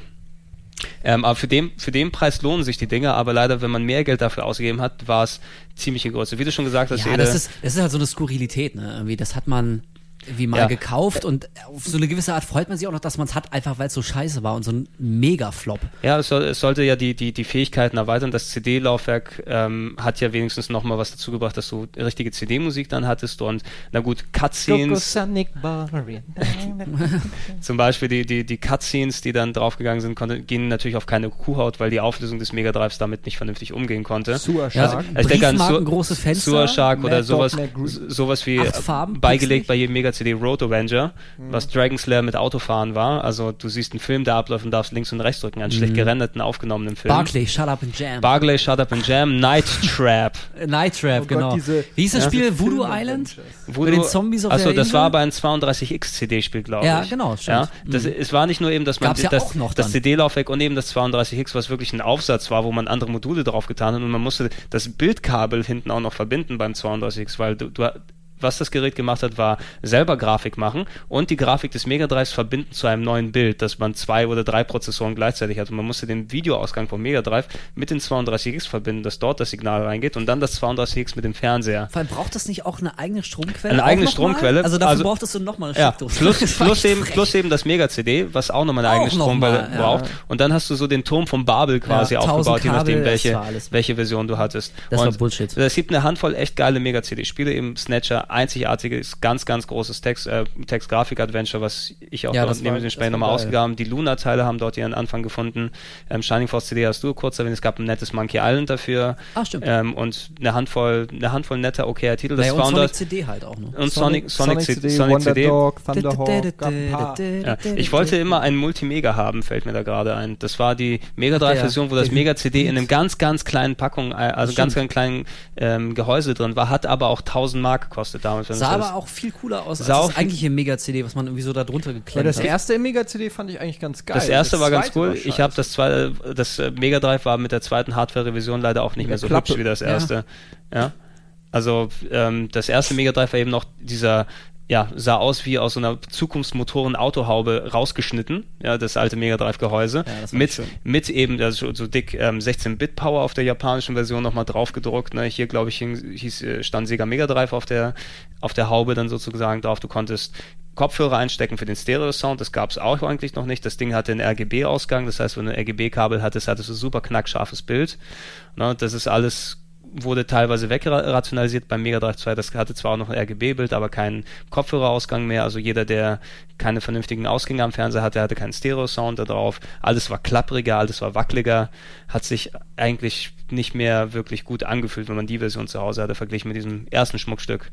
A: Ähm, aber für den, für den Preis lohnen sich die Dinge, aber leider, wenn man mehr Geld dafür ausgegeben hat, war es ziemlich in Größe. Wie du schon gesagt hast,
B: ja, das ist, das ist halt so eine Skurrilität, ne? Irgendwie, das hat man wie mal ja. gekauft und auf so eine gewisse Art freut man sich auch noch, dass man es hat, einfach weil es so scheiße war und so ein Mega-Flop.
A: Ja, es, soll, es, sollte ja die, die, die Fähigkeiten erweitern. Das CD-Laufwerk ähm, hat ja wenigstens noch mal was dazu gebracht, dass du richtige CD-Musik dann hattest und na gut, Cutscenes. zum Beispiel die, die, die Cutscenes, die dann draufgegangen sind, konnte, gehen natürlich auf keine Kuhhaut, weil die Auflösung des Mega Drives damit nicht vernünftig umgehen konnte.
B: Sewer Shark. Ja, also, ich denke an Su
A: große Fenster, Sewer Shark oder sowas, sowas wie beigelegt bei jedem Mega Mega CD Road Avenger, mhm. was Dragon Slayer mit Autofahren war. Also du siehst einen Film, der abläuft und darfst links und rechts drücken, einen mhm. schlecht gerenderten, aufgenommenen Film.
B: Barclay, Shut Up and Jam.
A: Barclay, Shut Up and Jam, Night Trap.
B: Night Trap, oh genau. Gott, diese, Wie hieß das ja, Spiel? Voodoo Island?
A: Voodoo, Mit den Zombies auf Achso, das war aber ein 32X CD-Spiel, glaube
B: ich. Ja, genau,
A: stimmt. Ja, das, mhm. Es war nicht nur eben, dass man
B: ja
A: das,
B: das
A: CD-Laufwerk und eben das 32X, was wirklich ein Aufsatz war, wo man andere Module drauf getan hat und man musste das Bildkabel hinten auch noch verbinden beim 32X, weil du, du was das Gerät gemacht hat, war selber Grafik machen und die Grafik des Mega Drives verbinden zu einem neuen Bild, dass man zwei oder drei Prozessoren gleichzeitig hat. Und man musste den Videoausgang vom Mega Drive mit den 32X verbinden, dass dort das Signal reingeht und dann das 32X mit dem Fernseher.
B: Vor allem braucht das nicht auch eine eigene Stromquelle?
A: Eine eigene Stromquelle.
B: Also dafür also, brauchtest du nochmal eine
A: ja, plus, plus, eben, plus eben das Mega CD, was auch nochmal eine auch eigene Stromquelle mal, braucht. Ja. Und dann hast du so den Turm vom Babel quasi ja, aufgebaut, je nachdem, welche, welche Version du hattest.
B: Das
A: und
B: war Bullshit.
A: Es gibt eine Handvoll echt geile Mega CD-Spiele, eben Snatcher, einzigartige ist ganz, ganz großes Text, äh, Text-Grafik-Adventure, was ich auch ja, dort neben den Spielen nochmal ausgegraben. Die Luna-Teile haben dort ihren Anfang gefunden. Ähm, Shining Force CD hast du kurz erwähnt, es gab ein nettes Monkey Island dafür.
B: Ach, stimmt.
A: Ähm, und eine Handvoll, eine Handvoll netter, okayer Titel.
B: Das naja, und Sonic CD halt auch noch.
A: Und Sonic, Sonic, Sonic, CD, Sonic CD. Dog, ja, ich wollte immer einen Multimega haben, fällt mir da gerade ein. Das war die Mega Drive-Version, wo das Mega CD in einem ganz, ganz kleinen Packung, äh, also ganz, ganz kleinen ähm, Gehäuse drin war, hat aber auch 1000 Mark gekostet damals.
B: Sah aber auch viel cooler aus als das eigentliche Mega-CD, was man irgendwie so da drunter geklemmt
C: ja, das hat. Das erste Mega-CD fand ich eigentlich ganz geil.
A: Das erste das war ganz cool. War ich habe das zweite, das äh, Mega Drive war mit der zweiten Hardware-Revision leider auch nicht mehr so Klappe. hübsch wie das erste. Ja. ja. Also ähm, das erste Mega Drive war eben noch dieser ja, sah aus wie aus so einer Zukunftsmotoren-Autohaube rausgeschnitten, ja, das alte Mega Drive-Gehäuse. Ja, mit, mit eben, also so dick ähm, 16-Bit-Power auf der japanischen Version nochmal drauf gedruckt. Ne? Hier, glaube ich, hieß, äh, stand Sega Mega Drive auf der, auf der Haube dann sozusagen drauf. Du konntest Kopfhörer einstecken für den Stereo-Sound, das gab es auch eigentlich noch nicht. Das Ding hatte einen RGB-Ausgang, das heißt, wenn du ein RGB-Kabel hattest, hattest du super knackscharfes Bild. Ne? Das ist alles wurde teilweise wegrationalisiert beim Mega Drive 2. Das hatte zwar auch noch ein RGB-Bild, aber keinen Kopfhörerausgang mehr. Also jeder, der keine vernünftigen Ausgänge am Fernseher hatte, hatte keinen Stereo-Sound da drauf. Alles war klappriger, alles war wackeliger. Hat sich eigentlich nicht mehr wirklich gut angefühlt, wenn man die Version zu Hause hatte, verglichen mit diesem ersten Schmuckstück.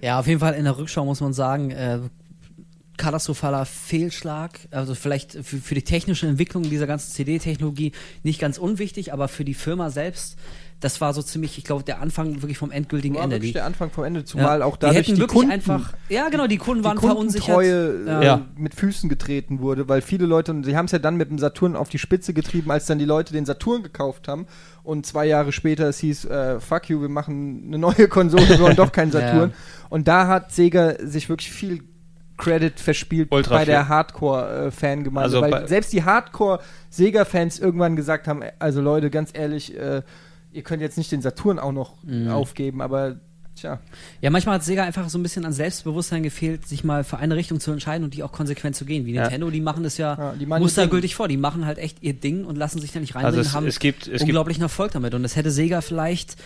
B: Ja, auf jeden Fall in der Rückschau muss man sagen, äh, katastrophaler Fehlschlag. Also vielleicht für, für die technische Entwicklung dieser ganzen CD-Technologie nicht ganz unwichtig, aber für die Firma selbst das war so ziemlich, ich glaube, der Anfang wirklich vom endgültigen
C: war
B: Ende.
C: Wirklich der Anfang vom Ende, zumal ja. auch
B: dadurch die, die Kunden einfach, ja genau, die Kunden waren die verunsichert.
C: Äh, ja. mit Füßen getreten wurde, weil viele Leute, und sie haben es ja dann mit dem Saturn auf die Spitze getrieben, als dann die Leute den Saturn gekauft haben und zwei Jahre später es hieß, äh, fuck you, wir machen eine neue Konsole, wir wollen doch keinen Saturn. Ja. Und da hat Sega sich wirklich viel Credit verspielt
A: Ultra
C: bei der
A: viel.
C: Hardcore-Fangemeinde,
A: Also
C: weil selbst die Hardcore-Sega-Fans irgendwann gesagt haben, also Leute, ganz ehrlich, äh, ihr könnt jetzt nicht den Saturn auch noch
A: Mhm.
C: aufgeben, aber tja.
D: Ja, manchmal hat Sega einfach so ein bisschen an Selbstbewusstsein gefehlt, sich mal für eine Richtung zu entscheiden und die auch konsequent zu gehen. Wie
A: Ja.
D: Nintendo, die machen das ja,
C: Ja,
D: mustergültig vor. Die machen halt echt ihr Ding und lassen sich da nicht reinbringen,
A: Also es-
D: haben
A: es gibt- es gibt-
D: unglaublichen Erfolg damit. Und das hätte Sega vielleicht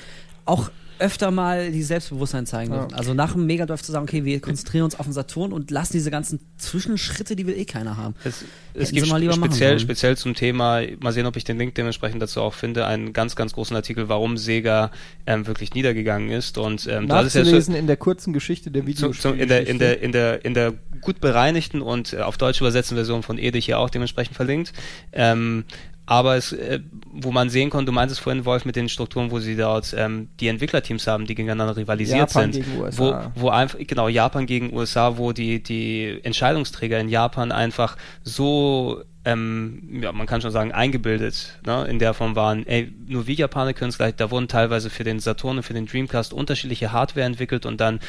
D: auch öfter mal die Selbstbewusstsein zeigen
C: Ja.
D: dürfen. Also nach dem Mega Drive zu sagen, okay, wir konzentrieren uns auf den Saturn und lassen diese ganzen Zwischenschritte, die will eh keiner haben.
A: Es, es gibt
D: mal lieber machen
A: speziell, speziell zum Thema, mal sehen, ob ich den Link dementsprechend dazu auch finde, einen ganz, ganz großen Artikel, warum Sega ähm, wirklich niedergegangen ist. Und ähm, du hattest ja schon,
C: Nachzulesen in der kurzen Geschichte der Videospiele.
A: in, der, in, der, in, der, in der gut bereinigten und äh, auf Deutsch übersetzten Version von Edich hier auch dementsprechend verlinkt. Ähm, aber es, äh, wo man sehen konnte, du meintest vorhin, Wolf, mit den Strukturen, wo sie dort ähm, die Entwicklerteams haben, die gegeneinander rivalisiert
C: Japan
A: sind.
C: gegen USA.
A: Wo, wo einfach, genau, Japan gegen USA, wo die, die Entscheidungsträger in Japan einfach so, ähm, ja, man kann schon sagen, eingebildet, ne, in der Form waren, ey, nur wir Japaner können es gleich, da wurden teilweise für den Saturn und für den Dreamcast unterschiedliche Hardware entwickelt und dann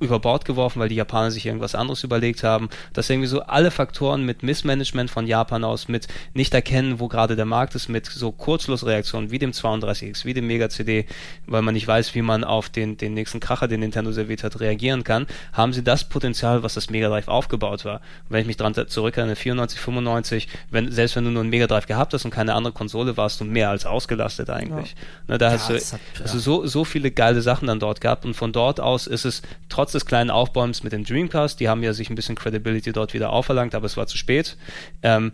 A: über Bord geworfen, weil die Japaner sich irgendwas anderes überlegt haben. Dass irgendwie so alle Faktoren mit Missmanagement von Japan aus, mit nicht erkennen, wo gerade der Markt ist, mit so Kurzschlussreaktionen wie dem 32X, wie dem Mega CD, weil man nicht weiß, wie man auf den, den nächsten Kracher, den Nintendo serviert hat, reagieren kann, haben sie das Potenzial, was das Mega Drive aufgebaut war. Und wenn ich mich dran zurückerinnere, 94, 95, wenn, selbst wenn du nur einen Mega Drive gehabt hast und keine andere Konsole, warst du mehr als ausgelastet eigentlich. Ne, da hast du,
D: hat-
A: also so, so viele geile Sachen dann dort gehabt und von dort aus ist es trotz des kleinen Aufbäumens mit dem Dreamcast, die haben ja sich ein bisschen Credibility dort wieder auferlangt, aber es war zu spät. Ähm,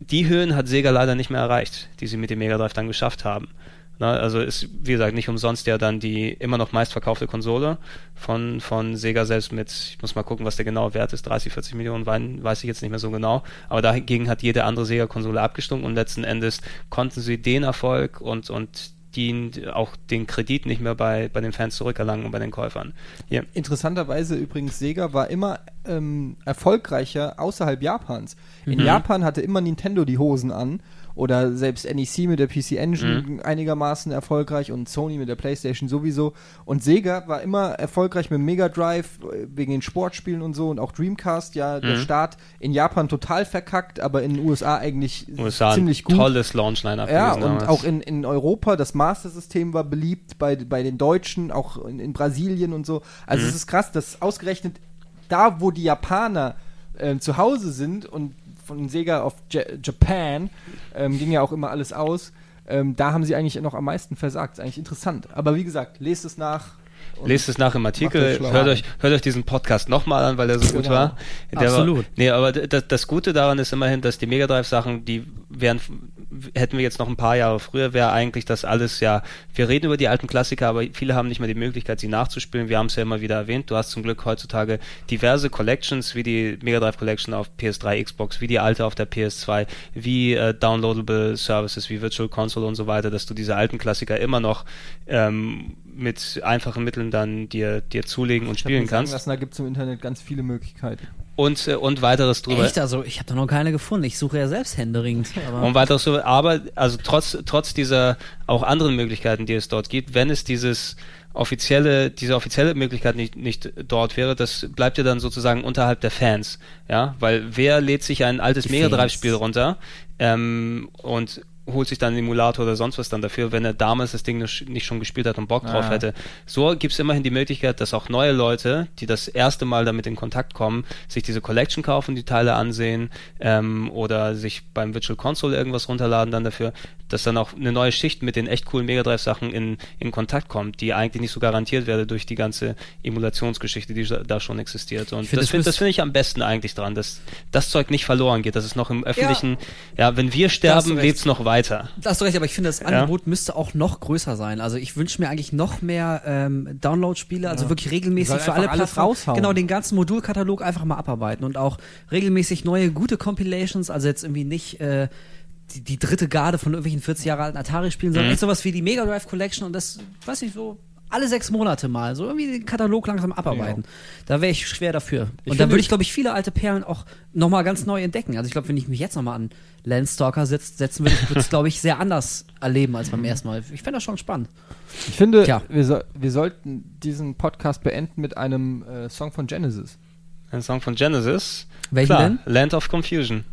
A: die Höhen hat Sega leider nicht mehr erreicht, die sie mit dem Mega Drive dann geschafft haben. Na, also ist, wie gesagt, nicht umsonst ja dann die immer noch meistverkaufte Konsole von, von Sega selbst mit, ich muss mal gucken, was der genaue Wert ist, 30, 40 Millionen, Wein, weiß ich jetzt nicht mehr so genau. Aber dagegen hat jede andere Sega-Konsole abgestunken und letzten Endes konnten sie den Erfolg und, und die auch den Kredit nicht mehr bei, bei den Fans zurückerlangen und bei den Käufern. Hier.
C: Interessanterweise übrigens, Sega war immer ähm, erfolgreicher außerhalb Japans. In
A: Mhm.
C: Japan hatte immer Nintendo die Hosen an oder selbst NEC mit der PC Engine
A: Mhm.
C: einigermaßen erfolgreich und Sony mit der PlayStation sowieso. Und Sega war immer erfolgreich mit Mega Drive äh, wegen den Sportspielen und so und auch Dreamcast, ja, der
A: Mhm.
C: Start in Japan total verkackt, aber in den USA eigentlich
A: USA
C: ziemlich gut.
A: tolles Launch-Line-Up
C: Ja, und
A: damals.
C: auch in, in Europa, das Master-System war beliebt bei, bei den Deutschen, auch in, in Brasilien und so. Also
A: Mhm.
C: es ist krass, dass ausgerechnet da, wo die Japaner äh, zu Hause sind und von Sega auf Ja- Japan ähm, ging ja auch immer alles aus, ähm, da haben sie eigentlich noch am meisten versagt. Ist eigentlich interessant. Aber wie gesagt, lest es nach. und-
A: Lest es nach im Artikel, hört euch, hört euch diesen Podcast nochmal an, weil er so gut
C: Genau.
A: war. Der
D: Absolut.
A: War, nee, aber das, das Gute daran ist immerhin, dass die Mega Drive Sachen, die wären, hätten wir jetzt noch ein paar Jahre früher, wäre eigentlich das alles ja, wir reden über die alten Klassiker, aber viele haben nicht mehr die Möglichkeit, sie nachzuspielen. Wir haben es ja immer wieder erwähnt. Du hast zum Glück heutzutage diverse Collections, wie die Mega Drive Collection auf PS3, Xbox, wie die alte auf der PS2, wie äh, downloadable Services wie Virtual Console und so weiter, dass du diese alten Klassiker immer noch ähm, mit einfachen Mitteln dann dir, dir zulegen und
C: Ich
A: spielen
C: mir sagen
A: kannst.
C: Lassen, da gibt es im Internet ganz viele Möglichkeiten.
A: Und, äh, und weiteres drüber.
D: Echt? Also, ich habe da noch keine gefunden. Ich suche ja selbst händeringend. Aber
A: Und weiteres drüber. Aber also trotz, trotz dieser auch anderen Möglichkeiten, die es dort gibt, wenn es dieses offizielle, diese offizielle Möglichkeit nicht, nicht dort wäre, das bleibt ja dann sozusagen unterhalb der Fans. Ja, weil wer lädt sich ein altes Mega Drive. Spiel runter ähm, und holt sich dann einen Emulator oder sonst was dann dafür, wenn er damals das Ding nicht schon gespielt hat und Bock drauf
C: Ah.
A: hätte. So gibt es immerhin die Möglichkeit, dass auch neue Leute, die das erste Mal damit in Kontakt kommen, sich diese Collection kaufen, die Teile ansehen ähm, oder sich beim Virtual Console irgendwas runterladen dann dafür, dass dann auch eine neue Schicht mit den echt coolen Mega Drive Sachen in, in Kontakt kommt, die eigentlich nicht so garantiert werde durch die ganze Emulationsgeschichte, die da schon existiert. Und
D: find,
A: das finde finde ich am besten eigentlich dran, dass das Zeug nicht verloren geht, dass es noch im öffentlichen, ja, wenn wir sterben, lebt es noch weiter.
D: Da hast du recht, aber ich finde, das Angebot müsste auch noch größer sein. Also ich wünsche mir eigentlich noch mehr ähm, Download-Spiele, also wirklich regelmäßig für alle Plattformen. Genau, den ganzen Modulkatalog einfach mal abarbeiten und auch regelmäßig neue gute Compilations, also jetzt irgendwie nicht äh, die, die dritte Garde von irgendwelchen 40 Jahre alten Atari-Spielen, sondern
A: Mhm.
D: echt sowas wie die Mega Drive Collection und das, weiß ich so, alle sechs Monate mal, so irgendwie den Katalog langsam abarbeiten. Da wäre ich schwer dafür.
C: Ich
D: und da würde ich, glaube ich, viele alte Perlen auch nochmal ganz neu entdecken. Also ich glaube, wenn ich mich jetzt nochmal an Landstalker setz, setzen würde, würde es, glaube ich, sehr anders erleben als beim ersten Mal. Ich fände das schon spannend.
C: Ich finde,
D: Tja.
C: wir, so, wir sollten diesen Podcast beenden mit einem äh, Song von Genesis.
A: Ein Song von Genesis.
D: Welchen
A: Klar,
D: denn?
A: Land of Confusion.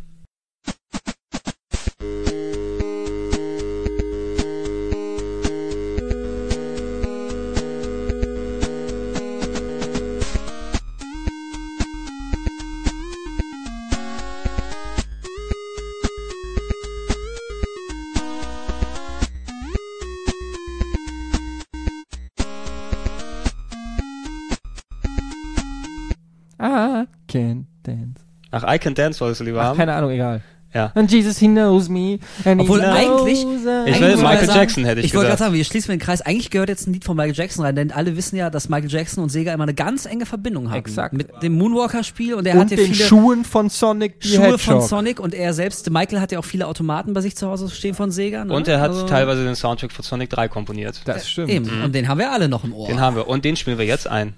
C: Dance.
A: Ach, I Can Dance wolltest du lieber
C: Ach,
A: haben?
C: keine Ahnung, egal.
A: Ja.
C: And Jesus, he knows me. And
D: Obwohl
C: he
D: eigentlich-
C: knows
A: Ich will Michael
D: wollte
A: Jackson, hätte ich
D: Ich wollte gerade sagen, wir schließen den Kreis. Eigentlich gehört jetzt ein Lied von Michael Jackson rein, denn alle wissen ja, dass Michael Jackson und Sega immer eine ganz enge Verbindung haben.
C: Exakt.
D: Mit dem Moonwalker-Spiel und er
C: und
D: hat ja
C: den
D: viele
C: Schuhen von Sonic
D: Schuhe
C: Hedgehog.
D: von Sonic und er selbst, Michael hat ja auch viele Automaten bei sich zu Hause stehen von Sega. Ne?
A: Und er hat
D: Also-
A: teilweise den Soundtrack von Sonic 3 komponiert.
C: Das stimmt.
D: Eben, und den haben wir alle noch im Ohr.
A: Den haben wir. Und den spielen wir jetzt ein.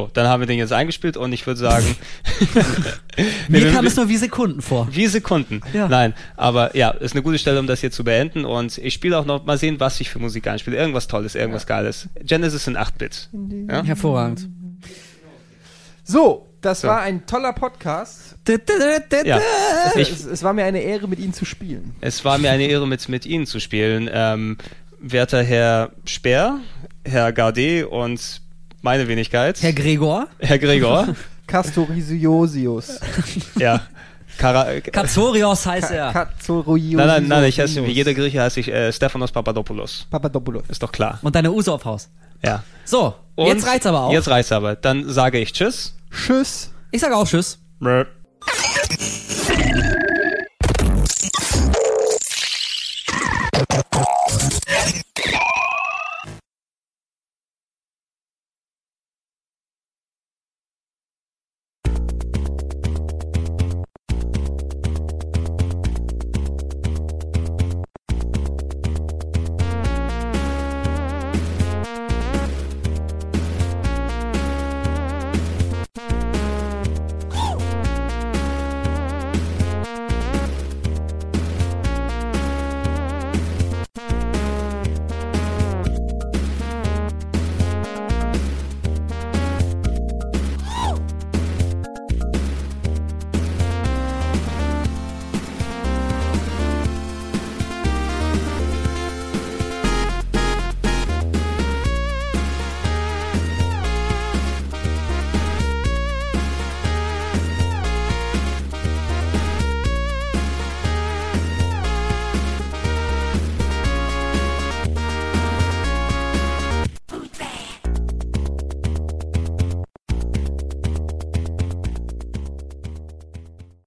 A: So, dann haben wir den jetzt eingespielt und ich würde sagen,
D: Mir
A: Nee,
D: kam es nur wie Sekunden vor.
A: wie Sekunden.
D: Ja.
A: Nein, aber ja, ist eine gute Stelle, um das hier zu beenden und ich spiele auch noch mal sehen, was ich für Musik einspiele. Irgendwas Tolles, irgendwas Geiles. Genesis in 8-Bit. Ja?
D: Hervorragend.
C: So, das
A: So.
C: war ein toller Podcast.
A: Ja. Ich,
C: Es, es war mir eine Ehre, mit Ihnen zu spielen.
A: es war mir eine Ehre, mit, mit Ihnen zu spielen. Ähm, werter Herr Speer, Herr Gardet und meine Wenigkeit,
D: Herr Gregor,
A: Herr Gregor.
C: Castorisiosius.
A: ja. Kara
D: Katzorios heißt er.
C: Katzoriosius.
A: nein, nein, nein, ich heiße, wie jeder Grieche heiße ich äh, Stephanos Papadopoulos.
C: Papadopoulos.
A: Ist doch klar.
D: Und deine Uso auf Haus.
A: Ja.
D: So,
A: Und
D: jetzt reicht's aber auch.
A: Jetzt reicht's aber. Dann sage ich Tschüss.
C: Tschüss.
D: Ich sage auch Tschüss.
A: Brr.